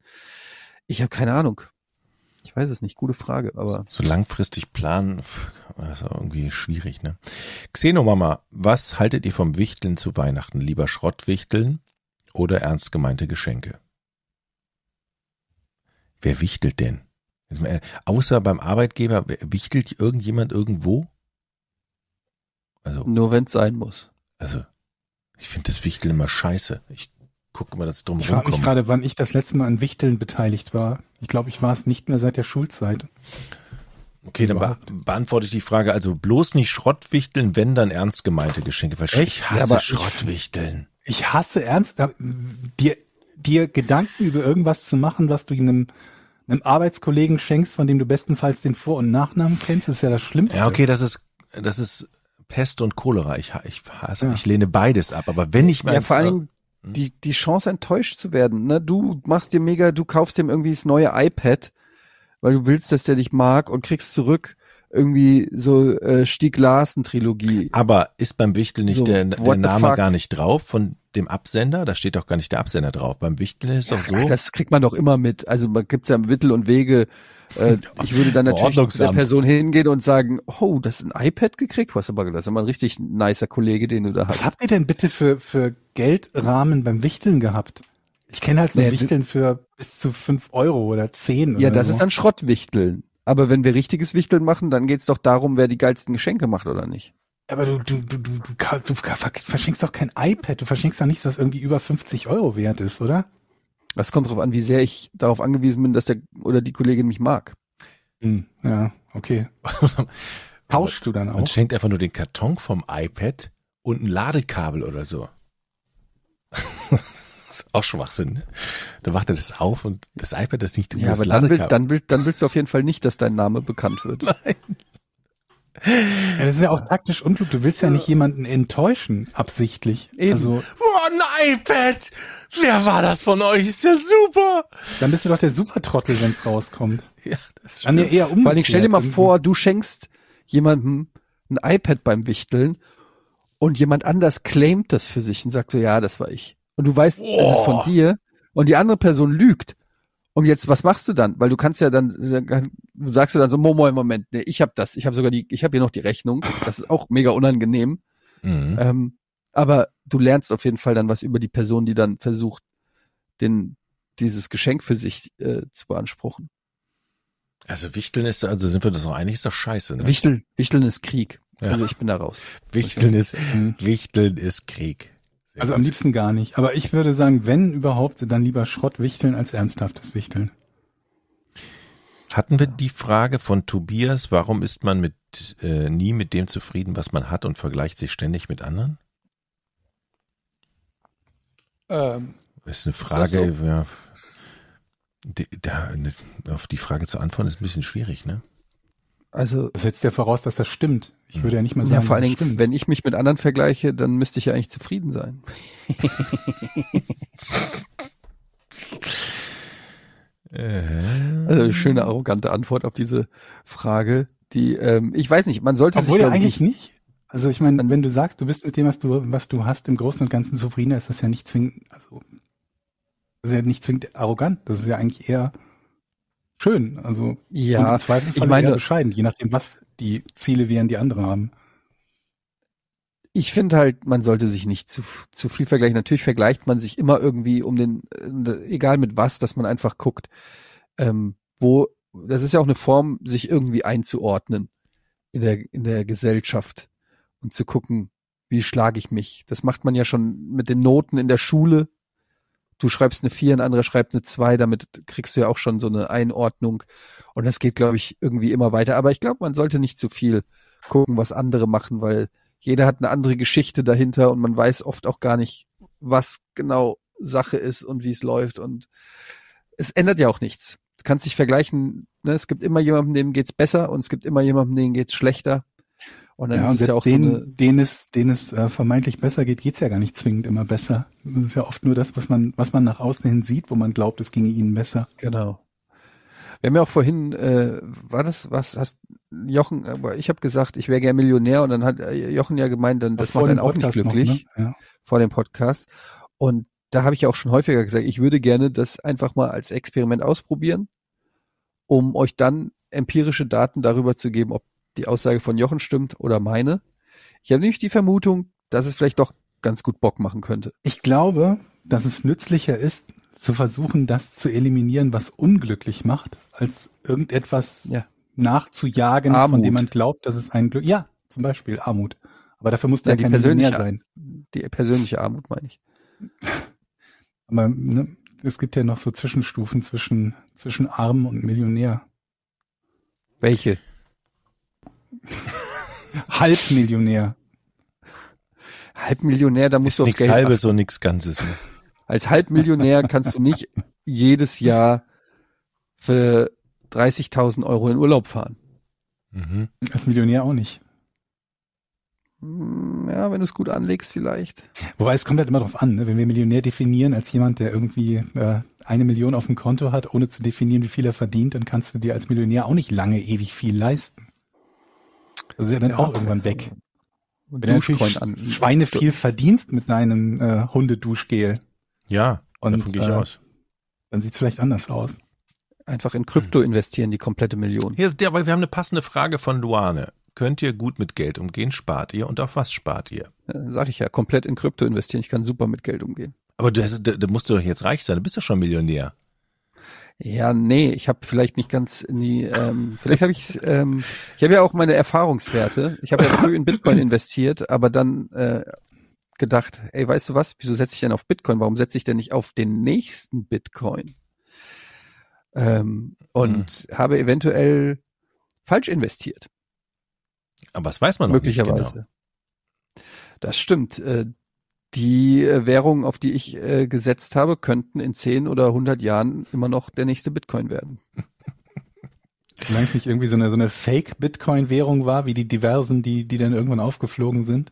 [SPEAKER 2] Ich habe keine Ahnung. Ich weiß es nicht, gute Frage, aber
[SPEAKER 5] So langfristig planen, ist irgendwie schwierig, ne? Xenomama, was haltet ihr vom Wichteln zu Weihnachten? Lieber Schrottwichteln oder ernst gemeinte Geschenke? Wer wichtelt denn? Ehrlich, außer beim Arbeitgeber, wichtelt irgendjemand irgendwo? Also,
[SPEAKER 2] nur wenn es sein muss.
[SPEAKER 5] also, ich finde das Wichteln immer scheiße. Ich gucke immer, dass ich drum
[SPEAKER 4] Ich frage mich gerade, wann ich das letzte Mal an Wichteln beteiligt war. Ich glaube, ich war es nicht mehr seit der Schulzeit.
[SPEAKER 5] Okay, dann be beantworte ich die Frage. Also bloß nicht Schrottwichteln, wenn dann ernst gemeinte Geschenke. Weil
[SPEAKER 4] Echt?
[SPEAKER 5] ich hasse
[SPEAKER 2] Ja, aber ich-
[SPEAKER 5] Schrottwichteln.
[SPEAKER 4] Ich hasse ernst, dir, dir Gedanken über irgendwas zu machen, was du einem, einem Arbeitskollegen schenkst, von dem du bestenfalls den Vor- und Nachnamen kennst, ist ja das Schlimmste.
[SPEAKER 5] Ja, okay, das ist, das ist Pest und Cholera. Ich, ich, also ich lehne beides ab. Aber wenn ich mal
[SPEAKER 2] Ja, vor Dingen die, die Chance enttäuscht zu werden. Ne? Du machst dir mega, du kaufst ihm irgendwie das neue iPad, weil du willst, dass der dich mag und kriegst zurück irgendwie so äh, Stieg Larsen Trilogie.
[SPEAKER 5] Aber ist beim Wichtel nicht
[SPEAKER 2] So,
[SPEAKER 5] der, der Name gar nicht drauf von dem Absender? Da steht doch gar nicht der Absender drauf. Beim Wichtel ist doch so.
[SPEAKER 2] Ach, das kriegt man doch immer mit. Also man gibt's ja Mittel und Wege. Äh, ich würde dann natürlich zu der. Person hingehen und sagen, oh, das ist ein iPad gekriegt? Du hast aber das ist aber ein richtig nicer Kollege, den du da
[SPEAKER 4] Was
[SPEAKER 2] hast.
[SPEAKER 4] habt ihr denn bitte für, für Geldrahmen beim Wichteln gehabt? Ich kenne halt so
[SPEAKER 2] Nee,
[SPEAKER 4] Wichteln für bis zu fünf Euro oder zehn
[SPEAKER 2] Ja,
[SPEAKER 4] oder
[SPEAKER 2] das
[SPEAKER 4] so.
[SPEAKER 2] ist dann Schrottwichteln. Aber wenn wir richtiges Wichteln machen, dann geht's doch darum, wer die geilsten Geschenke macht oder nicht.
[SPEAKER 4] Aber du, du, du, du, du, verschenkst doch kein iPad, du verschenkst doch nichts, was irgendwie über 50 Euro wert ist, oder?
[SPEAKER 2] Das kommt darauf an, wie sehr ich darauf angewiesen bin, dass der oder die Kollegin mich mag.
[SPEAKER 4] Hm, ja, okay. Tauschst du dann
[SPEAKER 5] Man
[SPEAKER 4] auch?
[SPEAKER 5] schenkt einfach nur den Karton vom iPad und ein Ladekabel oder so. das ist auch Schwachsinn. Ne? Da macht er das auf und das iPad ist nicht
[SPEAKER 2] Ja,
[SPEAKER 5] das
[SPEAKER 2] aber dann, will,
[SPEAKER 5] Ladekabel.
[SPEAKER 2] dann, will, dann willst du auf jeden Fall nicht, dass dein Name bekannt wird.
[SPEAKER 4] Ja, das ist ja auch taktisch unklug. Du willst ja nicht jemanden enttäuschen, absichtlich.
[SPEAKER 2] Eben.
[SPEAKER 4] Also,
[SPEAKER 5] Oh, ein iPad! Wer war das von euch? Ist ja super!
[SPEAKER 4] dann bist du doch der Supertrottel, wenn's rauskommt.
[SPEAKER 5] Ja, das
[SPEAKER 4] Dann ja eher
[SPEAKER 2] Vor allen Dingen stell dir mal
[SPEAKER 4] umgekehrt
[SPEAKER 2] vor, du schenkst jemandem ein iPad beim Wichteln und jemand anders claimt das für sich und sagt so, ja, das war ich. Und du weißt, es ist von
[SPEAKER 5] Oh.
[SPEAKER 2] dir und die andere Person lügt. Und jetzt, was machst du dann? Weil du kannst ja dann, dann sagst du dann so, Momo, Moment, nee, ich habe das, ich habe sogar die, ich habe hier noch die Rechnung. Das ist auch mega unangenehm.
[SPEAKER 5] Mhm.
[SPEAKER 2] Ähm, aber du lernst auf jeden Fall dann was über die Person, die dann versucht, den, dieses Geschenk für sich äh, zu beanspruchen.
[SPEAKER 5] Also Wichteln ist, also sind wir das noch einig, ist doch scheiße. Ne?
[SPEAKER 2] Wichteln, Wichteln ist Krieg.
[SPEAKER 5] Ja.
[SPEAKER 2] Also ich bin da raus.
[SPEAKER 5] Wichteln ist. Wichteln ist Krieg. Sehr
[SPEAKER 4] Also
[SPEAKER 5] gut.
[SPEAKER 4] am liebsten gar nicht. Aber ich würde sagen, wenn überhaupt, dann lieber Schrottwichteln als ernsthaftes Wichteln.
[SPEAKER 5] Hatten wir die Frage von Tobias, warum ist man mit äh, nie mit dem zufrieden, was man hat und vergleicht sich ständig mit anderen?
[SPEAKER 2] Ähm,
[SPEAKER 5] Das ist eine Frage, ja, die, da, ne, auf die Frage zu antworten ist ein bisschen schwierig, ne?
[SPEAKER 2] also
[SPEAKER 4] Das setzt ja voraus, dass das stimmt. Ich würde ja nicht mal
[SPEAKER 2] ja,
[SPEAKER 4] sagen,
[SPEAKER 2] vor allen Dingen, wenn ich mich mit anderen vergleiche, dann müsste ich ja eigentlich zufrieden sein.
[SPEAKER 5] Äh,
[SPEAKER 2] Also eine schöne arrogante Antwort auf diese Frage, die ähm, ich weiß nicht, man sollte
[SPEAKER 4] Obwohl
[SPEAKER 2] sich
[SPEAKER 4] ja eigentlich nicht. Also ich meine, wenn du sagst, du bist mit dem, was du, was du hast, im Großen und Ganzen zufrieden, ist das ja nicht zwingend, also das ist ja nicht zwingend arrogant. Das ist ja eigentlich eher schön. Also
[SPEAKER 2] ja,
[SPEAKER 4] im Zweifelsfall
[SPEAKER 2] ich meine-
[SPEAKER 4] eher bescheiden, je nachdem, was die Ziele wären, die andere haben.
[SPEAKER 2] ich finde halt, man sollte sich nicht zu, zu viel vergleichen. Natürlich vergleicht man sich immer irgendwie um den, äh, egal mit was, dass man einfach guckt, ähm, wo, das ist ja auch eine Form, sich irgendwie einzuordnen in der, in der Gesellschaft und zu gucken, wie schlage ich mich. Das macht man ja schon mit den Noten in der Schule. Du schreibst eine 4, ein anderer schreibt eine 2, damit kriegst du ja auch schon so eine Einordnung. Und das geht, glaube ich, irgendwie immer weiter. Aber ich glaube, man sollte nicht zu viel gucken, was andere machen, weil jeder hat eine andere Geschichte dahinter und man weiß oft auch gar nicht, was genau Sache ist und wie es läuft. Und es ändert ja auch nichts. Du kannst dich vergleichen, ne? es gibt immer jemanden, dem geht's besser und es gibt immer jemanden, dem geht's schlechter. Und dann
[SPEAKER 4] Ja,
[SPEAKER 2] ist es ja auch so
[SPEAKER 4] denen,
[SPEAKER 2] eine,
[SPEAKER 4] denen es, denen es äh, vermeintlich besser geht, geht's ja gar nicht zwingend immer besser. Das ist ja oft nur das, was man, was man nach außen hin sieht, wo man glaubt, es ginge ihnen besser.
[SPEAKER 2] Genau. Wir haben ja auch vorhin, äh, war das, was hast Jochen, aber ich habe gesagt, ich wäre gern Millionär und dann hat äh, Jochen ja gemeint, dann das macht einen auch nicht
[SPEAKER 4] Podcast noch,
[SPEAKER 2] glücklich
[SPEAKER 4] ne? Ja.
[SPEAKER 2] vor dem Podcast. Und da habe ich ja auch schon häufiger gesagt, ich würde gerne das einfach mal als Experiment ausprobieren, um euch dann empirische Daten darüber zu geben, ob die Aussage von Jochen stimmt oder meine. Ich habe nämlich die Vermutung, dass es vielleicht doch ganz gut Bock machen könnte.
[SPEAKER 4] Ich glaube, dass es nützlicher ist, zu versuchen, das zu eliminieren, was unglücklich macht, als irgendetwas
[SPEAKER 2] Ja.
[SPEAKER 4] nachzujagen, von
[SPEAKER 2] Armut.
[SPEAKER 4] dem man glaubt, dass es ein Glück. Ja, zum Beispiel Armut. Aber dafür muss
[SPEAKER 2] Ja,
[SPEAKER 4] ja,
[SPEAKER 2] die
[SPEAKER 4] kein Millionär sein.
[SPEAKER 2] Die persönliche Armut meine ich.
[SPEAKER 4] Aber ne, es gibt ja noch so Zwischenstufen zwischen, zwischen Arm und Millionär.
[SPEAKER 2] Welche?
[SPEAKER 4] Halbmillionär.
[SPEAKER 2] Halbmillionär, da musst
[SPEAKER 5] ist
[SPEAKER 2] du aufs
[SPEAKER 5] nichts
[SPEAKER 2] Geld
[SPEAKER 5] Halbes und nichts Ganzes. Ne?
[SPEAKER 2] Als Halbmillionär kannst du nicht jedes Jahr für 30.000 Euro in Urlaub fahren.
[SPEAKER 5] Mhm.
[SPEAKER 4] Als Millionär auch nicht.
[SPEAKER 2] Hm, Ja, wenn du es gut anlegst vielleicht.
[SPEAKER 4] Wobei es kommt halt immer drauf an, ne? wenn wir Millionär definieren als jemand, der irgendwie äh, eine Million auf dem Konto hat, ohne zu definieren, wie viel er verdient, dann kannst du dir als Millionär auch nicht lange ewig viel leisten. Das ist ja dann
[SPEAKER 2] Ja.
[SPEAKER 4] auch irgendwann weg.
[SPEAKER 2] Und
[SPEAKER 4] Wenn du. Schweine viel verdienst mit deinem äh, Hundeduschgel,
[SPEAKER 5] Ja,
[SPEAKER 4] Und,
[SPEAKER 5] davon gehe ich
[SPEAKER 4] äh,
[SPEAKER 5] aus.
[SPEAKER 4] dann sieht es vielleicht anders aus.
[SPEAKER 2] Einfach in Krypto investieren, die komplette Million.
[SPEAKER 5] Hier, der, aber wir haben eine passende Frage von Luane. Könnt ihr gut mit Geld umgehen? Spart ihr? Und auf was spart ihr?
[SPEAKER 2] Sag ich ja, komplett in Krypto investieren. Ich kann super mit Geld umgehen.
[SPEAKER 5] Aber du, hast, da, da musst du doch jetzt reich sein. Du bist doch schon Millionär.
[SPEAKER 2] Ja, nee, ich habe vielleicht nicht ganz in die, ähm, vielleicht habe ich, ähm, ich habe ja auch meine Erfahrungswerte. Ich habe ja früh in Bitcoin investiert, aber dann äh, gedacht, ey, weißt du was, wieso setze ich denn auf Bitcoin? Warum setze ich denn nicht auf den nächsten Bitcoin? Ähm, und habe eventuell falsch investiert,
[SPEAKER 5] Aber das weiß man noch nicht
[SPEAKER 2] möglicherweise.
[SPEAKER 5] genau.
[SPEAKER 2] Das stimmt. Äh, die äh, Währungen, auf die ich äh, gesetzt habe, könnten in 10 oder 100 Jahren immer noch der nächste Bitcoin werden.
[SPEAKER 4] Solange es nicht irgendwie so eine, so eine Fake-Bitcoin-Währung war, wie die diversen, die, die dann irgendwann aufgeflogen sind.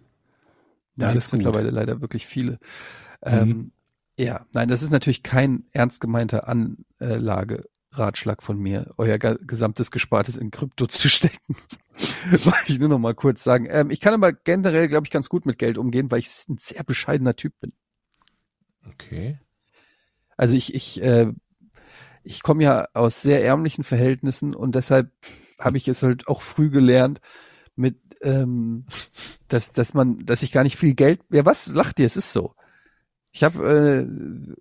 [SPEAKER 2] Ja,
[SPEAKER 4] alles gut.
[SPEAKER 2] mittlerweile leider wirklich viele.
[SPEAKER 4] Mhm.
[SPEAKER 2] Ähm, ja, nein, das ist natürlich kein ernst gemeinter Anlageratschlag von mir, euer gesamtes Gespartes in Krypto zu stecken. Wollte ich nur noch mal kurz sagen. Ähm, ich kann aber generell, glaube ich, ganz gut mit Geld umgehen, weil ich ein sehr bescheidener Typ bin.
[SPEAKER 5] Okay.
[SPEAKER 2] Also ich, ich, äh, ich komme ja aus sehr ärmlichen Verhältnissen und deshalb habe ich es halt auch früh gelernt, mit, ähm, dass, dass man, dass ich gar nicht viel Geld, ja was, lacht ihr, es ist so. Ich habe, äh,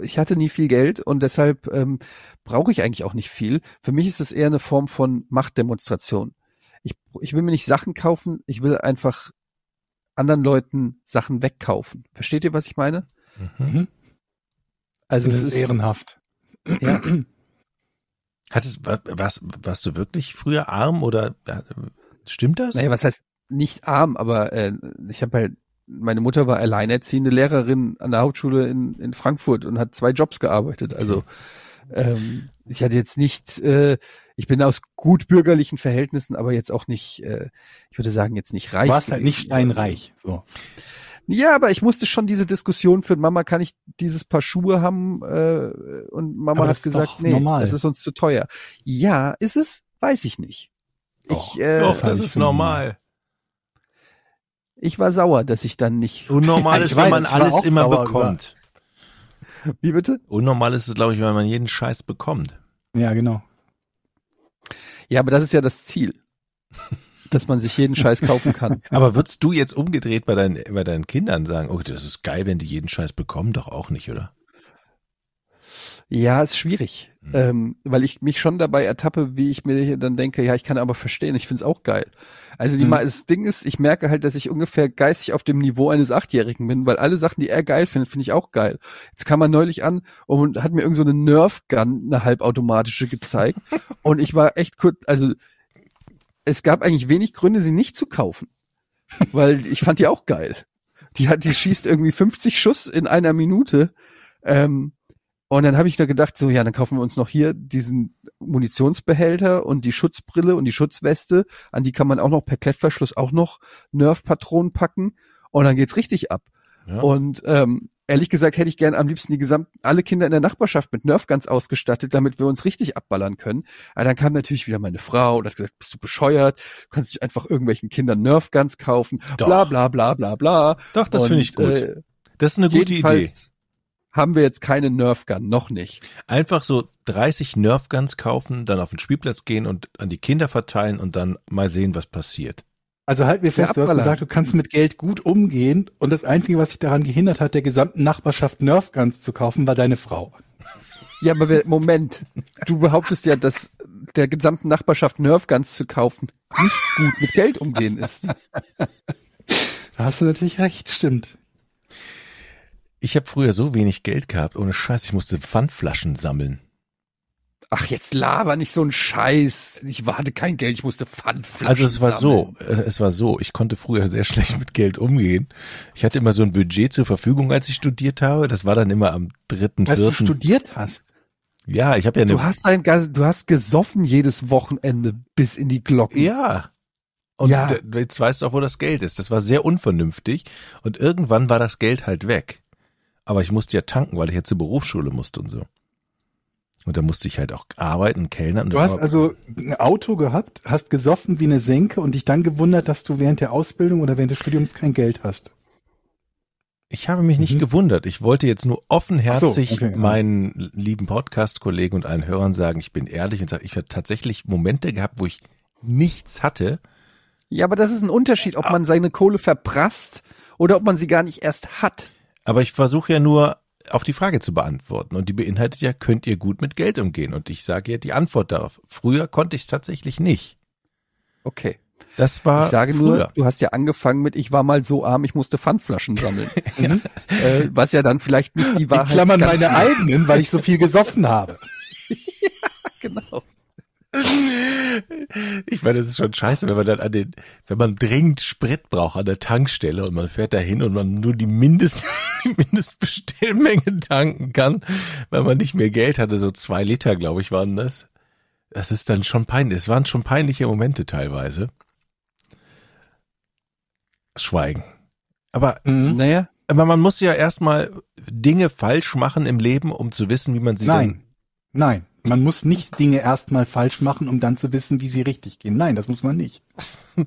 [SPEAKER 2] ich hatte nie viel Geld und deshalb ähm, brauche ich eigentlich auch nicht viel. Für mich ist es eher eine Form von Machtdemonstration. Ich, ich will mir nicht Sachen kaufen, ich will einfach anderen Leuten Sachen wegkaufen. Versteht ihr, was ich meine?
[SPEAKER 5] Mhm.
[SPEAKER 2] Also
[SPEAKER 4] das
[SPEAKER 2] das
[SPEAKER 4] ist ehrenhaft.
[SPEAKER 2] Ja,
[SPEAKER 5] Hattest, wa- warst, warst du wirklich früher arm oder äh, stimmt das?
[SPEAKER 2] Naja, was heißt nicht arm, aber äh, ich habe halt, meine Mutter war alleinerziehende Lehrerin an der Hauptschule in, in Frankfurt und hat zwei Jobs gearbeitet. Also ähm, ich hatte jetzt nicht, äh, ich bin aus gut bürgerlichen Verhältnissen, aber jetzt auch nicht, äh, ich würde sagen, jetzt nicht reich.
[SPEAKER 4] Du warst halt nicht steinreich. So.
[SPEAKER 2] Ja, aber ich musste schon diese Diskussion führen, Mama, kann ich dieses Paar Schuhe haben? Äh, und Mama
[SPEAKER 4] Aber
[SPEAKER 2] hat gesagt, nee,
[SPEAKER 4] normal.
[SPEAKER 2] das ist uns zu teuer. Ja, ist es? Weiß ich nicht.
[SPEAKER 5] Doch,
[SPEAKER 2] Ich, äh,
[SPEAKER 5] doch,
[SPEAKER 4] das ich
[SPEAKER 5] ist normal.
[SPEAKER 2] Ich war sauer, dass ich dann nicht.
[SPEAKER 5] Unnormal
[SPEAKER 4] Ja,
[SPEAKER 5] ist, wenn man alles immer bekommt.
[SPEAKER 2] Wie bitte?
[SPEAKER 5] Unnormal ist es, glaube ich, wenn man jeden Scheiß bekommt.
[SPEAKER 4] Ja, genau.
[SPEAKER 2] Ja, aber das ist ja das Ziel. Dass man sich jeden Scheiß kaufen kann.
[SPEAKER 5] Aber würdest du jetzt umgedreht bei deinen, bei deinen Kindern sagen, oh, das ist geil, wenn die jeden Scheiß bekommen? Doch auch nicht, oder?
[SPEAKER 2] Ja, ist schwierig.
[SPEAKER 5] Hm.
[SPEAKER 2] Ähm, weil ich mich schon dabei ertappe, wie ich mir hier dann denke, ja, ich kann aber verstehen, ich find's auch geil. Also die,
[SPEAKER 4] Mhm.
[SPEAKER 2] Das Ding ist, ich merke halt, dass ich ungefähr geistig auf dem Niveau eines Achtjährigen bin, weil alle Sachen, die er geil findet, finde ich auch geil. Jetzt kam er neulich an und hat mir irgend so eine Nerf-Gun, eine halbautomatische gezeigt. und ich war echt kurz, also es gab eigentlich wenig Gründe, sie nicht zu kaufen. Weil ich fand die auch geil. Die hat, die schießt irgendwie 50 Schuss in einer Minute. Ähm, und dann habe ich da gedacht, so ja, dann kaufen wir uns noch hier diesen Munitionsbehälter und die Schutzbrille und die Schutzweste. An die kann man auch noch per Klettverschluss auch noch Nerf-Patronen packen. Und dann geht's richtig ab.
[SPEAKER 5] Ja.
[SPEAKER 2] Und ähm, ehrlich gesagt hätte ich gern am liebsten die gesamten, alle Kinder in der Nachbarschaft mit Nerfguns ausgestattet, damit wir uns richtig abballern können. Aber dann kam natürlich wieder meine Frau und hat gesagt, bist du bescheuert? Du kannst nicht einfach irgendwelchen Kindern Nerfguns kaufen.
[SPEAKER 5] Doch.
[SPEAKER 2] Bla bla bla bla bla.
[SPEAKER 5] Doch, das finde ich gut.
[SPEAKER 2] Äh,
[SPEAKER 5] das ist eine gute Idee.
[SPEAKER 2] Haben wir jetzt keine Nerfgun, noch nicht.
[SPEAKER 5] Einfach so 30 Nerfguns kaufen, dann auf den Spielplatz gehen und an die Kinder verteilen und dann mal sehen, was passiert.
[SPEAKER 4] Also halt mir fest, du hast gesagt, du kannst mit Geld gut umgehen und das Einzige, was dich daran gehindert hat, der gesamten Nachbarschaft Nerfguns zu kaufen, war deine Frau.
[SPEAKER 2] Ja, aber Moment, du behauptest ja, dass der gesamten Nachbarschaft Nerfguns zu kaufen nicht gut mit Geld umgehen ist.
[SPEAKER 4] Da hast du natürlich recht, stimmt.
[SPEAKER 5] Ich habe früher so wenig Geld gehabt, ohne Scheiß, ich musste Pfandflaschen sammeln.
[SPEAKER 2] Ach, jetzt laber nicht so ein Scheiß. Ich hatte kein Geld, ich musste Pfandflaschen
[SPEAKER 5] Also es war
[SPEAKER 2] sammeln.
[SPEAKER 5] so, äh, es war so, ich konnte früher sehr schlecht mit Geld umgehen. Ich hatte immer so ein Budget zur Verfügung, als ich studiert habe. Das war dann immer am dritten,
[SPEAKER 4] Als du
[SPEAKER 5] vierten.
[SPEAKER 4] studiert hast.
[SPEAKER 5] Ja, ich habe ja eine.
[SPEAKER 2] Du hast ein, du hast gesoffen jedes Wochenende bis in die Glocken.
[SPEAKER 5] ja, Und
[SPEAKER 2] Ja.
[SPEAKER 5] jetzt weißt du auch, wo das Geld ist. Das war sehr unvernünftig. Und irgendwann war das Geld halt weg. Aber ich musste ja tanken, weil ich ja zur Berufsschule musste und so. Und da musste ich halt auch arbeiten, kellnern.
[SPEAKER 4] Du hast also ein Auto gehabt, hast gesoffen wie eine Senke und dich dann gewundert, dass du während der Ausbildung oder während des Studiums kein Geld hast.
[SPEAKER 5] Ich habe mich nicht
[SPEAKER 4] Mhm.
[SPEAKER 5] gewundert. Ich wollte jetzt nur offenherzig
[SPEAKER 4] so, okay, ja.
[SPEAKER 5] meinen lieben Podcast-Kollegen und allen Hörern sagen, ich bin ehrlich und sage, ich habe tatsächlich Momente gehabt, wo ich nichts hatte.
[SPEAKER 2] Ja, aber das ist ein Unterschied, ob man seine Kohle verprasst oder ob man sie gar nicht erst hat.
[SPEAKER 5] Aber ich versuche ja nur auf die Frage zu beantworten. Und die beinhaltet ja, könnt ihr gut mit Geld umgehen? Und ich sage ja die Antwort darauf. Früher konnte ich es tatsächlich nicht.
[SPEAKER 2] Okay.
[SPEAKER 5] Das war
[SPEAKER 2] Ich sage
[SPEAKER 5] früher.
[SPEAKER 2] nur, du hast ja angefangen mit, ich war mal so arm, ich musste Pfandflaschen sammeln. äh, was ja dann vielleicht nicht die Wahrheit
[SPEAKER 4] Klammern
[SPEAKER 2] ganz-
[SPEAKER 4] meine eigenen, weil ich so viel gesoffen habe.
[SPEAKER 2] Genau.
[SPEAKER 5] Ich meine, das ist schon scheiße, wenn man dann an den, wenn man dringend Sprit braucht an der Tankstelle und man fährt da hin und man nur die Mindest, die Mindestbestellmenge tanken kann, weil man nicht mehr Geld hatte, so zwei Liter, glaube ich, waren das. Das ist dann schon peinlich. Es waren schon peinliche Momente teilweise. Schweigen. Aber,
[SPEAKER 4] Mhm.
[SPEAKER 2] Naja,
[SPEAKER 5] aber man muss ja erstmal Dinge falsch machen im Leben, um zu wissen, wie man sie
[SPEAKER 4] Nein, nein. Man muss nicht Dinge erstmal falsch machen, um dann zu wissen, wie sie richtig gehen. Nein, das muss man nicht.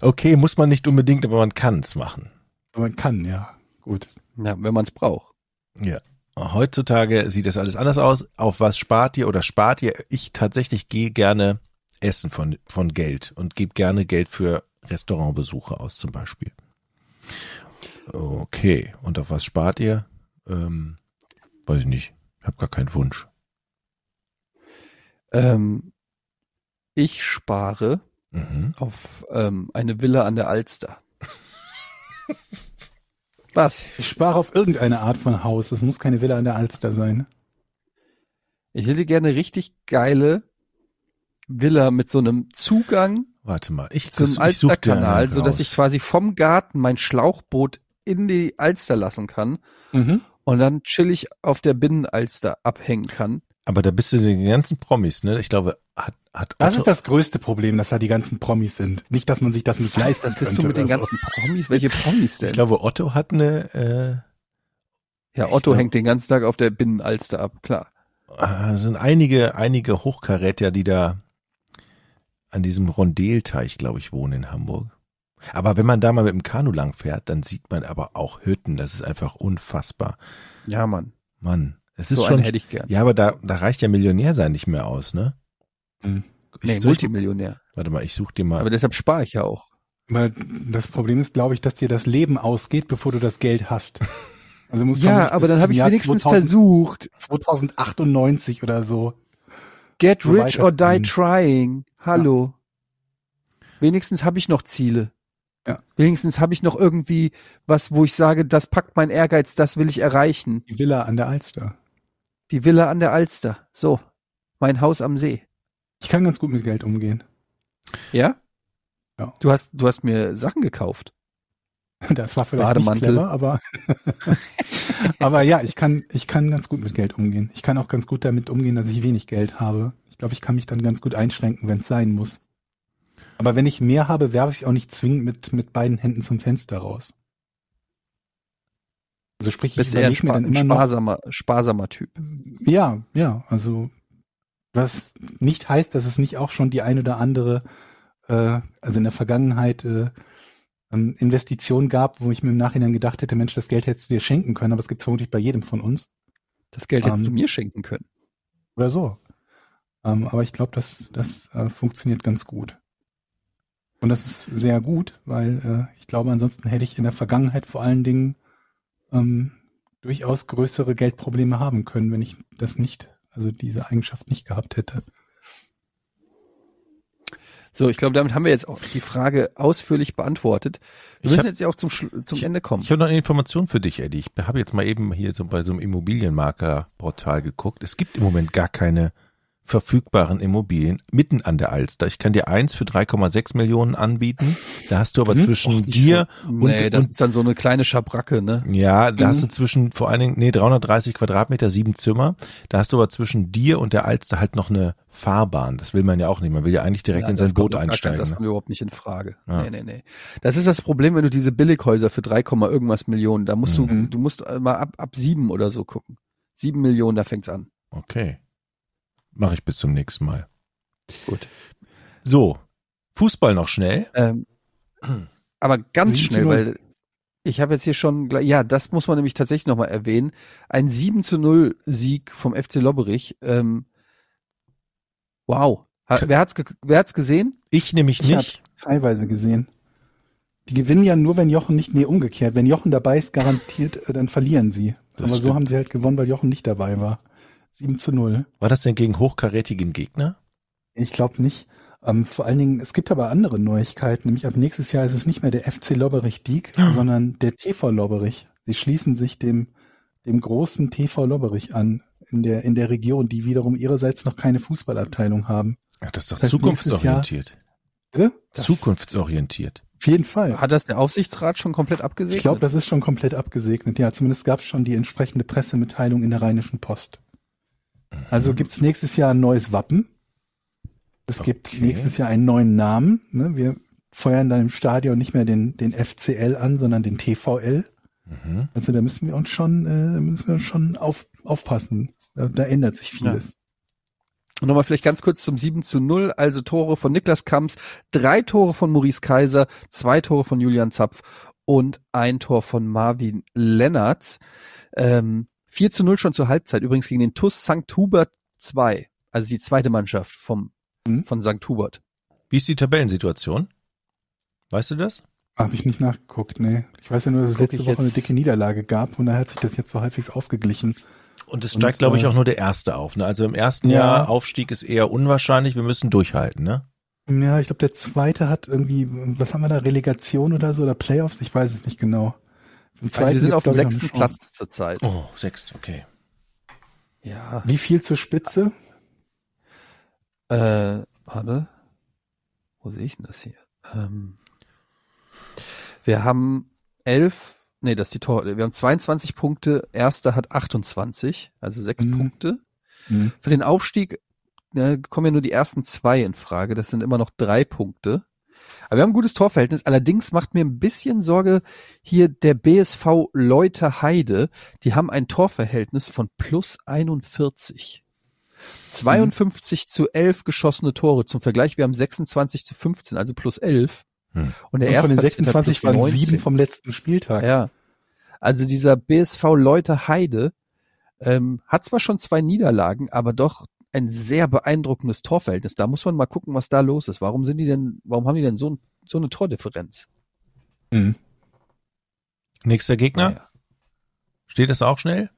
[SPEAKER 5] Okay, muss man nicht unbedingt, aber man kann es machen.
[SPEAKER 4] Man kann, ja. Gut.
[SPEAKER 2] ja, wenn man es braucht.
[SPEAKER 5] Ja. Heutzutage sieht das alles anders aus. Auf was spart ihr oder spart ihr? Ich tatsächlich gehe gerne essen von, von Geld und gebe gerne Geld für Restaurantbesuche aus zum Beispiel. Okay. Und auf was spart ihr? Ähm, weiß ich nicht. Ich habe gar keinen Wunsch.
[SPEAKER 2] Ähm, ich spare
[SPEAKER 5] Mhm.
[SPEAKER 2] auf ähm, eine Villa an der Alster. Was?
[SPEAKER 4] Ich spare auf irgendeine Art von Haus. Es muss keine Villa an der Alster sein.
[SPEAKER 2] Ich hätte gerne richtig geile Villa mit so einem Zugang
[SPEAKER 5] Warte mal. Ich,
[SPEAKER 2] zum Alsterkanal, so dass ich quasi vom Garten mein Schlauchboot in die Alster lassen kann
[SPEAKER 4] Mhm.
[SPEAKER 2] und dann chillig auf der Binnenalster abhängen kann.
[SPEAKER 5] Aber da bist du den ganzen Promis, ne? Ich glaube, hat, hat
[SPEAKER 4] Das
[SPEAKER 5] Otto,
[SPEAKER 4] ist das größte Problem, dass da die ganzen Promis sind. Nicht, dass man sich das nicht leisten
[SPEAKER 2] Das bist
[SPEAKER 4] könnte
[SPEAKER 2] du mit den
[SPEAKER 4] oder
[SPEAKER 2] ganzen Promis? Welche Promis denn?
[SPEAKER 5] ich glaube, Otto hat eine, äh,
[SPEAKER 2] ja, Otto
[SPEAKER 5] glaub-
[SPEAKER 2] hängt den ganzen Tag auf der Binnenalster ab, klar.
[SPEAKER 5] Ah, sind einige, einige Hochkaräter, die da an diesem Rondelteich, glaube ich, wohnen in Hamburg. Aber wenn man da mal mit dem Kanu lang fährt, dann sieht man aber auch Hütten. Das ist einfach unfassbar.
[SPEAKER 2] Ja, Mann.
[SPEAKER 5] Mann, es ist
[SPEAKER 2] So
[SPEAKER 5] schon.
[SPEAKER 2] einen hätte ich gern.
[SPEAKER 5] Ja, aber da, da reicht ja Millionär sein nicht mehr aus, ne?
[SPEAKER 4] Hm.
[SPEAKER 5] Ich,
[SPEAKER 2] nee, Multimillionär.
[SPEAKER 5] warte mal, ich such dir mal.
[SPEAKER 2] Aber deshalb spare ich ja auch.
[SPEAKER 4] Weil das Problem ist, glaube ich, dass dir das Leben ausgeht, bevor du das Geld hast. Also musst
[SPEAKER 2] Ja, aber dann habe ich wenigstens
[SPEAKER 4] 2000
[SPEAKER 2] versucht.
[SPEAKER 4] 2098 oder so.
[SPEAKER 2] Get
[SPEAKER 4] So
[SPEAKER 2] rich or die trying. Hallo. Wenigstens habe ich noch Ziele.
[SPEAKER 4] Ja.
[SPEAKER 2] Wenigstens habe ich noch irgendwie was, wo ich sage, das packt mein Ehrgeiz, das will ich erreichen.
[SPEAKER 4] Die Villa an der Alster.
[SPEAKER 2] Die Villa an der Alster. So. Mein Haus am See.
[SPEAKER 4] Ich kann ganz gut mit Geld umgehen.
[SPEAKER 2] Ja?
[SPEAKER 4] Ja.
[SPEAKER 2] Du hast, du hast mir Sachen gekauft.
[SPEAKER 4] Das war vielleicht
[SPEAKER 2] Bademantel.
[SPEAKER 4] nicht clever, aber aber ja, ich kann ich kann ganz gut mit Geld umgehen. Ich kann auch ganz gut damit umgehen, dass ich wenig Geld habe. Ich glaube, ich kann mich dann ganz gut einschränken, wenn es sein muss. Aber wenn ich mehr habe, werfe ich auch nicht zwingend mit mit beiden Händen zum Fenster raus. Also sprich, ich
[SPEAKER 2] Bist eher ein, spa ein
[SPEAKER 4] noch,
[SPEAKER 2] sparsamer, sparsamer Typ.
[SPEAKER 4] ja, ja, also was nicht heißt, dass es nicht auch schon die ein oder andere, äh, also in der Vergangenheit äh, ähm, Investition gab, wo ich mir im Nachhinein gedacht hätte, Mensch, das Geld hättest du dir schenken können, aber es gibt vermutlich bei jedem von uns
[SPEAKER 2] Das Geld hättest
[SPEAKER 4] Ähm,
[SPEAKER 2] du mir schenken können.
[SPEAKER 4] oder so. Ähm, aber ich glaube, das, das äh, funktioniert ganz gut. Und das ist sehr gut, weil äh, ich glaube, ansonsten hätte ich in der Vergangenheit vor allen Dingen ähm, durchaus größere Geldprobleme haben können, wenn ich das nicht, also diese Eigenschaft nicht gehabt hätte.
[SPEAKER 2] So, ich glaube, damit haben wir jetzt auch die Frage ausführlich beantwortet. Wir
[SPEAKER 5] Ich
[SPEAKER 2] müssen
[SPEAKER 5] hab-
[SPEAKER 2] jetzt ja auch zum, zum
[SPEAKER 5] ich-
[SPEAKER 2] Ende kommen.
[SPEAKER 5] Ich habe noch eine Information für dich, Eddie. Ich habe jetzt mal eben hier so bei so einem Immobilienmaklerportal geguckt. Es gibt im Moment gar keine verfügbaren Immobilien mitten an der Alster. Ich kann dir eins für 3,6 Millionen anbieten Da hast du aber
[SPEAKER 4] Mhm.
[SPEAKER 5] zwischen
[SPEAKER 2] Och,
[SPEAKER 5] dir
[SPEAKER 2] so,
[SPEAKER 5] und,
[SPEAKER 2] nee, das
[SPEAKER 5] und
[SPEAKER 2] ist dann so eine kleine Schabracke, ne?
[SPEAKER 5] ja, da hast
[SPEAKER 2] Mhm.
[SPEAKER 5] du zwischen vor allen Dingen nee 330 Quadratmeter, sieben Zimmer. Da hast du aber zwischen dir und der Alster halt noch eine Fahrbahn. Das will man ja auch nicht. Man will ja eigentlich direkt
[SPEAKER 2] Ja,
[SPEAKER 5] in sein Boot einsteigen.
[SPEAKER 2] Das
[SPEAKER 5] ne?
[SPEAKER 2] kommt überhaupt nicht in Frage.
[SPEAKER 5] Ja.
[SPEAKER 2] Nee, nee, nee. Das ist das Problem, wenn du diese Billighäuser für 3, irgendwas Millionen, da musst du,
[SPEAKER 4] Mhm.
[SPEAKER 2] du musst mal ab, ab sieben oder so gucken. Sieben Millionen, da fängt's an.
[SPEAKER 5] Okay, mache ich bis zum nächsten Mal.
[SPEAKER 2] Gut.
[SPEAKER 5] So, Fußball noch schnell.
[SPEAKER 2] Ähm, aber ganz schnell, weil ich habe jetzt hier schon, gleich- ja, das muss man nämlich tatsächlich nochmal erwähnen. Ein 7 zu 0 Sieg vom FC Lobberich. Ähm, wow. Wer hat's, wer hat's gesehen?
[SPEAKER 5] Ich nämlich
[SPEAKER 4] Ich
[SPEAKER 5] nicht.
[SPEAKER 4] habe teilweise gesehen. Die gewinnen ja nur, wenn Jochen nicht, nee, umgekehrt. Wenn Jochen dabei ist, garantiert, äh, dann verlieren sie.
[SPEAKER 5] Das
[SPEAKER 4] Aber so
[SPEAKER 5] stimmt.
[SPEAKER 4] haben sie halt gewonnen, weil Jochen nicht dabei war. 7 zu 0.
[SPEAKER 5] War das denn gegen hochkarätigen Gegner?
[SPEAKER 4] Ich glaube nicht. Ähm, vor allen Dingen, es gibt aber andere Neuigkeiten. Nämlich ab nächstes Jahr ist es nicht mehr der FC Lobberich Diek, sondern der TV Lobberich. Sie schließen sich dem, dem großen TV Lobberich an in der, in der Region, die wiederum ihrerseits noch keine Fußballabteilung haben.
[SPEAKER 5] Ja, das ist doch
[SPEAKER 4] Das heißt,
[SPEAKER 5] zukunftsorientiert.
[SPEAKER 4] Das-
[SPEAKER 5] Zukunftsorientiert.
[SPEAKER 4] Auf jeden Fall.
[SPEAKER 2] Hat das der Aufsichtsrat schon komplett abgesegnet?
[SPEAKER 4] Ich glaube, das ist schon komplett abgesegnet. Ja, zumindest gab es schon die entsprechende Pressemitteilung in der Rheinischen Post. Also gibt's nächstes Jahr ein neues Wappen. Es gibt
[SPEAKER 5] Okay.
[SPEAKER 4] nächstes Jahr einen neuen Namen. Ne? Wir feuern dann im Stadion nicht mehr den, den FCL an, sondern den TVL.
[SPEAKER 5] Mhm.
[SPEAKER 4] Also da müssen wir uns schon, äh, müssen wir uns schon auf, aufpassen. Da, da ändert sich vieles.
[SPEAKER 2] Und nochmal vielleicht ganz kurz zum 7 zu 0, also Tore von Niklas Kamps, drei Tore von Maurice Kaiser, zwei Tore von Julian Zapf und ein Tor von Marvin Lennartz. Ähm, 4 zu 0 schon zur Halbzeit, übrigens gegen den TUS St. Hubert 2, also die zweite Mannschaft vom,
[SPEAKER 4] Mhm.
[SPEAKER 2] von St. Hubert.
[SPEAKER 5] Wie ist die Tabellensituation? Weißt du das?
[SPEAKER 4] Habe ich nicht nachgeguckt, nee. Ich weiß ja nur, dass es
[SPEAKER 2] Guck
[SPEAKER 4] letzte Woche eine dicke Niederlage gab und da hat sich das jetzt so halbwegs ausgeglichen.
[SPEAKER 5] Und es steigt, glaube ich,
[SPEAKER 4] äh,
[SPEAKER 5] auch nur der erste auf. Ne? Also im ersten
[SPEAKER 4] Ja.
[SPEAKER 5] Jahr Aufstieg ist eher unwahrscheinlich. Wir müssen durchhalten. Ne?
[SPEAKER 4] Ja, ich glaube, der zweite hat irgendwie, was haben wir da, Relegation oder so oder Playoffs? Ich weiß es nicht genau.
[SPEAKER 2] Also wir sind auf dem sechsten. Platz zurzeit.
[SPEAKER 5] Oh, sechst, okay.
[SPEAKER 2] Ja.
[SPEAKER 4] Wie viel zur Spitze?
[SPEAKER 2] Äh, warte. Wo sehe ich denn das hier? Ähm, wir haben elf, nee, das ist die Tor, wir haben 22 Punkte, erster hat 28, also sechs
[SPEAKER 4] Mhm.
[SPEAKER 2] Punkte.
[SPEAKER 4] Hm.
[SPEAKER 2] Für den Aufstieg äh, kommen ja nur die ersten zwei in Frage, das sind immer noch drei Punkte. Aber wir haben ein gutes Torverhältnis, allerdings macht mir ein bisschen Sorge hier der BSV Leuter Heide, die haben ein Torverhältnis von plus 41. 52 zu 11 geschossene Tore. Zum Vergleich, wir haben 26 zu 15, also plus 11.
[SPEAKER 5] Hm.
[SPEAKER 2] Und der
[SPEAKER 4] Und von den
[SPEAKER 2] Erstplatzierte hat
[SPEAKER 4] 26
[SPEAKER 2] plus
[SPEAKER 4] waren
[SPEAKER 2] 19.
[SPEAKER 4] sieben vom letzten Spieltag.
[SPEAKER 2] Ja. Also dieser BSV Leuter Heide ähm, hat zwar schon zwei Niederlagen, aber doch ein sehr beeindruckendes Torverhältnis. Da muss man mal gucken, was da los ist. Warum sind die denn, warum haben die denn so, so eine Tordifferenz?
[SPEAKER 4] Hm.
[SPEAKER 5] Nächster Gegner?
[SPEAKER 2] Naja.
[SPEAKER 5] Steht das auch schnell?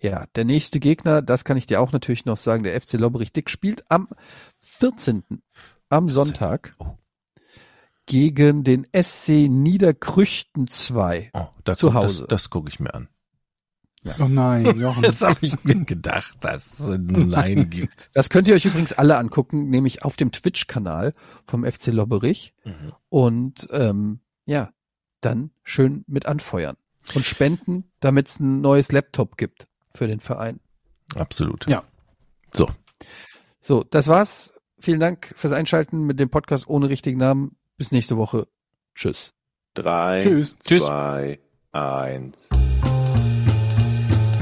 [SPEAKER 2] Ja, der nächste Gegner, das kann ich dir auch natürlich noch sagen, der FC Lobberich Dick spielt am 14. am Sonntag
[SPEAKER 5] Oh.
[SPEAKER 2] gegen den SC Niederkrüchten 2.
[SPEAKER 5] Oh,
[SPEAKER 2] Zu
[SPEAKER 5] guck,
[SPEAKER 2] Hause.
[SPEAKER 5] Das, das gucke ich mir an.
[SPEAKER 4] Oh nein, Jochen.
[SPEAKER 5] Jetzt habe ich mir gedacht, dass es ein Nein gibt.
[SPEAKER 2] Das könnt ihr euch übrigens alle angucken, nämlich auf dem Twitch-Kanal vom FC Lobberich.
[SPEAKER 5] Mhm.
[SPEAKER 2] Und ähm, ja, dann schön mit anfeuern und spenden, damit es ein neues Laptop gibt für den Verein.
[SPEAKER 5] Absolut.
[SPEAKER 4] Ja.
[SPEAKER 5] So,
[SPEAKER 2] So, das war's. Vielen Dank fürs Einschalten mit dem Podcast ohne richtigen Namen. Bis nächste Woche. Tschüss.
[SPEAKER 1] Drei,
[SPEAKER 4] Tschüss.
[SPEAKER 5] Tschüss.
[SPEAKER 1] zwei, eins.